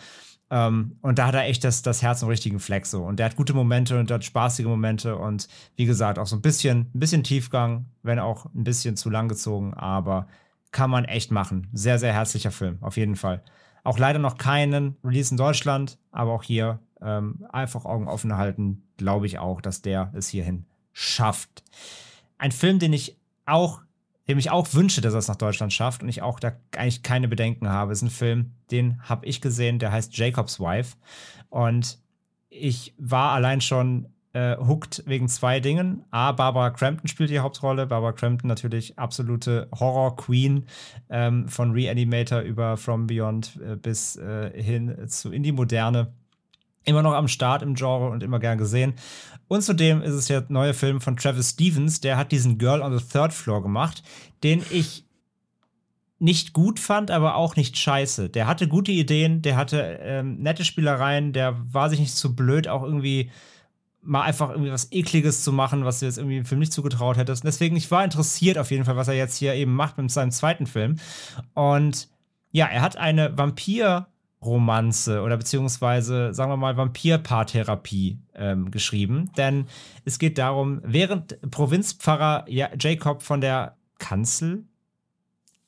Ähm, und da hat er echt das, das Herz im richtigen Fleck so. Und der hat gute Momente und der hat spaßige Momente und wie gesagt, auch so ein bisschen, ein bisschen Tiefgang, wenn auch ein bisschen zu lang gezogen, aber kann man echt machen. Sehr, sehr herzlicher Film, auf jeden Fall. Auch leider noch keinen Release in Deutschland, aber auch hier ähm, einfach Augen offen halten, glaube ich auch, dass der es hierhin schafft. Ein Film, den ich auch, dem ich auch wünsche, dass er es nach Deutschland schafft und ich auch da eigentlich keine Bedenken habe, ist ein Film, den habe ich gesehen, der heißt Jacob's Wife. Und ich war allein schon äh, hooked wegen zwei Dingen. A, Barbara Crampton spielt die Hauptrolle. Barbara Crampton natürlich absolute Horror-Queen ähm, von Reanimator über From Beyond äh, bis äh, hin zu Indie-Moderne immer noch am Start im Genre und immer gern gesehen. Und zudem ist es der neue Film von Travis Stevens, der hat diesen Girl on the Third Floor gemacht, den ich nicht gut fand, aber auch nicht scheiße. Der hatte gute Ideen, der hatte ähm, nette Spielereien, der war sich nicht zu blöd, auch irgendwie mal einfach irgendwie was Ekliges zu machen, was du jetzt irgendwie im Film nicht zugetraut hättest. deswegen, ich war interessiert auf jeden Fall, was er jetzt hier eben macht mit seinem zweiten Film. Und ja, er hat eine Vampir- Romanze oder beziehungsweise, sagen wir mal, Vampirpaartherapie ähm, geschrieben. Denn es geht darum, während Provinzpfarrer Jacob von der Kanzel,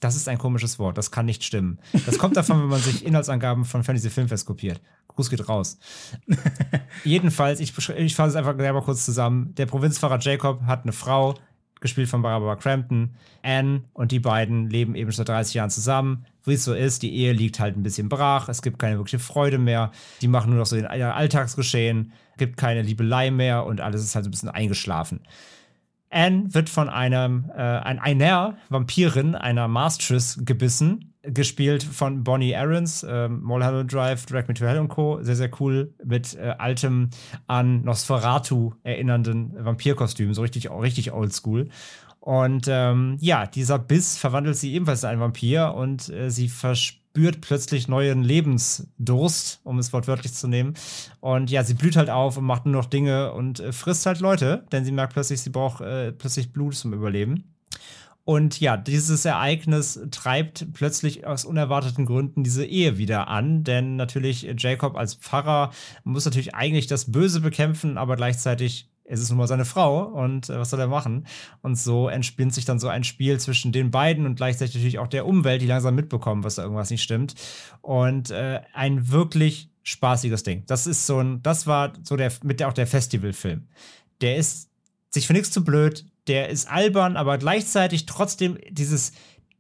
das ist ein komisches Wort, das kann nicht stimmen. Das kommt davon, wenn man sich Inhaltsangaben von Fantasy Filmfest kopiert. Gruß geht raus. Jedenfalls, ich, ich fasse es einfach selber kurz zusammen. Der Provinzpfarrer Jacob hat eine Frau, gespielt von Barbara Crampton. Anne und die beiden leben eben seit 30 Jahren zusammen. Wie es so ist, die Ehe liegt halt ein bisschen brach, es gibt keine wirkliche Freude mehr. Die machen nur noch so den Alltagsgeschehen, gibt keine Liebelei mehr und alles ist halt so ein bisschen eingeschlafen. Anne wird von einem, äh, ein, einer Vampirin, einer Mastress gebissen gespielt von Bonnie Aarons, ähm, Mulholland Drive, Drag Me to Hell und Co. Sehr, sehr cool mit äh, altem an Nosferatu erinnernden Vampirkostüm, so richtig, richtig oldschool. Und ähm, ja, dieser Biss verwandelt sie ebenfalls in einen Vampir und äh, sie verspürt plötzlich neuen Lebensdurst, um es wortwörtlich zu nehmen. Und ja, sie blüht halt auf und macht nur noch Dinge und äh, frisst halt Leute, denn sie merkt plötzlich, sie braucht äh, plötzlich Blut zum Überleben. Und ja, dieses Ereignis treibt plötzlich aus unerwarteten Gründen diese Ehe wieder an, denn natürlich Jacob als Pfarrer muss natürlich eigentlich das Böse bekämpfen, aber gleichzeitig ist es nun mal seine Frau und äh, was soll er machen? Und so entspinnt sich dann so ein Spiel zwischen den beiden und gleichzeitig natürlich auch der Umwelt, die langsam mitbekommen, was da irgendwas nicht stimmt. Und äh, ein wirklich spaßiges Ding. Das ist so ein, das war so der, mit der auch der Festivalfilm. Der ist sich für nichts zu blöd, der ist albern, aber gleichzeitig trotzdem dieses,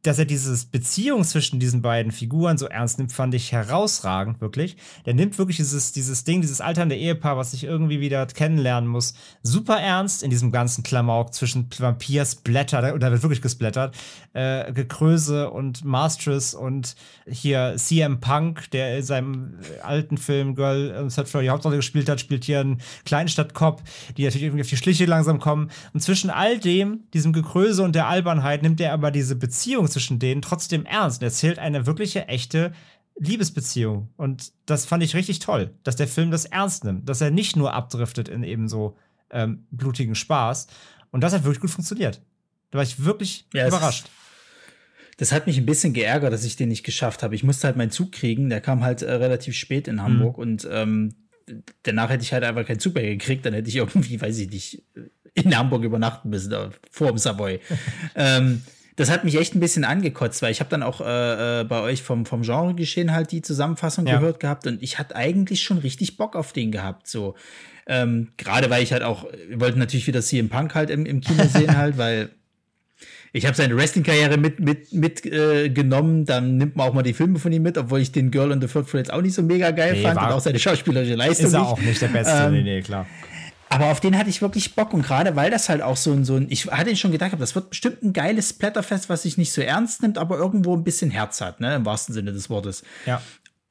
dass er dieses Beziehung zwischen diesen beiden Figuren so ernst nimmt, fand ich herausragend, wirklich. Der nimmt wirklich dieses, dieses Ding, dieses alternde Ehepaar, was sich irgendwie wieder kennenlernen muss, super ernst in diesem ganzen Klamauk zwischen Vampirsblätter, da wird wirklich gesplattert, äh, Gekröse und Mastress und hier CM Punk, der in seinem alten Film Girl Set Floor die Hauptrolle gespielt hat, spielt hier einen Kleinstadtkopf, die natürlich irgendwie auf die Schliche langsam kommen. Und zwischen all dem, diesem Gekröse und der Albernheit, nimmt er aber diese Beziehung zwischen denen trotzdem ernst und erzählt eine wirkliche, echte Liebesbeziehung. Und das fand ich richtig toll, dass der Film das ernst nimmt, dass er nicht nur abdriftet in eben so ähm, blutigen Spaß. Und das hat wirklich gut funktioniert. Da war ich wirklich ja, überrascht. Das hat mich ein bisschen geärgert, dass ich den nicht geschafft habe. Ich musste halt meinen Zug kriegen, der kam halt äh, relativ spät in Hamburg mhm. und ähm, danach hätte ich halt einfach keinen Zug mehr gekriegt, dann hätte ich irgendwie, weiß ich nicht, in Hamburg übernachten müssen, vor dem Savoy. ähm, das hat mich echt ein bisschen angekotzt, weil ich habe dann auch äh, äh, bei euch vom, vom Genre geschehen halt die Zusammenfassung ja. gehört gehabt und ich hatte eigentlich schon richtig Bock auf den gehabt. So. Ähm, Gerade weil ich halt auch, wir wollten natürlich wieder CM Punk halt im, im Kino sehen halt, weil ich habe seine Wrestling-Karriere mit, mit, mit äh, genommen, dann nimmt man auch mal die Filme von ihm mit, obwohl ich den Girl on the Third Floor jetzt auch nicht so mega geil nee, fand und auch seine schauspielerische Leistung. Ist er auch nicht der Beste, ähm, nee, nee, klar. Aber auf den hatte ich wirklich Bock und gerade weil das halt auch so ein, so ein, ich hatte schon gedacht, das wird bestimmt ein geiles Splatterfest, was sich nicht so ernst nimmt, aber irgendwo ein bisschen Herz hat, ne, im wahrsten Sinne des Wortes. Ja.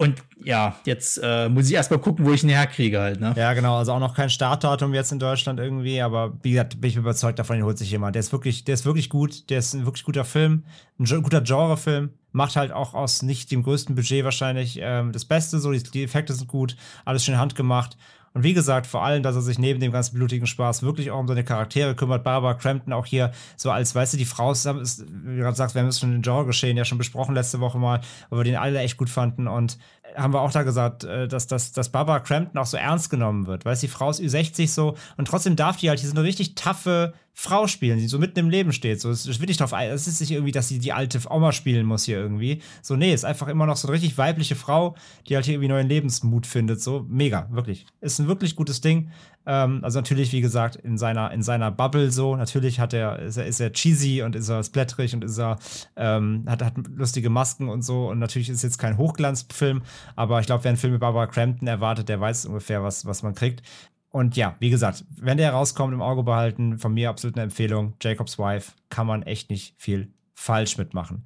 Und ja, jetzt äh, muss ich erstmal gucken, wo ich ihn herkriege halt, ne? Ja, genau. Also auch noch kein Startdatum jetzt in Deutschland irgendwie, aber wie gesagt, bin ich überzeugt davon, den holt sich jemand. Der ist wirklich, der ist wirklich gut, der ist ein wirklich guter Film, ein guter Genrefilm. Macht halt auch aus nicht dem größten Budget wahrscheinlich ähm, das Beste, so die, die Effekte sind gut, alles schön handgemacht. Und wie gesagt, vor allem, dass er sich neben dem ganzen blutigen Spaß wirklich auch um seine Charaktere kümmert. Barbara Crampton auch hier so als, weißt du, die Frau ist, wie du gerade sagst, wir haben es schon in Genre geschehen, ja schon besprochen letzte Woche mal, weil wir den alle echt gut fanden. Und haben wir auch da gesagt, äh, dass, dass, dass Barbara Crampton auch so ernst genommen wird. Weißt du, die Frau ist Ü60 so und trotzdem darf die halt hier so eine richtig taffe Frau spielen, die so mitten im Leben steht. So, es will nicht drauf ein. Es ist nicht irgendwie, dass sie die alte Oma spielen muss hier irgendwie. So, nee, ist einfach immer noch so eine richtig weibliche Frau, die halt hier irgendwie neuen Lebensmut findet. So, mega, wirklich. Ist ein wirklich gutes Ding. Ähm, also natürlich, wie gesagt, in seiner, in seiner Bubble so. Natürlich hat er, ist er, ist er cheesy und ist er splatterig und ist er, ähm, hat, hat lustige Masken und so. Und natürlich ist jetzt kein Hochglanzfilm, aber ich glaube, wer einen Film mit Barbara Crampton erwartet, der weiß ungefähr, was, was man kriegt. Und ja, wie gesagt, wenn der rauskommt, im Auge behalten, von mir absolut eine Empfehlung. Jacob's Wife kann man echt nicht viel falsch mitmachen.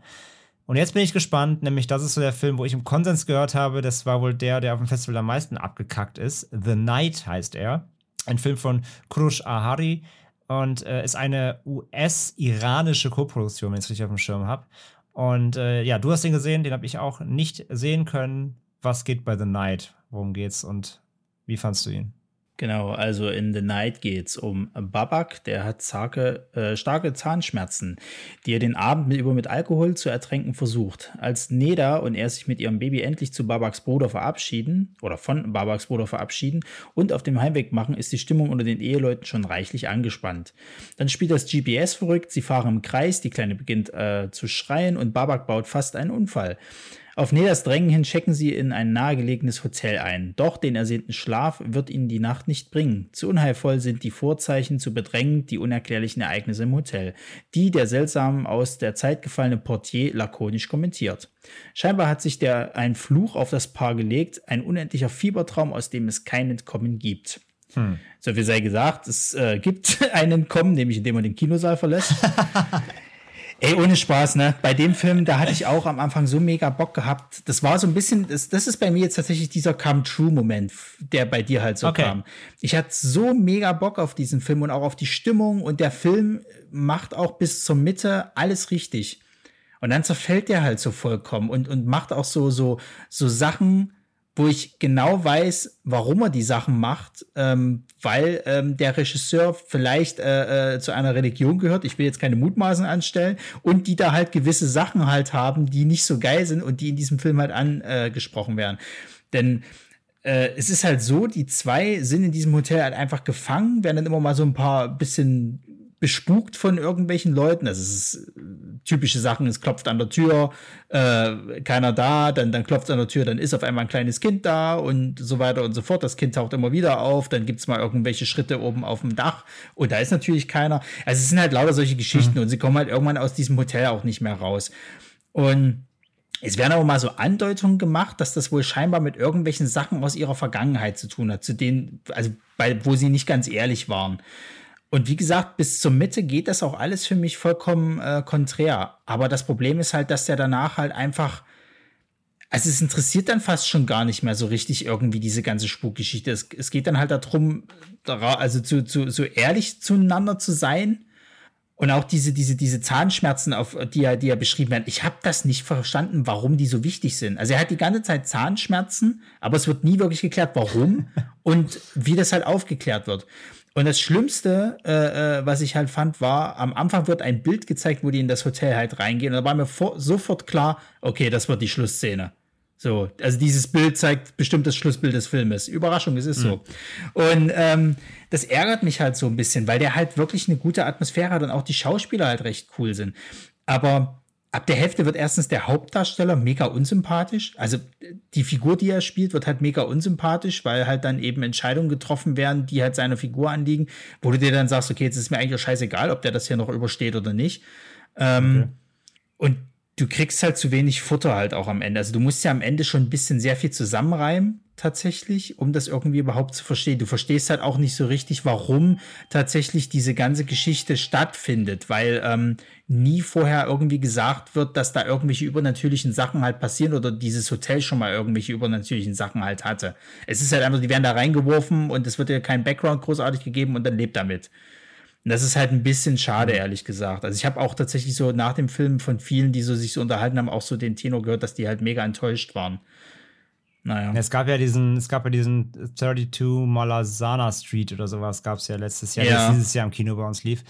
Und jetzt bin ich gespannt, nämlich das ist so der Film, wo ich im Konsens gehört habe, das war wohl der, der auf dem Festival am meisten abgekackt ist. The Night heißt er. Ein Film von Krush Ahari und äh, ist eine US-iranische Koproduktion, wenn ich es richtig auf dem Schirm habe. Und äh, ja, du hast den gesehen, den habe ich auch nicht sehen können. Was geht bei The Night? Worum geht's und wie fandst du ihn? Genau, also in The Night geht's um Babak, der hat starke, äh, starke Zahnschmerzen, die er den Abend über mit Alkohol zu ertränken versucht. Als Neda und er sich mit ihrem Baby endlich zu Babaks Bruder verabschieden oder von Babaks Bruder verabschieden und auf dem Heimweg machen, ist die Stimmung unter den Eheleuten schon reichlich angespannt. Dann spielt das GPS verrückt, sie fahren im Kreis, die Kleine beginnt äh, zu schreien und Babak baut fast einen Unfall. Auf Nedas Drängen hin checken sie in ein nahegelegenes Hotel ein. Doch den ersehnten Schlaf wird ihnen die Nacht nicht bringen. Zu unheilvoll sind die Vorzeichen, zu bedrängend die unerklärlichen Ereignisse im Hotel, die der seltsam aus der Zeit gefallene Portier lakonisch kommentiert. Scheinbar hat sich der ein Fluch auf das Paar gelegt, ein unendlicher Fiebertraum, aus dem es kein Entkommen gibt. Hm. So viel sei gesagt, es äh, gibt ein Entkommen, nämlich indem man den Kinosaal verlässt. Ey, ohne Spaß, ne? Bei dem Film, da hatte ich auch am Anfang so mega Bock gehabt. Das war so ein bisschen, das, das ist bei mir jetzt tatsächlich dieser Come-True-Moment, der bei dir halt so okay. kam. Ich hatte so mega Bock auf diesen Film und auch auf die Stimmung und der Film macht auch bis zur Mitte alles richtig. Und dann zerfällt der halt so vollkommen und, und macht auch so, so, so Sachen, wo ich genau weiß, warum er die Sachen macht, ähm, weil ähm, der Regisseur vielleicht äh, äh, zu einer Religion gehört. Ich will jetzt keine Mutmaßen anstellen und die da halt gewisse Sachen halt haben, die nicht so geil sind und die in diesem Film halt angesprochen werden. Denn äh, es ist halt so, die zwei sind in diesem Hotel halt einfach gefangen, werden dann immer mal so ein paar bisschen bespukt von irgendwelchen Leuten. Das ist äh, typische Sachen, es klopft an der Tür, äh, keiner da, dann, dann klopft es an der Tür, dann ist auf einmal ein kleines Kind da und so weiter und so fort. Das Kind taucht immer wieder auf, dann gibt es mal irgendwelche Schritte oben auf dem Dach und da ist natürlich keiner. Also es sind halt lauter solche Geschichten mhm. und sie kommen halt irgendwann aus diesem Hotel auch nicht mehr raus. Und es werden aber mal so Andeutungen gemacht, dass das wohl scheinbar mit irgendwelchen Sachen aus ihrer Vergangenheit zu tun hat, zu denen, also bei, wo sie nicht ganz ehrlich waren. Und wie gesagt, bis zur Mitte geht das auch alles für mich vollkommen äh, konträr. Aber das Problem ist halt, dass der danach halt einfach. Also es interessiert dann fast schon gar nicht mehr so richtig irgendwie diese ganze Spukgeschichte. Es, es geht dann halt darum, also zu, zu, so ehrlich zueinander zu sein. Und auch diese, diese, diese Zahnschmerzen, auf die er, die er beschrieben hat. Ich habe das nicht verstanden, warum die so wichtig sind. Also er hat die ganze Zeit Zahnschmerzen, aber es wird nie wirklich geklärt, warum und wie das halt aufgeklärt wird. Und das Schlimmste, äh, äh, was ich halt fand, war, am Anfang wird ein Bild gezeigt, wo die in das Hotel halt reingehen. Und da war mir sofort klar, okay, das wird die Schlussszene. So, also dieses Bild zeigt bestimmt das Schlussbild des Filmes. Überraschung, es ist mhm. so. Und ähm, das ärgert mich halt so ein bisschen, weil der halt wirklich eine gute Atmosphäre hat und auch die Schauspieler halt recht cool sind. Aber ab der Hälfte wird erstens der Hauptdarsteller mega unsympathisch. Also die Figur, die er spielt, wird halt mega unsympathisch, weil halt dann eben Entscheidungen getroffen werden, die halt seiner Figur anliegen, wo du dir dann sagst, okay, jetzt ist mir eigentlich scheißegal, ob der das hier noch übersteht oder nicht. Ähm, okay. Und du kriegst halt zu wenig Futter halt auch am Ende. Also du musst ja am Ende schon ein bisschen sehr viel zusammenreimen tatsächlich, um das irgendwie überhaupt zu verstehen. Du verstehst halt auch nicht so richtig, warum tatsächlich diese ganze Geschichte stattfindet, weil ähm, nie vorher irgendwie gesagt wird, dass da irgendwelche übernatürlichen Sachen halt passieren oder dieses Hotel schon mal irgendwelche übernatürlichen Sachen halt hatte. Es ist halt einfach, die werden da reingeworfen und es wird ja kein Background großartig gegeben und dann lebt damit. Und das ist halt ein bisschen schade, mhm. ehrlich gesagt. Also ich habe auch tatsächlich so nach dem Film von vielen, die so sich so unterhalten haben, auch so den Tenor gehört, dass die halt mega enttäuscht waren. Naja. Es gab ja diesen, es gab ja diesen 32 Malazana Street oder sowas, gab es ja letztes Jahr, ja. dieses Jahr im Kino bei uns lief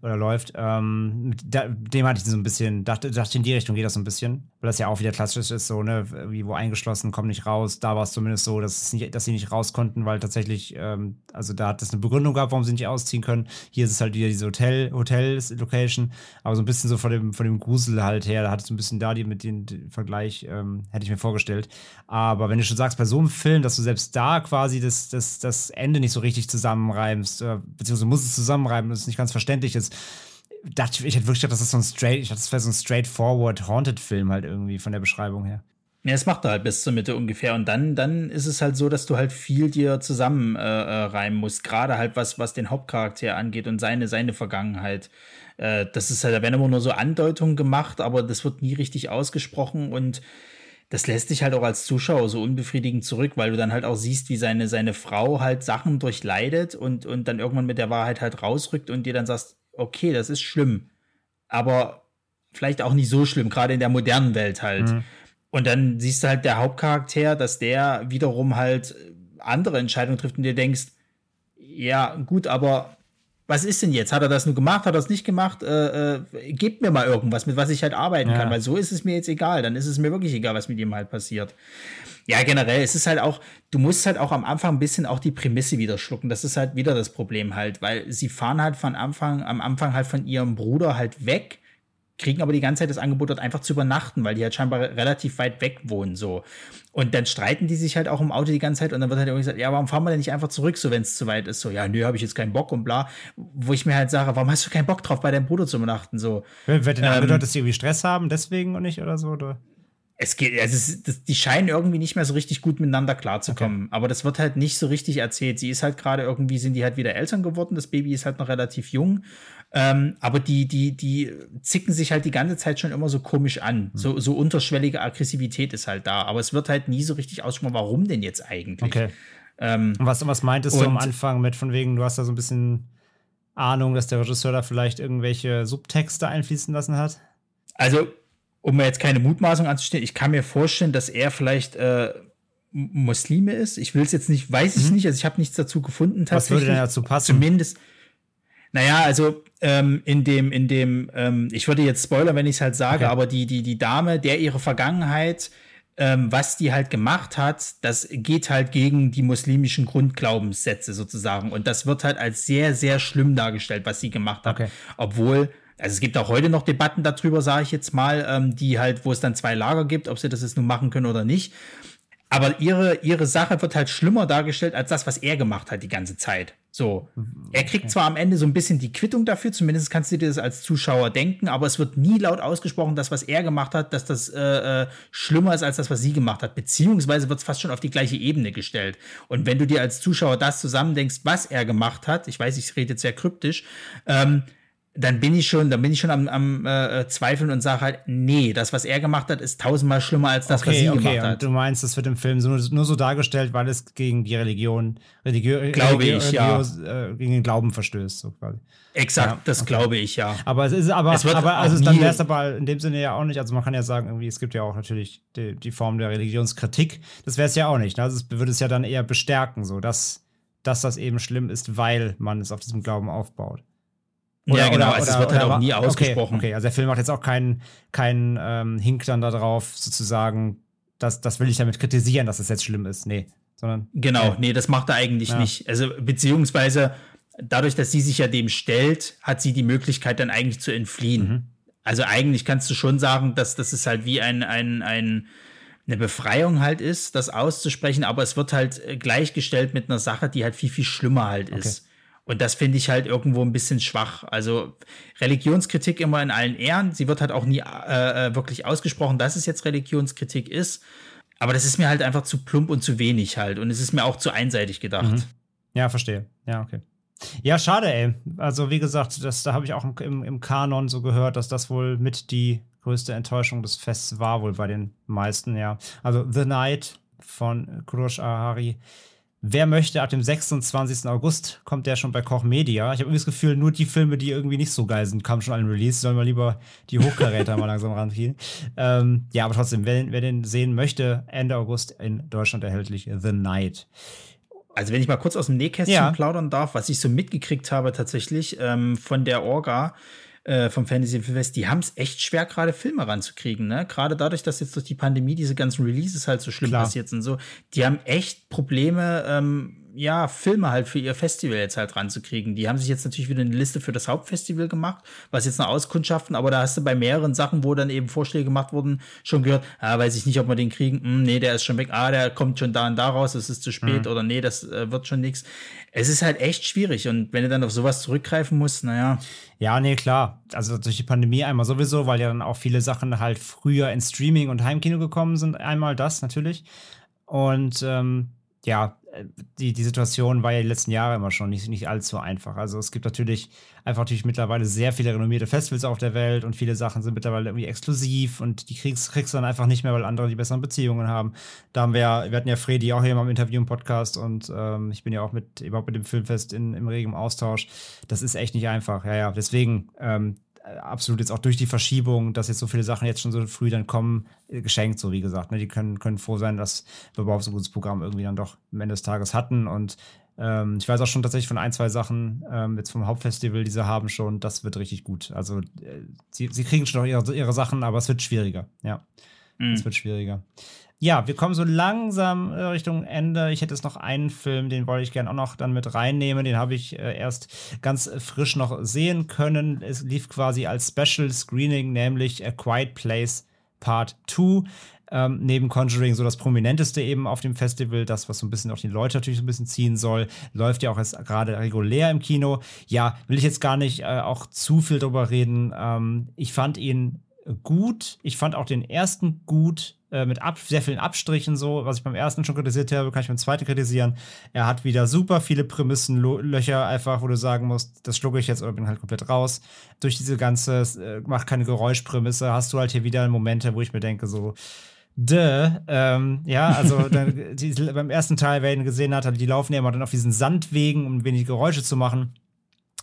oder läuft. Ähm, da, dem hatte ich so ein bisschen, dachte, dachte in die Richtung geht das so ein bisschen, weil das ja auch wieder klassisch ist, so, ne, wie wo eingeschlossen, kommen nicht raus. Da war es zumindest so, dass, nicht, dass sie nicht raus konnten, weil tatsächlich, ähm, also da hat es eine Begründung gehabt, warum sie nicht ausziehen können. Hier ist es halt wieder diese Hotel, Hotel-Location, aber so ein bisschen so von dem, von dem Grusel halt her, da hat es so ein bisschen da die mit dem Vergleich, ähm, hätte ich mir vorgestellt. Aber wenn du schon sagst, bei so einem Film, dass du selbst da quasi das, das, das Ende nicht so richtig zusammenreimst, äh, beziehungsweise muss es zusammenreiben, das ist nicht ganz verständlich ist, dachte ich, ich hätte wirklich gedacht, das ist so ein straight, ich dachte, das wäre so ein straightforward Haunted-Film halt irgendwie von der Beschreibung her. Ja, es macht er halt bis zur Mitte ungefähr. Und dann, dann ist es halt so, dass du halt viel dir zusammenreimen äh, äh musst. Gerade halt was, was den Hauptcharakter angeht und seine, seine Vergangenheit. Äh, das ist halt, da werden immer nur so Andeutungen gemacht, aber das wird nie richtig ausgesprochen und das lässt dich halt auch als Zuschauer so unbefriedigend zurück, weil du dann halt auch siehst, wie seine, seine Frau halt Sachen durchleidet und, und dann irgendwann mit der Wahrheit halt rausrückt und dir dann sagst, okay, das ist schlimm, aber vielleicht auch nicht so schlimm, gerade in der modernen Welt halt. Mhm. Und dann siehst du halt der Hauptcharakter, dass der wiederum halt andere Entscheidungen trifft und dir denkst, ja, gut, aber was ist denn jetzt? Hat er das nur gemacht? Hat er es nicht gemacht? Äh, äh, gebt mir mal irgendwas, mit was ich halt arbeiten ja. kann, weil so ist es mir jetzt egal. Dann ist es mir wirklich egal, was mit ihm halt passiert. Ja, generell, es ist halt auch, du musst halt auch am Anfang ein bisschen auch die Prämisse wieder schlucken. Das ist halt wieder das Problem halt, weil sie fahren halt von Anfang, am Anfang halt von ihrem Bruder halt weg kriegen aber die ganze Zeit das Angebot, dort einfach zu übernachten, weil die halt scheinbar relativ weit weg wohnen, so. Und dann streiten die sich halt auch im Auto die ganze Zeit und dann wird halt irgendwie gesagt, ja, warum fahren wir denn nicht einfach zurück, so wenn es zu weit ist, so, ja, nö, habe ich jetzt keinen Bock und bla. Wo ich mir halt sage, warum hast du keinen Bock drauf, bei deinem Bruder zu übernachten, so. Wird denn ähm, angedeutet, dass sie irgendwie Stress haben, deswegen und nicht oder so, oder? es geht, also es, das, die scheinen irgendwie nicht mehr so richtig gut miteinander klarzukommen. Okay. Aber das wird halt nicht so richtig erzählt. Sie ist halt gerade irgendwie, sind die halt wieder Eltern geworden. Das Baby ist halt noch relativ jung. Ähm, aber die, die, die zicken sich halt die ganze Zeit schon immer so komisch an. Mhm. So, so unterschwellige Aggressivität ist halt da. Aber es wird halt nie so richtig ausgesprochen, warum denn jetzt eigentlich? Okay. Ähm, und was, was meintest du am Anfang mit von wegen, du hast da so ein bisschen Ahnung, dass der Regisseur da vielleicht irgendwelche Subtexte einfließen lassen hat? Also, um mir jetzt keine Mutmaßung anzustellen, ich kann mir vorstellen, dass er vielleicht äh, Muslime ist. Ich will es jetzt nicht, weiß ich mhm. nicht, also ich habe nichts dazu gefunden. Was würde denn dazu passen? Zumindest. Naja, also ähm, in dem, in dem, ähm, ich würde jetzt spoilern, wenn ich es halt sage, okay. aber die, die, die Dame, der ihre Vergangenheit, ähm, was die halt gemacht hat, das geht halt gegen die muslimischen Grundglaubenssätze sozusagen. Und das wird halt als sehr, sehr schlimm dargestellt, was sie gemacht hat. Okay. Obwohl also es gibt auch heute noch Debatten darüber, sage ich jetzt mal, ähm, die halt, wo es dann zwei Lager gibt, ob sie das jetzt nun machen können oder nicht. Aber ihre, ihre Sache wird halt schlimmer dargestellt als das, was er gemacht hat die ganze Zeit. So. Er kriegt zwar am Ende so ein bisschen die Quittung dafür, zumindest kannst du dir das als Zuschauer denken, aber es wird nie laut ausgesprochen, dass was er gemacht hat, dass das äh, äh, schlimmer ist als das, was sie gemacht hat. Beziehungsweise wird es fast schon auf die gleiche Ebene gestellt. Und wenn du dir als Zuschauer das zusammendenkst, was er gemacht hat, ich weiß, ich rede jetzt sehr kryptisch, ähm, dann bin ich schon, dann bin ich schon am, am äh, Zweifeln und sage halt, nee, das, was er gemacht hat, ist tausendmal schlimmer als das, okay, was sie okay. gemacht hat. Und du meinst, das wird im Film so, nur so dargestellt, weil es gegen die Religion, religiö glaube religiö ich, ja. Äh, gegen den Glauben verstößt, so quasi. Exakt, ja, das okay. glaube ich, ja. Aber es ist, aber, es aber also dann wäre es aber in dem Sinne ja auch nicht, also man kann ja sagen, irgendwie, es gibt ja auch natürlich die, die Form der Religionskritik. Das wäre es ja auch nicht. Ne? Also es würde es ja dann eher bestärken, so dass, dass das eben schlimm ist, weil man es auf diesem Glauben aufbaut. Oder, ja, genau, oder, also es wird halt auch nie ausgesprochen. Okay, okay, also der Film macht jetzt auch keinen kein, ähm, Hink dann darauf, sozusagen, das, das will ich damit kritisieren, dass es das jetzt schlimm ist. Nee. Sondern, genau, äh, nee, das macht er eigentlich ja. nicht. Also, beziehungsweise dadurch, dass sie sich ja dem stellt, hat sie die Möglichkeit dann eigentlich zu entfliehen. Mhm. Also eigentlich kannst du schon sagen, dass das ist halt wie ein, ein, ein, eine Befreiung halt ist, das auszusprechen, aber es wird halt gleichgestellt mit einer Sache, die halt viel, viel schlimmer halt okay. Und das finde ich halt irgendwo ein bisschen schwach. Also Religionskritik immer in allen Ehren. Sie wird halt auch nie äh, äh, wirklich ausgesprochen, dass es jetzt Religionskritik ist. Aber das ist mir halt einfach zu plump und zu wenig halt. Und es ist mir auch zu einseitig gedacht. Mhm. Ja, verstehe. Ja, okay. Ja, schade, ey. Also, wie gesagt, das, da habe ich auch im, im Kanon so gehört, dass das wohl mit die größte Enttäuschung des Fests war, wohl bei den meisten, ja. Also, The Night von Kurosh Ahari. Wer möchte, ab dem 26. August kommt der schon bei Koch Media. Ich habe irgendwie das Gefühl, nur die Filme, die irgendwie nicht so geil sind, kamen schon an den Release. Sollen wir lieber die Hochkaräter mal langsam ranziehen. Ähm, ja, aber trotzdem, wer, wer den sehen möchte, Ende August in Deutschland erhältlich The Night. Also wenn ich mal kurz aus dem Nähkästchen ja. plaudern darf, was ich so mitgekriegt habe tatsächlich ähm, von der Orga äh, vom Fantasy Fest, die haben es echt schwer, gerade Filme ranzukriegen. Ne? Gerade dadurch, dass jetzt durch die Pandemie diese ganzen Releases halt so schlimm Klar. passiert sind. So, die haben echt Probleme, ähm, ja, Filme halt für ihr Festival jetzt halt ranzukriegen. Die haben sich jetzt natürlich wieder eine Liste für das Hauptfestival gemacht, was jetzt noch Auskundschaften, aber da hast du bei mehreren Sachen, wo dann eben Vorschläge gemacht wurden, schon gehört, ah, weiß ich nicht, ob wir den kriegen, hm, nee, der ist schon weg, ah, der kommt schon da und da raus, es ist zu spät mhm. oder nee, das äh, wird schon nichts. Es ist halt echt schwierig und wenn du dann auf sowas zurückgreifen musst, naja. Ja, nee, klar. Also durch die Pandemie einmal sowieso, weil ja dann auch viele Sachen halt früher in Streaming und Heimkino gekommen sind. Einmal das natürlich. Und ähm, ja, die, die Situation war ja die letzten Jahre immer schon nicht, nicht allzu einfach. Also es gibt natürlich einfach natürlich mittlerweile sehr viele renommierte Festivals auf der Welt und viele Sachen sind mittlerweile irgendwie exklusiv und die kriegst, kriegst du dann einfach nicht mehr, weil andere die besseren Beziehungen haben. Da haben wir ja, wir hatten ja Fredi auch hier im Interview im Podcast und ähm, ich bin ja auch mit überhaupt mit dem Filmfest in, im regen Austausch. Das ist echt nicht einfach. Ja, ja. Deswegen, ähm, äh, absolut jetzt auch durch die Verschiebung, dass jetzt so viele Sachen jetzt schon so früh dann kommen, äh, geschenkt, so wie gesagt. Ne? Die können, können froh sein, dass wir überhaupt so ein gutes Programm irgendwie dann doch am Ende des Tages hatten. Und ähm, ich weiß auch schon tatsächlich von ein, zwei Sachen ähm, jetzt vom Hauptfestival, die sie haben schon, das wird richtig gut. Also äh, sie, sie kriegen schon noch ihre, ihre Sachen, aber es wird schwieriger. Ja, mhm. es wird schwieriger. Ja, wir kommen so langsam äh, Richtung Ende. Ich hätte jetzt noch einen Film, den wollte ich gerne auch noch dann mit reinnehmen. Den habe ich äh, erst ganz frisch noch sehen können. Es lief quasi als Special Screening, nämlich A Quiet Place Part 2. Ähm, neben Conjuring so das prominenteste eben auf dem Festival, das, was so ein bisschen auch die Leute natürlich so ein bisschen ziehen soll, läuft ja auch jetzt gerade regulär im Kino. Ja, will ich jetzt gar nicht äh, auch zu viel drüber reden. Ähm, ich fand ihn gut. Ich fand auch den ersten gut, äh, mit ab, sehr vielen Abstrichen so. Was ich beim ersten schon kritisiert habe, kann ich beim zweiten kritisieren. Er hat wieder super viele Prämissenlöcher, einfach, wo du sagen musst, das schlucke ich jetzt oder bin halt komplett raus. Durch diese ganze, äh, macht keine Geräuschprämisse, hast du halt hier wieder Momente, wo ich mir denke, so, Duh, ähm, ja, also dann, die, beim ersten Teil, wer ihn gesehen hat, die laufen ja immer dann auf diesen Sandwegen, um wenig Geräusche zu machen.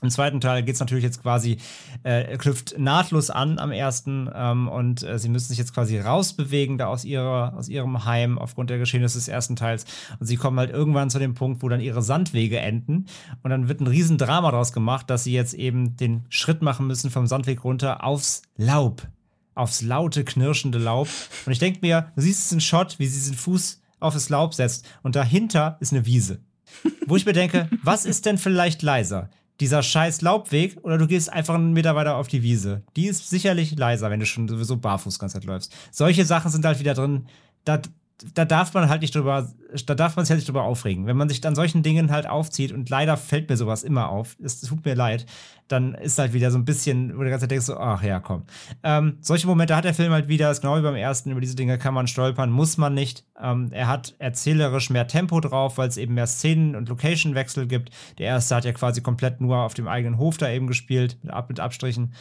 Im zweiten Teil geht es natürlich jetzt quasi, äh, knüpft nahtlos an am ersten ähm, und äh, sie müssen sich jetzt quasi rausbewegen da aus, ihrer, aus ihrem Heim aufgrund der Geschehnisse des ersten Teils. Und sie kommen halt irgendwann zu dem Punkt, wo dann ihre Sandwege enden. Und dann wird ein Riesendrama daraus gemacht, dass sie jetzt eben den Schritt machen müssen vom Sandweg runter aufs Laub. Aufs laute, knirschende Laub. Und ich denke mir, du siehst in Shot, wie sie diesen Fuß auf das Laub setzt. Und dahinter ist eine Wiese. Wo ich mir denke, was ist denn vielleicht leiser? Dieser scheiß Laubweg oder du gehst einfach einen Meter weiter auf die Wiese. Die ist sicherlich leiser, wenn du schon sowieso barfuß ganz läufst. Solche Sachen sind halt wieder drin. Da, da darf man halt nicht drüber, da darf man sich halt nicht drüber aufregen. Wenn man sich dann solchen Dingen halt aufzieht und leider fällt mir sowas immer auf, es tut mir leid, dann ist halt wieder so ein bisschen, wo du die ganze Zeit denkst, so, ach ja, komm. Ähm, solche Momente hat der Film halt wieder, ist genau wie beim ersten, über diese Dinge kann man stolpern, muss man nicht. Ähm, er hat erzählerisch mehr Tempo drauf, weil es eben mehr Szenen- und Location-Wechsel gibt. Der erste hat ja quasi komplett nur auf dem eigenen Hof da eben gespielt, mit, Ab mit Abstrichen.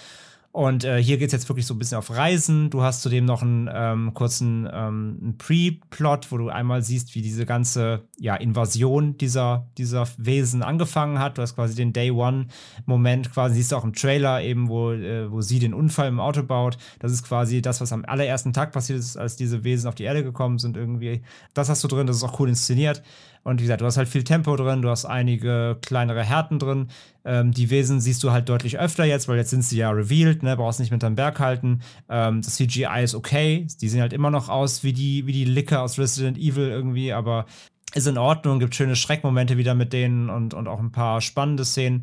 Und äh, hier geht es jetzt wirklich so ein bisschen auf Reisen. Du hast zudem noch einen ähm, kurzen ähm, Pre-Plot, wo du einmal siehst, wie diese ganze ja, Invasion dieser, dieser Wesen angefangen hat. Du hast quasi den Day One-Moment, quasi siehst du auch im Trailer eben, wo, äh, wo sie den Unfall im Auto baut. Das ist quasi das, was am allerersten Tag passiert ist, als diese Wesen auf die Erde gekommen sind irgendwie. Das hast du drin, das ist auch cool inszeniert. Und wie gesagt, du hast halt viel Tempo drin, du hast einige kleinere Härten drin. Ähm, die Wesen siehst du halt deutlich öfter jetzt, weil jetzt sind sie ja revealed, ne? Brauchst nicht mit deinem Berg halten. Ähm, das CGI ist okay. Die sehen halt immer noch aus wie die, wie die Licke aus Resident Evil irgendwie, aber ist in Ordnung, gibt schöne Schreckmomente wieder mit denen und, und auch ein paar spannende Szenen.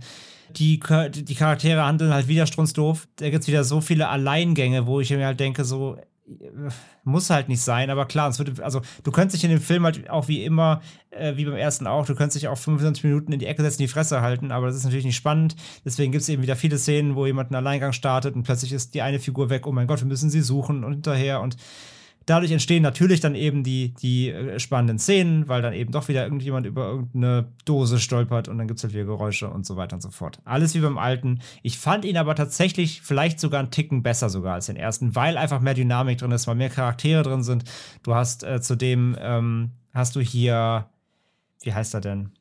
Die, die Charaktere handeln halt wieder strunzdoof. Da gibt es wieder so viele Alleingänge, wo ich mir halt denke, so, muss halt nicht sein, aber klar, es wird, also du könntest dich in dem Film halt auch wie immer, äh, wie beim ersten auch, du könntest dich auch 25 Minuten in die Ecke setzen, die Fresse halten, aber das ist natürlich nicht spannend. Deswegen gibt es eben wieder viele Szenen, wo jemand einen Alleingang startet und plötzlich ist die eine Figur weg, oh mein Gott, wir müssen sie suchen und hinterher und Dadurch entstehen natürlich dann eben die, die äh, spannenden Szenen, weil dann eben doch wieder irgendjemand über irgendeine Dose stolpert und dann gibt es halt wieder Geräusche und so weiter und so fort. Alles wie beim alten. Ich fand ihn aber tatsächlich vielleicht sogar einen Ticken besser sogar als den ersten, weil einfach mehr Dynamik drin ist, weil mehr Charaktere drin sind. Du hast äh, zudem, ähm, hast du hier, wie heißt er denn?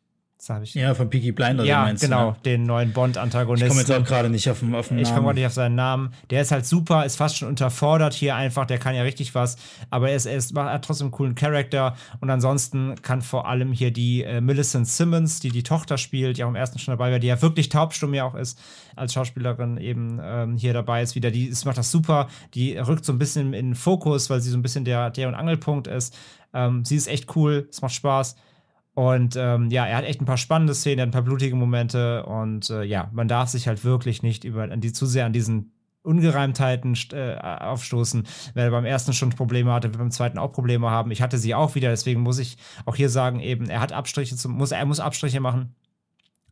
Ich. Ja, von Peaky Blinder. Ja, meinst, genau, ne? den neuen Bond-Antagonisten. Ich komme jetzt auch gerade nicht auf den, auf den Namen. Ich komme gerade nicht auf seinen Namen. Der ist halt super, ist fast schon unterfordert hier einfach. Der kann ja richtig was, aber er, ist, er, ist, hat trotzdem einen coolen Charakter. Und ansonsten kann vor allem hier die äh, Millicent Simmons, die die Tochter spielt, die auch im ersten schon dabei war, die ja wirklich taubstumm ja auch ist, als Schauspielerin eben ähm, hier dabei ist wieder. Die ist, macht das super. Die rückt so ein bisschen in den Fokus, weil sie so ein bisschen der, der und Angelpunkt ist. Ähm, sie ist echt cool, es macht Spaß. Und ähm, ja, er hat echt ein paar spannende Szenen, er hat ein paar blutige Momente und äh, ja, man darf sich halt wirklich nicht über an die zu sehr an diesen Ungereimtheiten äh, aufstoßen. Wer beim ersten schon Probleme hatte, wird beim zweiten auch Probleme haben. Ich hatte sie auch wieder, deswegen muss ich auch hier sagen, eben, er hat Abstriche, zum, muss, er muss Abstriche machen.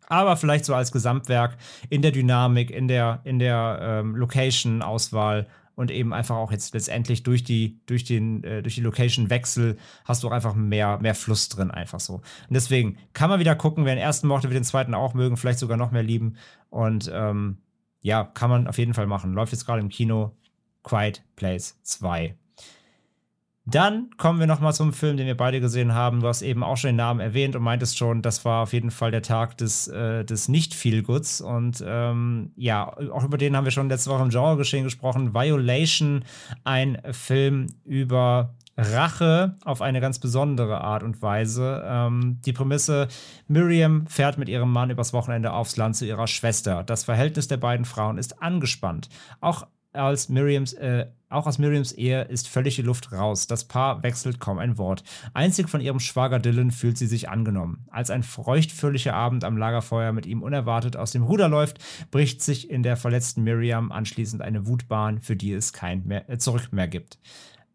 Aber vielleicht so als Gesamtwerk in der Dynamik, in der, in der ähm, Location-Auswahl und eben einfach auch jetzt letztendlich durch die, durch den, äh, durch die Location-Wechsel hast du auch einfach mehr, mehr Fluss drin, einfach so. Und deswegen kann man wieder gucken, wer den ersten mochte, wird den zweiten auch mögen, vielleicht sogar noch mehr lieben. Und ähm, ja, kann man auf jeden Fall machen. Läuft jetzt gerade im Kino Quiet Place 2. Dann kommen wir nochmal zum Film, den wir beide gesehen haben. Du hast eben auch schon den Namen erwähnt und meintest schon, das war auf jeden Fall der Tag des, äh, des Nicht-Feelgoods. Und ähm, ja, auch über den haben wir schon letzte Woche im Genre-Geschehen gesprochen. Violation, ein Film über Rache auf eine ganz besondere Art und Weise. Ähm, die Prämisse: Miriam fährt mit ihrem Mann übers Wochenende aufs Land zu ihrer Schwester. Das Verhältnis der beiden Frauen ist angespannt. Auch als Miriams, äh, auch aus Miriams Ehe ist völlig die Luft raus. Das Paar wechselt kaum ein Wort. Einzig von ihrem Schwager Dylan fühlt sie sich angenommen. Als ein feuchtfröhlicher Abend am Lagerfeuer mit ihm unerwartet aus dem Ruder läuft, bricht sich in der verletzten Miriam anschließend eine Wutbahn, für die es kein mehr, äh, Zurück mehr gibt.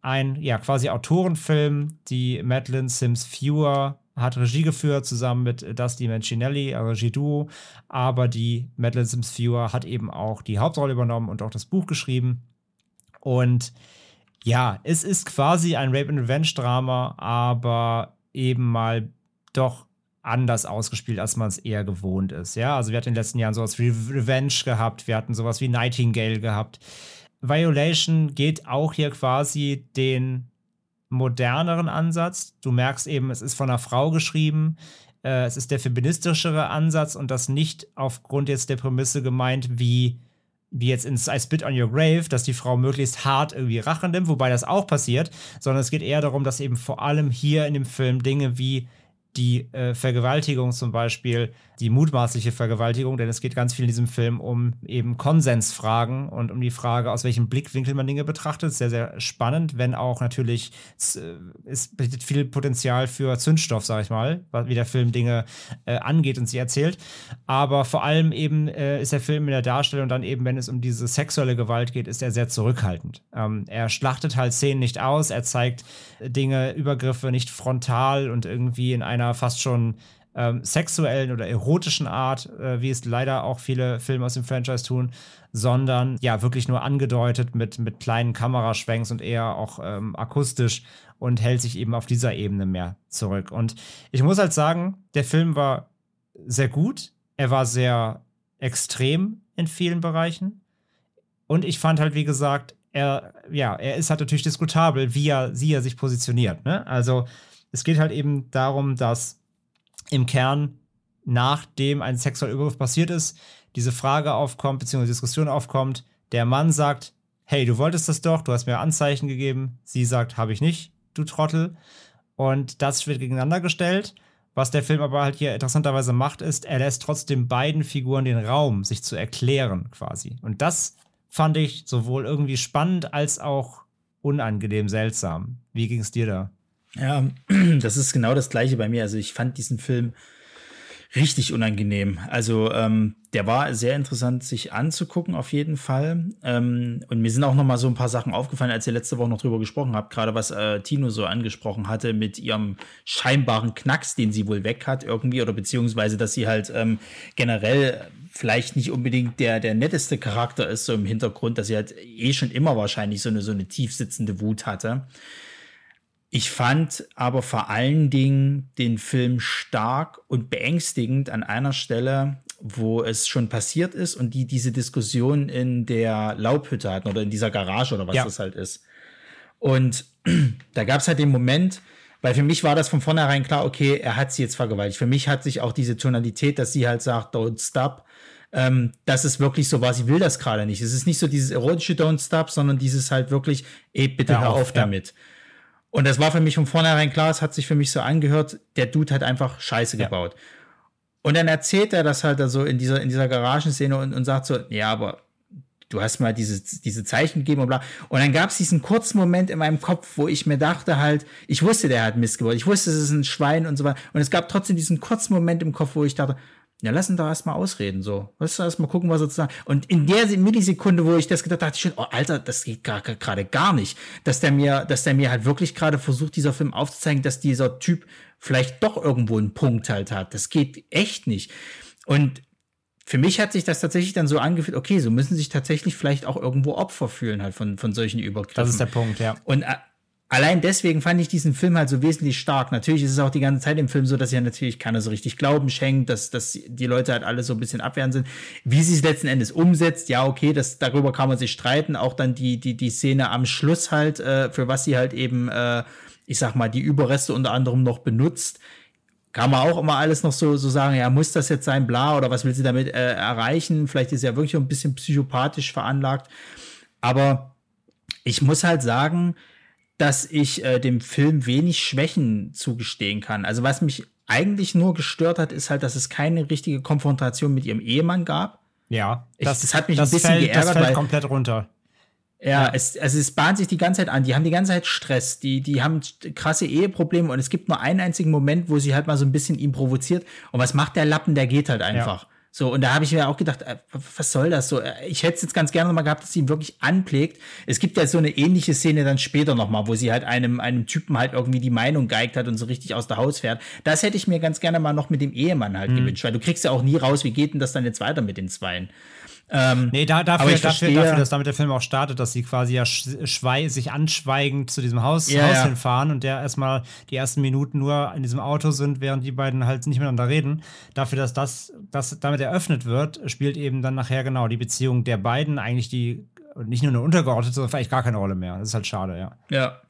Ein, ja, quasi Autorenfilm, die Madeline Sims Fewer hat Regie geführt, zusammen mit Dusty Mancinelli, Regie-Duo. Aber die Madeline Sims Viewer hat eben auch die Hauptrolle übernommen und auch das Buch geschrieben. Und ja, es ist quasi ein Rape and Revenge Drama, aber eben mal doch anders ausgespielt, als man es eher gewohnt ist. Ja, also wir hatten in den letzten Jahren sowas wie Revenge gehabt, wir hatten sowas wie Nightingale gehabt. Violation geht auch hier quasi den moderneren Ansatz. Du merkst eben, es ist von einer Frau geschrieben. Äh, es ist der feministischere Ansatz und das nicht aufgrund jetzt der Prämisse gemeint, wie, wie jetzt in I Spit on Your Grave, dass die Frau möglichst hart irgendwie Rache nimmt, wobei das auch passiert, sondern es geht eher darum, dass eben vor allem hier in dem Film Dinge wie die äh, Vergewaltigung zum Beispiel, die mutmaßliche Vergewaltigung, denn es geht ganz viel in diesem Film um eben Konsensfragen und um die Frage, aus welchem Blickwinkel man Dinge betrachtet. Sehr, sehr spannend, wenn auch natürlich äh, es bietet viel Potenzial für Zündstoff, sag ich mal, wie der Film Dinge äh, angeht und sie erzählt. Aber vor allem eben äh, ist der Film in der Darstellung dann eben, wenn es um diese sexuelle Gewalt geht, ist er sehr zurückhaltend. Ähm, er schlachtet halt Szenen nicht aus, er zeigt Dinge, Übergriffe nicht frontal und irgendwie in einer fast schon ähm, sexuellen oder erotischen Art, äh, wie es leider auch viele Filme aus dem Franchise tun, sondern ja, wirklich nur angedeutet mit, mit kleinen Kameraschwenks und eher auch ähm, akustisch und hält sich eben auf dieser Ebene mehr zurück. Und ich muss halt sagen, der Film war sehr gut. Er war sehr extrem in vielen Bereichen. Und ich fand halt, wie gesagt, er, ja, er ist halt natürlich diskutabel, wie er, sie er sich positioniert. Ne? Also es geht halt eben darum, dass im Kern, nachdem ein sexueller Übergriff passiert ist, diese Frage aufkommt, beziehungsweise Diskussion aufkommt, der Mann sagt, hey, du wolltest das doch, du hast mir Anzeichen gegeben. Sie sagt, habe ich nicht, du Trottel. Und das wird gegeneinander gestellt. Was der Film aber halt hier interessanterweise macht, ist, er lässt trotzdem beiden Figuren den Raum, sich zu erklären quasi. Und das fand ich sowohl irgendwie spannend als auch unangenehm seltsam. Wie ging es dir da? Ja, das ist genau das Gleiche bei mir. Also ich fand diesen Film richtig unangenehm. Also ähm, der war sehr interessant, sich anzugucken, auf jeden Fall. Ähm, und mir sind auch noch mal so ein paar Sachen aufgefallen, als ihr letzte Woche noch drüber gesprochen habt, gerade was äh, Tino so angesprochen hatte mit ihrem scheinbaren Knacks, den sie wohl weg hat irgendwie, oder beziehungsweise, dass sie halt ähm, generell vielleicht nicht unbedingt der, der netteste Charakter ist, so im Hintergrund, dass sie halt eh schon immer wahrscheinlich so eine, so eine tief sitzende Wut hatte. Ich fand aber vor allen Dingen den Film stark und beängstigend an einer Stelle, wo es schon passiert ist und die diese Diskussion in der Laubhütte hatten oder in dieser Garage oder was ja. das halt ist. Und da gab es halt den Moment, weil für mich war das von vornherein klar, okay, er hat sie jetzt vergewaltigt. Für mich hat sich auch diese Tonalität, dass sie halt sagt, don't stop, ähm, dass es wirklich so war, sie will das gerade nicht. Es ist nicht so dieses erotische Don't stop, sondern dieses halt wirklich, ey, bitte hör, hör auf, auf ja. Und das war für mich von vornherein klar, es hat sich für mich so angehört, der Dude hat einfach Scheiße ja. gebaut. Und dann erzählt er das halt so in dieser, in dieser Garagenszene und, und sagt so, ja, aber du hast mal diese, diese Zeichen gegeben und bla. Und dann gab es diesen kurzen Moment in meinem Kopf, wo ich mir dachte halt, ich wusste, der hat Mist gebaut. Ich wusste, es ist ein Schwein und so weiter. Und es gab trotzdem diesen kurzen Moment im Kopf, wo ich dachte, ja, lass ihn doch erstmal ausreden, so. Lass uns erstmal gucken, was er zu sagen. Und in der Millisekunde, wo ich das gedacht habe, dachte ich schon, oh, Alter, das geht gerade gar nicht. Dass der mir, dass der mir halt wirklich gerade versucht, dieser Film aufzuzeigen, dass dieser Typ vielleicht doch irgendwo einen Punkt halt hat. Das geht echt nicht. Und für mich hat sich das tatsächlich dann so angefühlt, okay, so müssen sich tatsächlich vielleicht auch irgendwo Opfer fühlen halt von, von solchen Übergriffen. Das ist der Punkt, ja. Und äh, allein deswegen fand ich diesen Film halt so wesentlich stark. Natürlich ist es auch die ganze Zeit im Film so, dass ja natürlich keiner so richtig Glauben schenkt, dass, dass die Leute halt alle so ein bisschen abwehrend sind. Wie sie es letzten Endes umsetzt, ja, okay, das, darüber kann man sich streiten. Auch dann die, die, die Szene am Schluss halt, äh, für was sie halt eben, äh, ich sag mal, die Überreste unter anderem noch benutzt. Kann man auch immer alles noch so, so sagen, ja, muss das jetzt sein, bla, oder was will sie damit äh, erreichen? Vielleicht ist sie ja wirklich ein bisschen psychopathisch veranlagt. Aber ich muss halt sagen, dass ich äh, dem Film wenig Schwächen zugestehen kann. Also was mich eigentlich nur gestört hat, ist halt, dass es keine richtige Konfrontation mit ihrem Ehemann gab. Ja, das, ich, das hat mich das ein bisschen fällt, geärgert. Das fällt weil, komplett runter. Ja, ja, Es, also es bahnt sich die ganze Zeit an. Die haben die ganze Zeit Stress. Die, die haben krasse Eheprobleme und es gibt nur einen einzigen Moment, wo sie halt mal so ein bisschen ihn provoziert. Und was macht der Lappen? Der geht halt einfach. Ja. So, und da habe ich mir auch gedacht, äh, was soll das so? Äh, ich hätte es jetzt ganz gerne nochmal gehabt, dass sie ihn wirklich anpflegt. Es gibt ja so eine ähnliche Szene dann später nochmal, wo sie halt einem, einem Typen halt irgendwie die Meinung geigt hat und so richtig aus der Haus fährt. Das hätte ich mir ganz gerne mal noch mit dem Ehemann halt mhm. gewünscht, weil du kriegst ja auch nie raus, wie geht denn das dann jetzt weiter mit den Zweien? Ähm, nee, da, dafür, dafür, verstehe, dafür, dass damit der Film auch startet, dass sie quasi ja sich anschweigend zu diesem Haus, ja, Haus hinfahren und der erstmal die ersten Minuten nur in diesem Auto sind, während die beiden halt nicht miteinander reden. Dafür, dass das, das damit eröffnet wird, spielt eben dann nachher genau die Beziehung der beiden eigentlich die, nicht nur eine untergeordnete, sondern vielleicht gar keine Rolle mehr. Das ist halt schade, ja. Ja.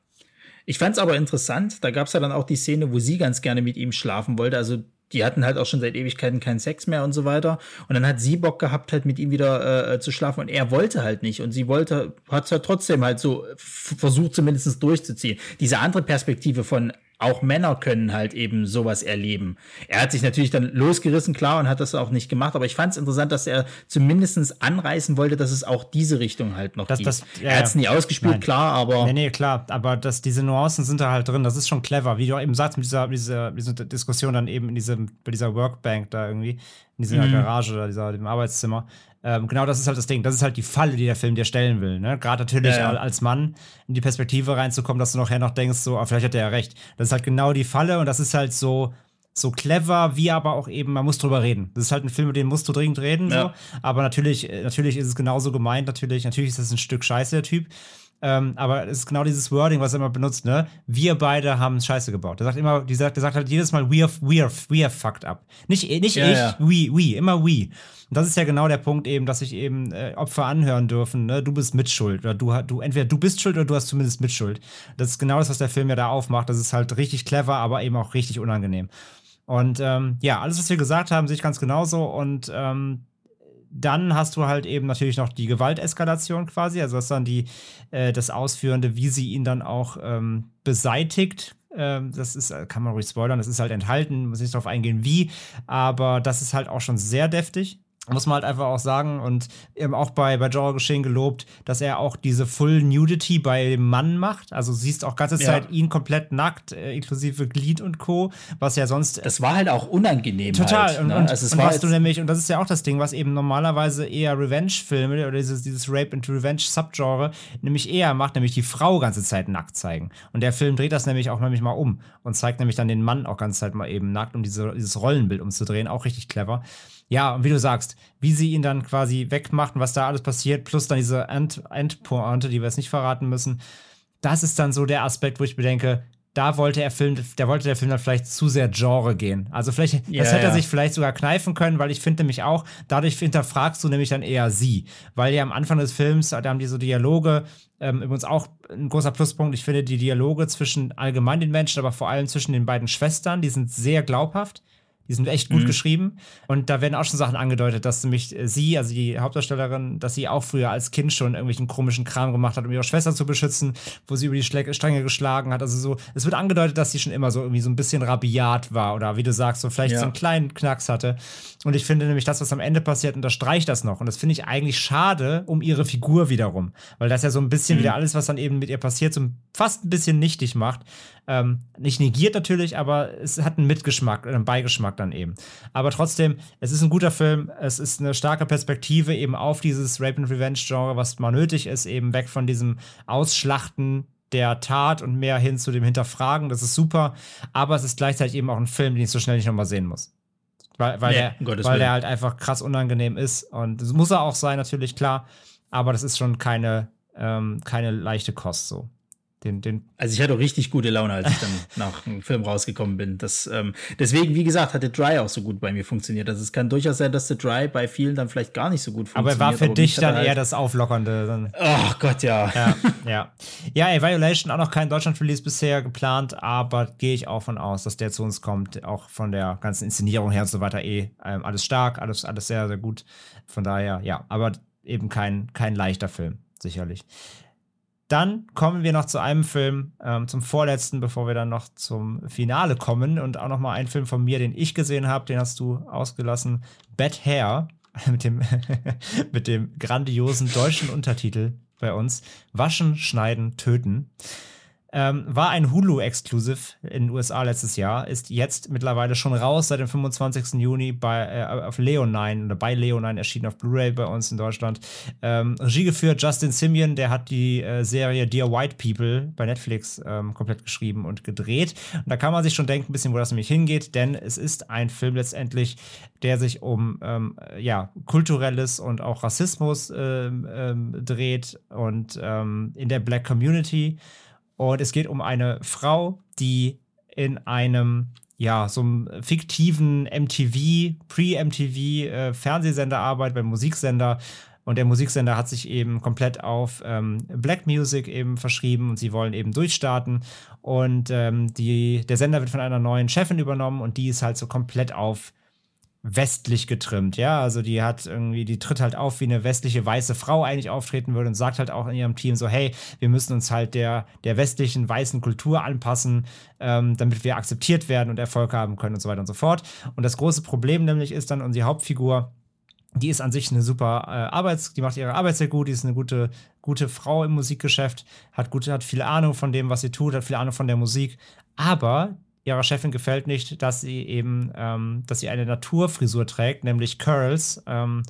Ich fand es aber interessant, da gab es ja dann auch die Szene, wo sie ganz gerne mit ihm schlafen wollte. Also die hatten halt auch schon seit Ewigkeiten keinen Sex mehr und so weiter. Und dann hat sie Bock gehabt, halt mit ihm wieder äh, zu schlafen und er wollte halt nicht. Und sie wollte, hat es halt trotzdem halt so versucht, zumindest durchzuziehen. Diese andere Perspektive von, auch Männer können halt eben sowas erleben. Er hat sich natürlich dann losgerissen, klar, und hat das auch nicht gemacht, aber ich fand es interessant, dass er zumindest anreißen wollte, dass es auch diese Richtung halt noch das, gibt. Das, ja, er hat es nie ausgespielt, Nein. klar, aber. Nee, nee, klar, aber dass diese Nuancen sind da halt drin, das ist schon clever, wie du eben sagst, mit dieser, dieser, dieser Diskussion dann eben in diesem, bei dieser Workbank da irgendwie, in dieser mhm. Garage oder dieser, dem Arbeitszimmer. Ähm, genau das ist halt das Ding. Das ist halt die Falle, die der Film dir stellen will. Ne? Gerade natürlich ja, ja. als Mann in die Perspektive reinzukommen, dass du nachher noch denkst, so, ah, vielleicht hat er ja recht. Das ist halt genau die Falle und das ist halt so, so clever, wie aber auch eben, man muss drüber reden. Das ist halt ein Film, mit dem musst du dringend reden, ja. so. Aber natürlich, äh, natürlich ist es genauso gemeint, natürlich, natürlich ist das ein Stück Scheiße, der Typ. Ähm, aber es ist genau dieses Wording, was er immer benutzt, ne? Wir beide haben Scheiße gebaut. Der sagt immer, der sagt, der sagt halt jedes Mal, we are, we are, we are fucked up. Nicht, nicht ja, ich, ja. we, we, immer we. Und das ist ja genau der Punkt eben, dass sich eben äh, Opfer anhören dürfen, ne? du bist Mitschuld oder du, du entweder du bist schuld oder du hast zumindest Mitschuld. Das ist genau das, was der Film ja da aufmacht. Das ist halt richtig clever, aber eben auch richtig unangenehm. Und ähm, ja, alles, was wir gesagt haben, sehe ich ganz genauso. Und ähm, dann hast du halt eben natürlich noch die Gewalteskalation quasi, also das dann die, äh, das Ausführende, wie sie ihn dann auch ähm, beseitigt, ähm, das ist, äh, kann man ruhig spoilern, das ist halt enthalten, muss nicht darauf eingehen, wie, aber das ist halt auch schon sehr deftig. Muss man halt einfach auch sagen und eben auch bei, bei Genre Geschehen gelobt, dass er auch diese Full Nudity bei dem Mann macht. Also siehst auch ganze Zeit ja. ihn komplett nackt, äh, inklusive Glied und Co., was ja sonst. Das war halt auch unangenehm. Total. Halt, und, ne? und, also und was du nämlich, und das ist ja auch das Ding, was eben normalerweise eher Revenge-Filme oder dieses, dieses Rape and Revenge-Subgenre nämlich eher macht, nämlich die Frau ganze Zeit nackt zeigen. Und der Film dreht das nämlich auch nämlich mal um und zeigt nämlich dann den Mann auch ganze Zeit mal eben nackt, um diese, dieses Rollenbild umzudrehen. Auch richtig clever. Ja, und wie du sagst, wie sie ihn dann quasi wegmacht und was da alles passiert, plus dann diese End Endpointe, die wir jetzt nicht verraten müssen, das ist dann so der Aspekt, wo ich bedenke, da wollte er Film, da wollte der Film dann vielleicht zu sehr Genre gehen. Also vielleicht, yeah, das hätte er sich vielleicht sogar kneifen können, weil ich finde nämlich auch, dadurch hinterfragst du nämlich dann eher sie. Weil ja am Anfang des Films, da haben die so Dialoge, ähm, übrigens auch ein großer Pluspunkt, ich finde die Dialoge zwischen allgemein den Menschen, aber vor allem zwischen den beiden Schwestern, die sind sehr glaubhaft. Die sind echt gut mhm. geschrieben. Und da werden auch schon Sachen angedeutet, dass nämlich äh, sie, also die Hauptdarstellerin, dass sie auch früher als Kind schon irgendwelchen komischen Kram gemacht hat, um ihre Schwester zu beschützen, wo sie über die Stränge geschlagen hat. Also so, es wird angedeutet, dass sie schon immer so irgendwie so ein bisschen rabiat war oder wie du sagst, so vielleicht ja. so einen kleinen Knacks hatte. Und ich finde nämlich, das, was am Ende passiert, unterstreicht das noch. Und das finde ich eigentlich schade um ihre Figur wiederum. Weil das ja so ein bisschen mhm. wieder alles, was dann eben mit ihr passiert, so fast ein bisschen nichtig macht. Ähm, nicht negiert natürlich, aber es hat einen Mitgeschmack, einen Beigeschmack dann eben. Aber trotzdem, es ist ein guter Film, es ist eine starke Perspektive eben auf dieses Rape and Revenge Genre, was mal nötig ist, eben weg von diesem Ausschlachten der Tat und mehr hin zu dem Hinterfragen. Das ist super, aber es ist gleichzeitig eben auch ein Film, den ich so schnell nicht nochmal sehen muss. Weil, weil, nee, der, weil der halt einfach krass unangenehm ist. Und das muss er auch sein, natürlich, klar. Aber das ist schon keine, ähm, keine leichte Kost so. Den, den also ich hatte richtig gute Laune, als ich dann nach dem Film rausgekommen bin. Das, ähm, deswegen, wie gesagt, hat The Dry auch so gut bei mir funktioniert. Also es kann durchaus sein, dass The Dry bei vielen dann vielleicht gar nicht so gut funktioniert. Aber er war für dich dann halt eher das Auflockernde. Dann. Oh Gott, ja. Ja, ja. Ja, Evaluation auch noch kein Deutschland-Release bisher geplant, aber gehe ich auch von aus, dass der zu uns kommt. Auch von der ganzen Inszenierung her und so weiter eh ähm, alles stark, alles, alles sehr, sehr gut. Von daher, ja, aber eben kein, kein leichter Film, sicherlich. Dann kommen wir noch zu einem Film, ähm, zum vorletzten, bevor wir dann noch zum Finale kommen. Und auch noch mal ein Film von mir, den ich gesehen habe, den hast du ausgelassen. Bad Hair mit dem, mit dem grandiosen deutschen Untertitel bei uns. Waschen, schneiden, töten. Ähm, war ein Hulu-Exclusive in den USA letztes Jahr, ist jetzt mittlerweile schon raus seit dem 25. Juni bei, äh, auf Leonine oder bei Leonine erschienen auf Blu-ray bei uns in Deutschland. Ähm, Regie geführt Justin Simeon, der hat die äh, Serie Dear White People bei Netflix ähm, komplett geschrieben und gedreht. Und da kann man sich schon denken, ein bisschen, wo das nämlich hingeht, denn es ist ein Film letztendlich, der sich um ähm, ja, kulturelles und auch Rassismus ähm, ähm, dreht und in der Black Community. Und es geht um eine Frau, die in einem, ja, so einem fiktiven MTV, Pre-MTV äh, arbeitet, beim Musiksender. Und der Musiksender hat sich eben komplett auf ähm, Black Music eben verschrieben und sie wollen eben durchstarten. Und ähm, die, der Sender wird von einer neuen Chefin übernommen und die ist halt so komplett auf westlich getrimmt, ja. Also die hat irgendwie, die tritt halt auf, wie eine westliche weiße Frau eigentlich auftreten würde und sagt halt auch in ihrem Team so, hey, wir müssen uns halt der, der westlichen weißen Kultur anpassen, ähm, damit wir akzeptiert werden und Erfolg haben können und so weiter und so fort. Und das große Problem nämlich ist dann unsere Hauptfigur, die ist an sich eine super äh, Arbeits, die macht ihre Arbeit sehr gut, die ist eine gute, gute Frau im Musikgeschäft, hat gute, hat viel Ahnung von dem, was sie tut, hat viel Ahnung von der Musik, aber ihrer Chefin gefällt nicht, dass sie eben, ähm, dass sie eine Naturfrisur trägt, nämlich Curls. Ähm,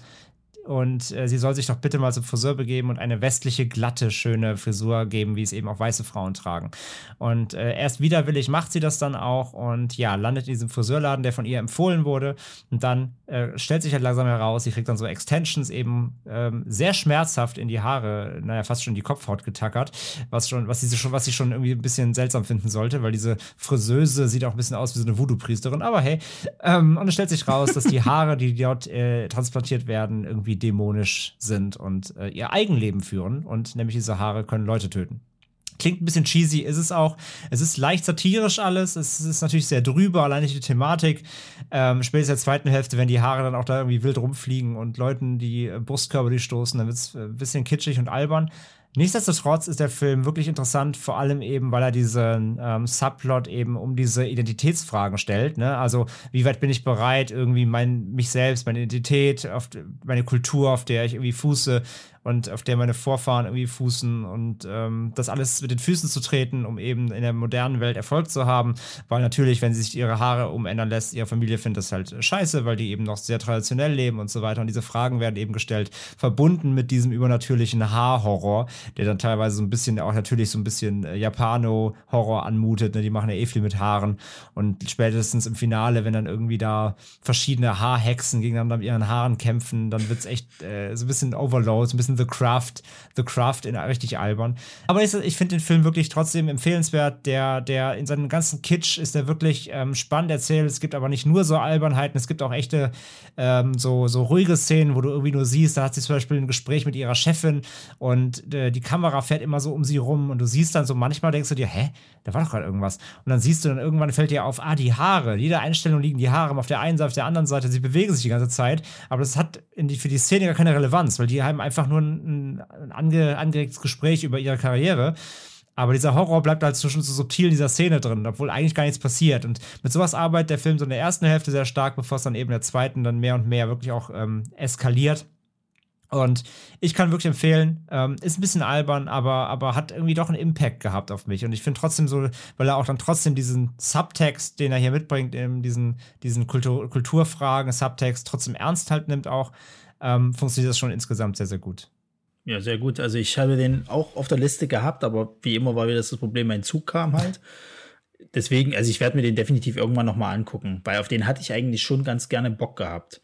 und äh, sie soll sich doch bitte mal zum Friseur begeben und eine westliche, glatte, schöne Frisur geben, wie es eben auch weiße Frauen tragen. Und äh, erst widerwillig macht sie das dann auch und ja, landet in diesem Friseurladen, der von ihr empfohlen wurde. Und dann äh, stellt sich halt langsam heraus, sie kriegt dann so Extensions eben ähm, sehr schmerzhaft in die Haare, naja, fast schon die Kopfhaut getackert, was schon, was sie schon, was sie schon irgendwie ein bisschen seltsam finden sollte, weil diese Friseuse sieht auch ein bisschen aus wie so eine Voodoo-Priesterin, aber hey, ähm, und es stellt sich raus, dass die Haare, die dort äh, transplantiert werden, irgendwie dämonisch sind und äh, ihr Eigenleben führen. Und nämlich diese Haare können Leute töten. Klingt ein bisschen cheesy, ist es auch. Es ist leicht satirisch alles. Es ist natürlich sehr drüber, allein die Thematik. Ähm, spätestens in der zweiten Hälfte, wenn die Haare dann auch da irgendwie wild rumfliegen und Leuten die äh, Brustkörper durchstoßen, dann wird es ein äh, bisschen kitschig und albern. Nichtsdestotrotz ist der Film wirklich interessant, vor allem eben, weil er diesen ähm, Subplot eben um diese Identitätsfragen stellt. Ne? Also, wie weit bin ich bereit, irgendwie mein, mich selbst, meine Identität, meine Kultur, auf der ich irgendwie fuße, und auf der meine Vorfahren irgendwie fußen und ähm, das alles mit den Füßen zu treten, um eben in der modernen Welt Erfolg zu haben. Weil natürlich, wenn sie sich ihre Haare umändern lässt, ihre Familie findet das halt scheiße, weil die eben noch sehr traditionell leben und so weiter. Und diese Fragen werden eben gestellt, verbunden mit diesem übernatürlichen Haarhorror, der dann teilweise so ein bisschen, auch natürlich so ein bisschen äh, Japano-Horror anmutet. Ne? Die machen ja eh viel mit Haaren. Und spätestens im Finale, wenn dann irgendwie da verschiedene Haarhexen gegeneinander mit ihren Haaren kämpfen, dann wird es echt äh, so ein bisschen Overload, so ein bisschen The Craft, The Craft in richtig albern. Aber ich, ich finde den Film wirklich trotzdem empfehlenswert. Der, der in seinem ganzen Kitsch ist der wirklich ähm, spannend erzählt. Es gibt aber nicht nur so Albernheiten, es gibt auch echte ähm, so, so ruhige Szenen, wo du irgendwie nur siehst, da hat sie zum Beispiel ein Gespräch mit ihrer Chefin und äh, die Kamera fährt immer so um sie rum und du siehst dann so, manchmal denkst du dir, hä, da war doch gerade irgendwas. Und dann siehst du dann irgendwann fällt dir auf, ah, die Haare. Jede Einstellung liegen die Haare auf der einen Seite, auf der anderen Seite. Sie bewegen sich die ganze Zeit, aber das hat die, für die Szene gar keine Relevanz, weil die haben einfach nur ein, ein ange, angeregtes Gespräch über ihre Karriere. Aber dieser Horror bleibt halt so, schon so subtil in dieser Szene drin, obwohl eigentlich gar nichts passiert. Und mit sowas arbeitet der Film so in der ersten Hälfte sehr stark, bevor es dann eben in der zweiten dann mehr und mehr wirklich auch ähm, eskaliert. Und ich kann wirklich empfehlen, ähm, ist ein bisschen albern, aber, aber hat irgendwie doch einen Impact gehabt auf mich. Und ich finde trotzdem so, weil er auch dann trotzdem diesen Subtext, den er hier mitbringt, eben diesen, diesen Kultur, Kulturfragen, Subtext trotzdem ernst halt nimmt auch, ähm, funktioniert das schon insgesamt sehr, sehr gut. Ja, sehr gut. Also ich habe den auch auf der Liste gehabt, aber wie immer war wieder das Problem, mein Zug kam halt. Deswegen, also ich werde mir den definitiv irgendwann nochmal angucken, weil auf den hatte ich eigentlich schon ganz gerne Bock gehabt.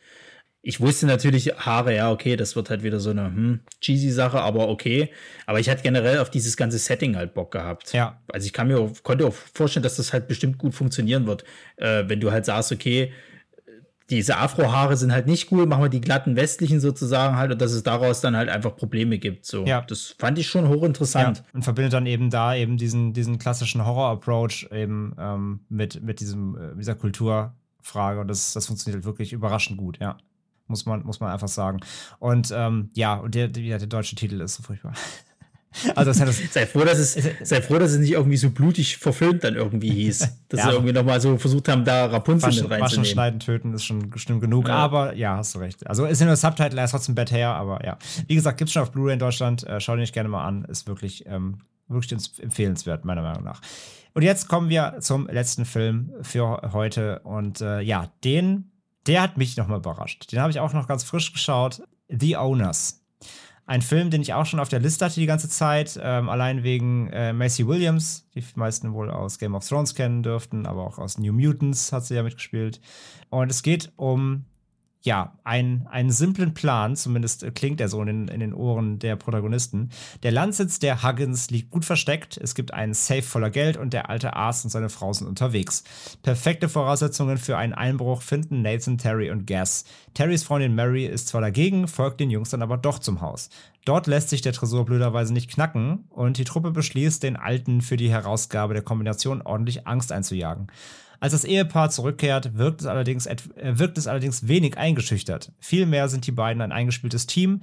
Ich wusste natürlich, Haare, ja, okay, das wird halt wieder so eine hm, cheesy Sache, aber okay. Aber ich hatte generell auf dieses ganze Setting halt Bock gehabt. Ja. Also ich kann mir konnte auch vorstellen, dass das halt bestimmt gut funktionieren wird, äh, wenn du halt sagst, okay, diese Afrohaare sind halt nicht cool, machen wir die glatten westlichen sozusagen halt und dass es daraus dann halt einfach Probleme gibt. So. Ja. Das fand ich schon hochinteressant. Ja, und verbindet dann eben da eben diesen, diesen klassischen Horror-Approach eben ähm, mit, mit diesem, äh, dieser Kulturfrage und das, das funktioniert halt wirklich überraschend gut, ja. Muss man, muss man einfach sagen. Und ähm, ja, und der, der, der deutsche Titel ist so furchtbar. Also das das sei, froh, dass es, sei froh, dass es nicht irgendwie so blutig verfilmt dann irgendwie hieß. Dass ja, sie irgendwie nochmal so versucht haben, da Rapunzel mit reinzunehmen. Waschen, schneiden, töten ist schon bestimmt genug. Ja. Aber ja, hast du recht. Also ist ja nur Subtitle, er ist trotzdem Bad Hair, aber ja. Wie gesagt, gibt's schon auf Blu-ray in Deutschland. Äh, schau den nicht gerne mal an. Ist wirklich, ähm, wirklich empfehlenswert, meiner Meinung nach. Und jetzt kommen wir zum letzten Film für heute. Und äh, ja, den, der hat mich nochmal überrascht. Den habe ich auch noch ganz frisch geschaut. The Owners. Ein Film, den ich auch schon auf der Liste hatte die ganze Zeit, ähm, allein wegen äh, Macy Williams, die meisten wohl aus Game of Thrones kennen dürften, aber auch aus New Mutants hat sie ja mitgespielt. Und es geht um ja, ein, einen simplen Plan, zumindest klingt er so in den, in den Ohren der Protagonisten. Der Landsitz der Huggins liegt gut versteckt, es gibt einen Safe voller Geld und der alte Arzt und seine Frau sind unterwegs. Perfekte Voraussetzungen für einen Einbruch finden Nathan, Terry und Gas. Terrys Freundin Mary ist zwar dagegen, folgt den Jungs dann aber doch zum Haus. Dort lässt sich der Tresor blöderweise nicht knacken und die Truppe beschließt, den Alten für die Herausgabe der Kombination ordentlich Angst einzujagen. Als das Ehepaar zurückkehrt, wirkt es, allerdings, äh, wirkt es allerdings wenig eingeschüchtert. Vielmehr sind die beiden ein eingespieltes Team,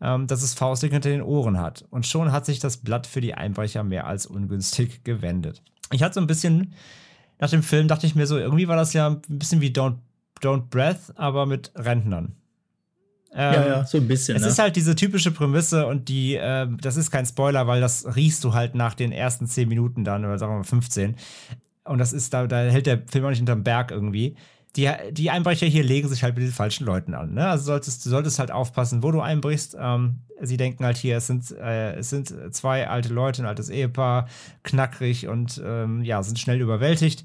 ähm, das es faustig hinter den Ohren hat. Und schon hat sich das Blatt für die Einbrecher mehr als ungünstig gewendet. Ich hatte so ein bisschen, nach dem Film dachte ich mir so, irgendwie war das ja ein bisschen wie Don't, Don't Breath, aber mit Rentnern. Ähm, ja, ja, so ein bisschen. Es ne? ist halt diese typische Prämisse und die, äh, das ist kein Spoiler, weil das riechst du halt nach den ersten 10 Minuten dann oder sagen wir mal 15. Und das ist, da, da hält der Film auch nicht hinterm Berg irgendwie. Die, die Einbrecher hier legen sich halt mit den falschen Leuten an. Ne? Also solltest, du solltest halt aufpassen, wo du einbrichst. Ähm, sie denken halt hier, es sind, äh, es sind zwei alte Leute, ein altes Ehepaar, knackrig und ähm, ja, sind schnell überwältigt.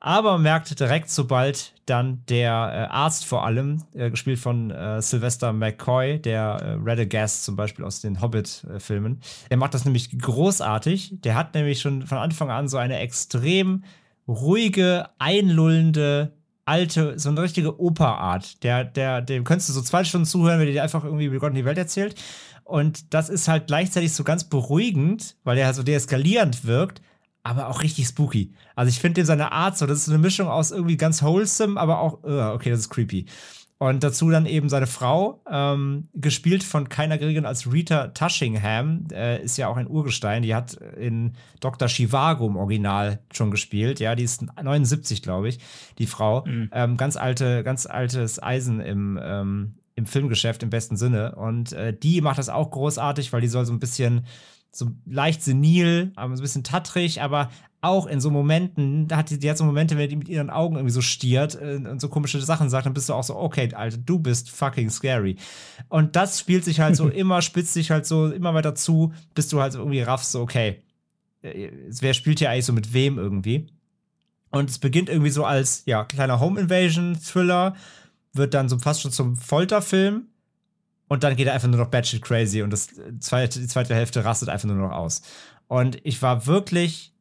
Aber man merkt direkt, sobald dann der äh, Arzt vor allem, äh, gespielt von äh, Sylvester McCoy, der äh, Radagast zum Beispiel aus den Hobbit-Filmen, der macht das nämlich großartig. Der hat nämlich schon von Anfang an so eine extrem ruhige, einlullende, alte, so eine richtige Operart. Der, der, dem könntest du so zwei Stunden zuhören, wenn der dir einfach irgendwie über Gott und die Welt erzählt. Und das ist halt gleichzeitig so ganz beruhigend, weil der halt so deeskalierend wirkt aber auch richtig spooky. Also ich finde seine Art so, das ist eine Mischung aus irgendwie ganz wholesome, aber auch, uh, okay, das ist creepy. Und dazu dann eben seine Frau, ähm, gespielt von keiner geringeren als Rita Tushingham, äh, ist ja auch ein Urgestein. Die hat in Dr. Chivago im Original schon gespielt. Ja, die ist 79, glaube ich, die Frau. Mhm. Ähm, ganz alte, ganz altes Eisen im, ähm, im Filmgeschäft im besten Sinne. Und äh, die macht das auch großartig, weil die soll so ein bisschen so leicht senil, aber so ein bisschen tattrig, aber auch in so Momenten, da hat die, die hat so Momente, wenn die mit ihren Augen irgendwie so stiert äh, und so komische Sachen sagt, dann bist du auch so, okay, Alter, du bist fucking scary. Und das spielt sich halt so immer, spitzt sich halt so immer weiter zu, bis du halt so irgendwie raffst, so, okay, äh, wer spielt hier eigentlich so mit wem irgendwie? Und es beginnt irgendwie so als, ja, kleiner Home Invasion Thriller, wird dann so fast schon zum Folterfilm und dann geht er einfach nur noch batshit crazy und das zweite, die zweite Hälfte rastet einfach nur noch aus. Und ich war wirklich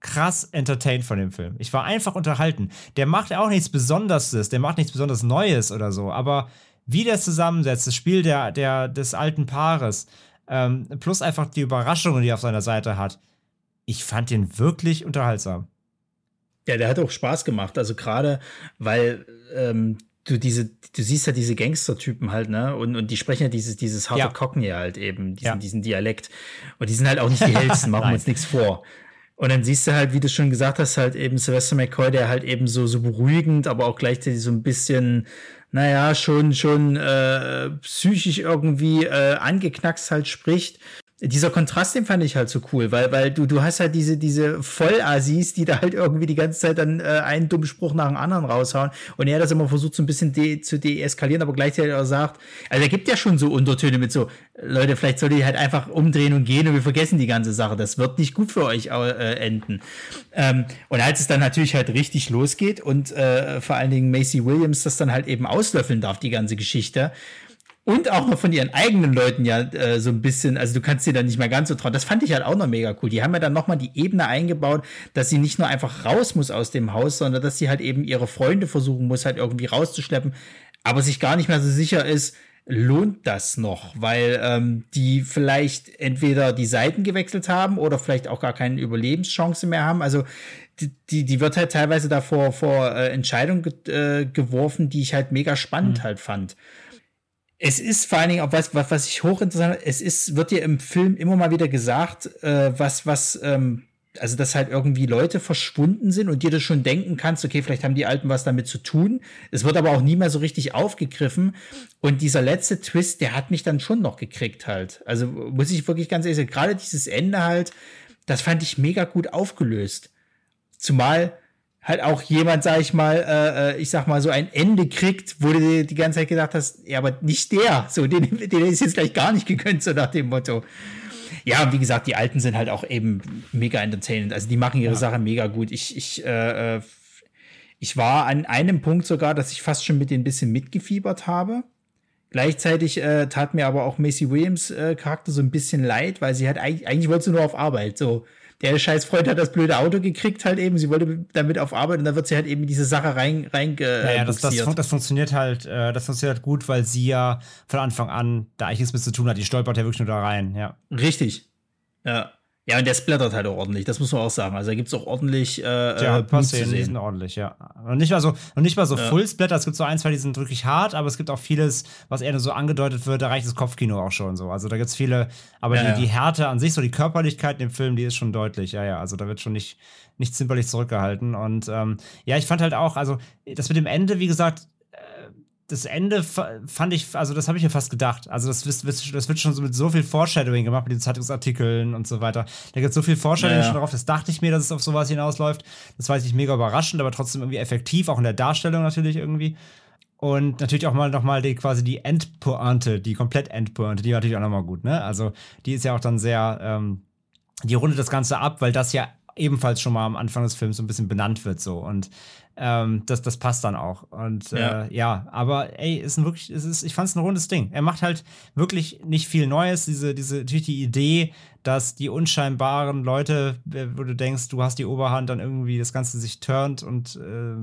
krass entertained von dem Film. Ich war einfach unterhalten. Der macht auch nichts Besonderes, der macht nichts besonders Neues oder so, aber wie der zusammensetzt, das Spiel der, der, des alten Paares, ähm, plus einfach die Überraschungen, die er auf seiner Seite hat, ich fand den wirklich unterhaltsam. Ja, der hat auch Spaß gemacht. Also gerade, weil ähm, du diese, du siehst ja diese Gangster-Typen halt, ne? Und, und die sprechen ja dieses, dieses harte ja. Cockney halt eben, diesen, ja. diesen Dialekt. Und die sind halt auch nicht die hellsten, machen wir uns nichts vor. Und dann siehst du halt, wie du schon gesagt hast, halt eben Sylvester McCoy, der halt eben so, so beruhigend, aber auch gleichzeitig so ein bisschen, naja, schon, schon äh, psychisch irgendwie äh, angeknackst halt spricht dieser Kontrast, den fand ich halt so cool, weil, weil du, du hast halt diese, diese Vollassis, die da halt irgendwie die ganze Zeit dann äh, einen dummen Spruch nach dem anderen raushauen und er das immer versucht, so ein bisschen de zu deeskalieren, aber gleichzeitig auch sagt, also er gibt ja schon so Untertöne mit so, Leute, vielleicht solltet ihr halt einfach umdrehen und gehen und wir vergessen die ganze Sache. Das wird nicht gut für euch äh, enden. Ähm, und als es dann natürlich halt richtig losgeht und äh, vor allen Dingen Macy Williams das dann halt eben auslöffeln darf, die ganze Geschichte, und auch noch von ihren eigenen Leuten ja äh, so ein bisschen, also du kannst dir da nicht mehr ganz so trauen. Das fand ich halt auch noch mega cool. Die haben ja dann nochmal die Ebene eingebaut, dass sie nicht nur einfach raus muss aus dem Haus, sondern dass sie halt eben ihre Freunde versuchen muss, halt irgendwie rauszuschleppen, aber sich gar nicht mehr so sicher ist, lohnt das noch, weil ähm, die vielleicht entweder die Seiten gewechselt haben oder vielleicht auch gar keine Überlebenschance mehr haben. Also die, die, die wird halt teilweise davor vor äh, Entscheidungen ge äh, geworfen, die ich halt mega spannend mhm. halt fand es ist vor allen Dingen auch was, was, was ich hochinteressant es ist, wird dir im Film immer mal wieder gesagt, äh, was, was, ähm, also dass halt irgendwie Leute verschwunden sind und dir das schon denken kannst, okay, vielleicht haben die Alten was damit zu tun. Es wird aber auch nie mehr so richtig aufgegriffen. Und dieser letzte Twist, der hat mich dann schon noch gekriegt halt. Also muss ich wirklich ganz ehrlich sagen, gerade dieses Ende halt, das fand ich mega gut aufgelöst. Zumal halt auch jemand, sag ich mal, äh, äh, ich sag mal, so ein Ende kriegt, wo du die ganze Zeit gedacht hast, ja, aber nicht der, so, den, den ist jetzt gleich gar nicht gegönnt, so nach dem Motto. Ja, und wie gesagt, die Alten sind halt auch eben mega entertainend. Also die machen ihre ja. Sache mega gut. Ich, ich, äh, äh, ich war an einem Punkt sogar, dass ich fast schon mit denen ein bisschen mitgefiebert habe. Gleichzeitig äh, tat mir aber auch Macy Williams äh, Charakter so ein bisschen leid, weil sie halt eigentlich, eigentlich wollte sie nur auf Arbeit. So, der scheiß Freund hat das blöde Auto gekriegt halt eben, sie wollte damit auf Arbeit und dann wird sie halt eben in diese Sache rein rein naja, das, das, das, funktioniert halt, äh, das funktioniert halt gut, weil sie ja von Anfang an da eigentlich nichts mit zu tun hat. Die stolpert ja wirklich nur da rein, ja. Richtig. Ja. Ja, und der splattert halt auch ordentlich, das muss man auch sagen. Also da gibt es auch ordentlich äh, ja, Passszenen, die sind ordentlich, ja. Und nicht mal so, und nicht mal so ja. Full-Splatter, es gibt so ein, zwei, die sind wirklich hart, aber es gibt auch vieles, was eher nur so angedeutet wird, da reicht das Kopfkino auch schon so. Also da gibt es viele, aber ja, die, die Härte an sich, so die Körperlichkeit in dem Film, die ist schon deutlich, ja, ja. Also da wird schon nicht, nicht zimperlich zurückgehalten. Und ähm, ja, ich fand halt auch, also das mit dem Ende, wie gesagt, das Ende fand ich, also das habe ich mir fast gedacht. Also das, das, wird schon so mit so viel Foreshadowing gemacht, mit den Zeitungsartikeln und so weiter. Da gibt es so viel Foreshadowing ja, ja. schon drauf, das dachte ich mir, dass es auf sowas hinausläuft. Das war jetzt nicht mega überraschend, aber trotzdem irgendwie effektiv, auch in der Darstellung natürlich irgendwie. Und natürlich auch mal nochmal die quasi die Endpointe, die komplett Endpointe, die war natürlich auch nochmal gut, ne? Also die ist ja auch dann sehr, ähm, die rundet das Ganze ab, weil das ja ebenfalls schon mal am Anfang des Films so ein bisschen benannt wird so und ähm, das, das passt dann auch. Und ja, äh, ja aber ey, ist ein wirklich, es ist, ich fand es ein rundes Ding. Er macht halt wirklich nicht viel Neues. Diese, diese, natürlich die Idee, dass die unscheinbaren Leute, wo du denkst, du hast die Oberhand, dann irgendwie das Ganze sich turnt und äh,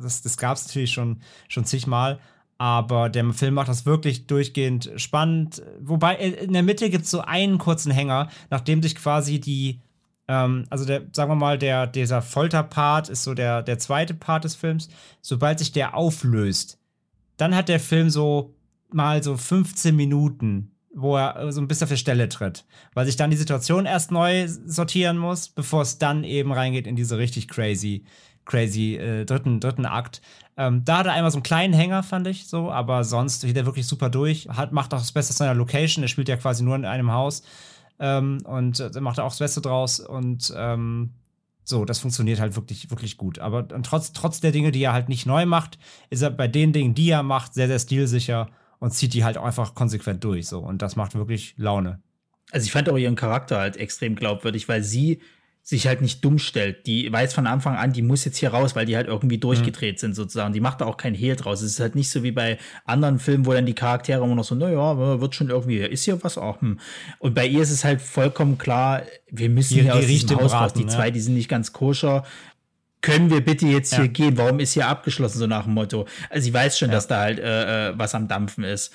das, das gab es natürlich schon, schon zigmal. Aber der Film macht das wirklich durchgehend spannend. Wobei äh, in der Mitte gibt es so einen kurzen Hänger, nachdem sich quasi die ähm, also der, sagen wir mal, der, dieser Folterpart ist so der, der zweite Part des Films. Sobald sich der auflöst, dann hat der Film so mal so 15 Minuten, wo er so ein bisschen auf der Stelle tritt, weil sich dann die Situation erst neu sortieren muss, bevor es dann eben reingeht in diese richtig crazy, crazy äh, dritten, dritten Akt. Ähm, da hat er einmal so einen kleinen Hänger, fand ich so, aber sonst geht er wirklich super durch. Hat, macht auch das Beste seiner Location. Er spielt ja quasi nur in einem Haus ähm, und äh, macht auch das Beste draus und ähm, so, das funktioniert halt wirklich, wirklich gut. Aber trotz, trotz der Dinge, die er halt nicht neu macht, ist er bei den Dingen, die er macht, sehr, sehr stilsicher und zieht die halt einfach konsequent durch. So. Und das macht wirklich Laune. Also ich fand auch ihren Charakter halt extrem glaubwürdig, weil sie sich halt nicht dumm stellt. Die weiß von Anfang an, die muss jetzt hier raus, weil die halt irgendwie durchgedreht mhm. sind sozusagen. Die macht da auch kein Hehl draus. Es ist halt nicht so wie bei anderen Filmen, wo dann die Charaktere immer noch so, naja, wird schon irgendwie, ist hier was auch. Hm. Und bei ihr ist es halt vollkommen klar, wir müssen die, hier die aus diesem Haus raus. Die ja. zwei, die sind nicht ganz koscher können wir bitte jetzt ja. hier gehen? Warum ist hier abgeschlossen, so nach dem Motto? Also sie weiß schon, ja. dass da halt äh, äh, was am Dampfen ist.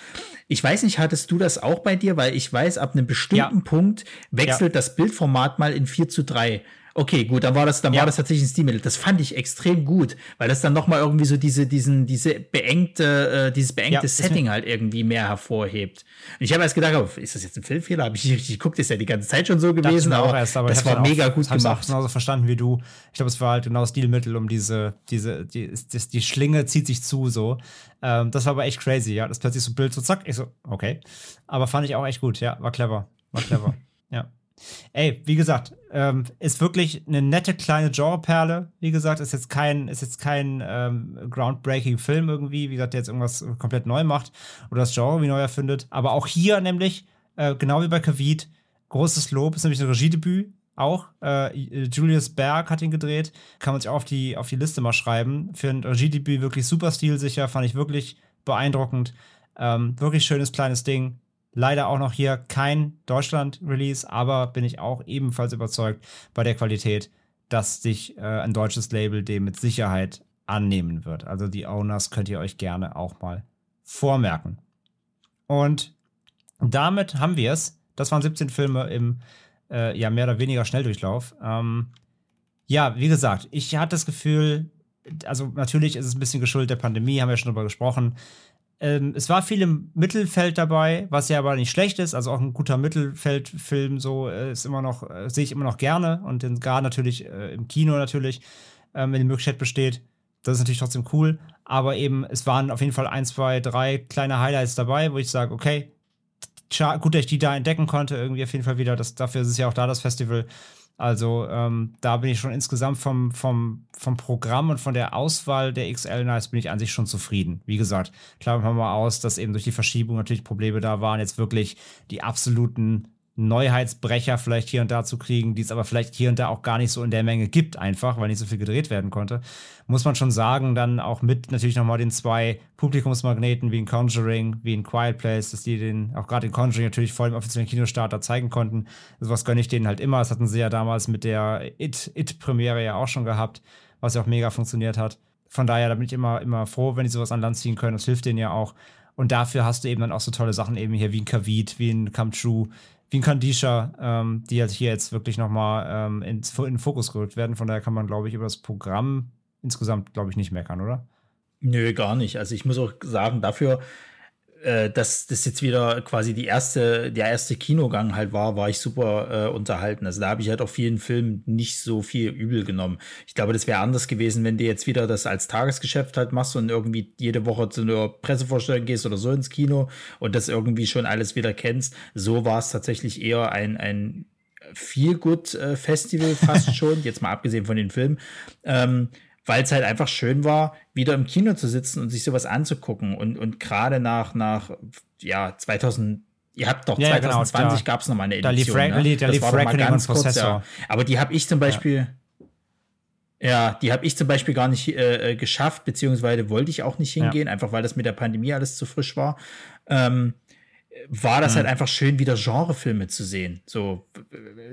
Ich weiß nicht, hattest du das auch bei dir? Weil ich weiß, ab einem bestimmten. Punkt wechselt das Bildformat mal in 4 zu 3. Okay, gut, dann war das, dann ja. war das tatsächlich ein Stilmittel. Das fand ich extrem gut, weil das dann noch mal irgendwie so diese, diesen, diese beengte, äh, dieses beengte ja, Setting halt irgendwie mehr hervorhebt. Und ich habe erst gedacht, oh, ist das jetzt ein Filmfehler? Habe ich nicht richtig geguckt, ist ja die ganze Zeit schon so gewesen, aber, erst, aber das war mega auch, gut gemacht. Ich habe genauso verstanden wie du. Ich glaube, es war halt genau Stilmittel, um diese, diese, die, die, die Schlinge zieht sich zu so. Ähm, das war aber echt crazy, ja. Das plötzlich so Bild so zack, ich so, okay. Aber fand ich auch echt gut, ja, war clever, war clever, ja. Ey, wie gesagt, ähm, ist wirklich eine nette kleine Genreperle. Wie gesagt, ist jetzt kein, ist jetzt kein ähm, groundbreaking Film irgendwie, wie gesagt, der jetzt irgendwas komplett neu macht oder das Genre wie neu erfindet. Aber auch hier nämlich, äh, genau wie bei Kavit, großes Lob, ist nämlich ein Regiedebüt auch. Äh, Julius Berg hat ihn gedreht. Kann man sich auch auf die, auf die Liste mal schreiben. Für ein Regiedebüt wirklich super stilsicher, fand ich wirklich beeindruckend. Ähm, wirklich schönes kleines Ding. Leider auch noch hier kein Deutschland-Release, aber bin ich auch ebenfalls überzeugt bei der Qualität, dass sich äh, ein deutsches Label dem mit Sicherheit annehmen wird. Also die Owners könnt ihr euch gerne auch mal vormerken. Und damit haben wir es. Das waren 17 Filme im äh, ja mehr oder weniger Schnelldurchlauf. Ähm, ja, wie gesagt, ich hatte das Gefühl, also natürlich ist es ein bisschen geschuldet der Pandemie, haben wir schon drüber gesprochen. Ähm, es war viel im Mittelfeld dabei, was ja aber nicht schlecht ist. Also auch ein guter Mittelfeldfilm, so äh, ist immer noch, äh, sehe ich immer noch gerne. Und den gar natürlich äh, im Kino natürlich, ähm, wenn die Möglichkeit besteht. Das ist natürlich trotzdem cool. Aber eben, es waren auf jeden Fall ein, zwei, drei kleine Highlights dabei, wo ich sage, okay, gut, dass ich die da entdecken konnte, irgendwie auf jeden Fall wieder. Das, dafür ist es ja auch da das Festival. Also ähm, da bin ich schon insgesamt vom, vom, vom Programm und von der Auswahl der XL Nights bin ich an sich schon zufrieden. Wie gesagt, klammern wir mal aus, dass eben durch die Verschiebung natürlich Probleme da waren, jetzt wirklich die absoluten Neuheitsbrecher vielleicht hier und da zu kriegen, die es aber vielleicht hier und da auch gar nicht so in der Menge gibt, einfach, weil nicht so viel gedreht werden konnte. Muss man schon sagen, dann auch mit natürlich nochmal den zwei Publikumsmagneten wie in Conjuring, wie in Quiet Place, dass die den, auch gerade in Conjuring natürlich vor dem offiziellen Kinostarter zeigen konnten. Sowas gönne ich denen halt immer. Das hatten sie ja damals mit der It-Premiere ja auch schon gehabt, was ja auch mega funktioniert hat. Von daher, da bin ich immer, immer froh, wenn die sowas an Land ziehen können. Das hilft denen ja auch. Und dafür hast du eben dann auch so tolle Sachen eben hier wie ein Kavit, wie ein Come True, wie ein Kandisha, ähm, die halt hier jetzt wirklich nochmal ähm, in, in den Fokus gerückt werden. Von daher kann man, glaube ich, über das Programm insgesamt, glaube ich, nicht meckern, oder? Nö, gar nicht. Also ich muss auch sagen, dafür, dass das jetzt wieder quasi die erste, der erste Kinogang halt war, war ich super äh, unterhalten. Also da habe ich halt auch vielen Filmen nicht so viel übel genommen. Ich glaube, das wäre anders gewesen, wenn du jetzt wieder das als Tagesgeschäft halt machst und irgendwie jede Woche zu einer Pressevorstellung gehst oder so ins Kino und das irgendwie schon alles wieder kennst. So war es tatsächlich eher ein, ein Feel-Good-Festival fast schon, jetzt mal abgesehen von den Filmen. Ähm, weil es halt einfach schön war, wieder im Kino zu sitzen und sich sowas anzugucken. Und, und gerade nach, nach, ja, 2000, ihr habt doch, ja, 2020 genau, gab es noch mal eine Edition. Da lief, ne? da lief Reckoning und Prozessor. Ja. Aber die habe ich zum Beispiel, ja, ja die habe ich zum Beispiel gar nicht äh, äh, geschafft, beziehungsweise wollte ich auch nicht hingehen, ja. einfach weil das mit der Pandemie alles zu frisch war. Ähm, war das halt mhm. halt einfach schön, wieder Genrefilme zu sehen. So,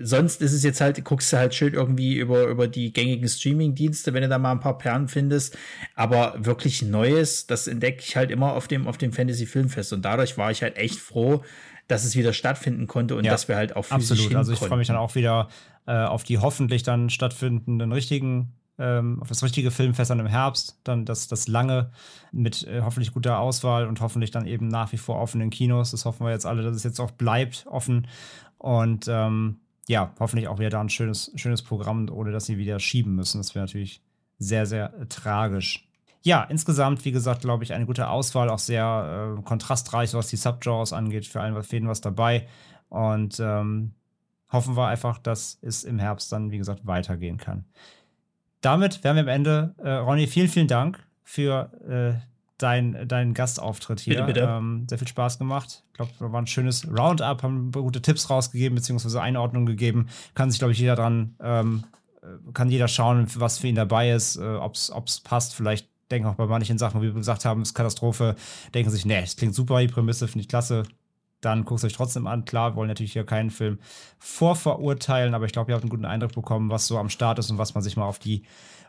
sonst ist es jetzt halt, guckst du halt schön irgendwie über, über die gängigen Streaming-Dienste, wenn du da mal ein paar Perlen findest. Aber wirklich Neues, das entdecke ich halt immer auf dem, auf dem Fantasy-Filmfest. Und dadurch war ich halt echt froh, dass es wieder stattfinden konnte und ja, dass wir halt auch physisch Absolut. Also ich freue mich dann auch wieder äh, auf die hoffentlich dann stattfindenden richtigen ähm, auf das richtige Filmfest dann im Herbst, dann das, das lange mit äh, hoffentlich guter Auswahl und hoffentlich dann eben nach wie vor offenen Kinos. Das hoffen wir jetzt alle, dass es jetzt auch bleibt offen. Und ähm, ja, hoffentlich auch wieder da ein schönes, schönes Programm, ohne dass sie wieder schieben müssen. Das wäre natürlich sehr, sehr äh, tragisch. Ja, insgesamt, wie gesagt, glaube ich, eine gute Auswahl, auch sehr äh, kontrastreich, was die Subgenres angeht. Für allen was jeden was dabei. Und ähm, hoffen wir einfach, dass es im Herbst dann, wie gesagt, weitergehen kann. Damit wären wir am Ende. Äh, Ronny, vielen, vielen Dank für äh, dein, deinen Gastauftritt hier. Bitte, bitte. Ähm, sehr viel Spaß gemacht. Ich glaube, wir waren ein schönes Roundup, haben gute Tipps rausgegeben, beziehungsweise Einordnungen gegeben. Kann sich, glaube ich, jeder dran, ähm, äh, kann jeder schauen, was für ihn dabei ist, äh, ob es passt. Vielleicht denken auch bei manchen Sachen, wie wir gesagt haben, ist Katastrophe, denken sich, nee, das klingt super, die Prämisse finde ich klasse. Dann guckt es euch trotzdem an. Klar, wir wollen natürlich hier keinen Film vorverurteilen, aber ich glaube, ihr habt einen guten Eindruck bekommen, was so am Start ist und was man sich mal auf die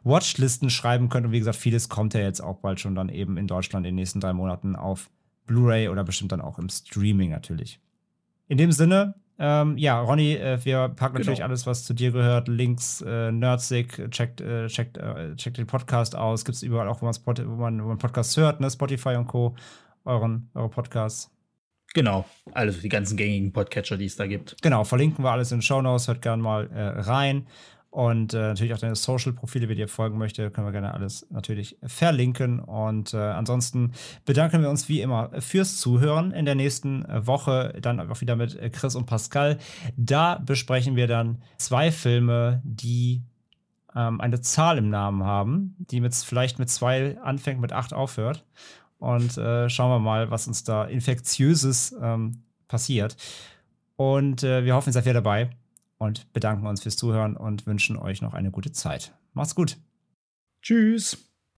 Watchlisten schreiben könnte. Und wie gesagt, vieles kommt ja jetzt auch bald schon dann eben in Deutschland in den nächsten drei Monaten auf Blu-ray oder bestimmt dann auch im Streaming natürlich. In dem Sinne, ähm, ja, Ronny, äh, wir packen Genau. natürlich alles, was zu dir gehört. Links, äh, Nerdsick, checkt, äh, checkt, äh, checkt den Podcast aus. Gibt es überall auch, wo wo, man, wo man Podcasts hört, ne? Spotify und Co. Euren, eure Podcasts. Genau, also die ganzen gängigen Podcatcher, die es da gibt. Genau, verlinken wir alles in den Show Notes. Hört gerne mal äh, rein. Und äh, natürlich auch deine Social-Profile, wenn ihr folgen möchtet, können wir gerne alles natürlich verlinken. Und äh, ansonsten bedanken wir uns wie immer fürs Zuhören. In der nächsten äh, Woche dann auch wieder mit äh, Chris und Pascal. Da besprechen wir dann zwei Filme, die ähm, eine Zahl im Namen haben, die mit, vielleicht mit zwei anfängt, mit acht aufhört. Und äh, schauen wir mal, was uns da Infektiöses ähm, passiert. Und äh, wir hoffen, ihr seid wieder dabei und bedanken uns fürs Zuhören und wünschen euch noch eine gute Zeit. Macht's gut. Tschüss.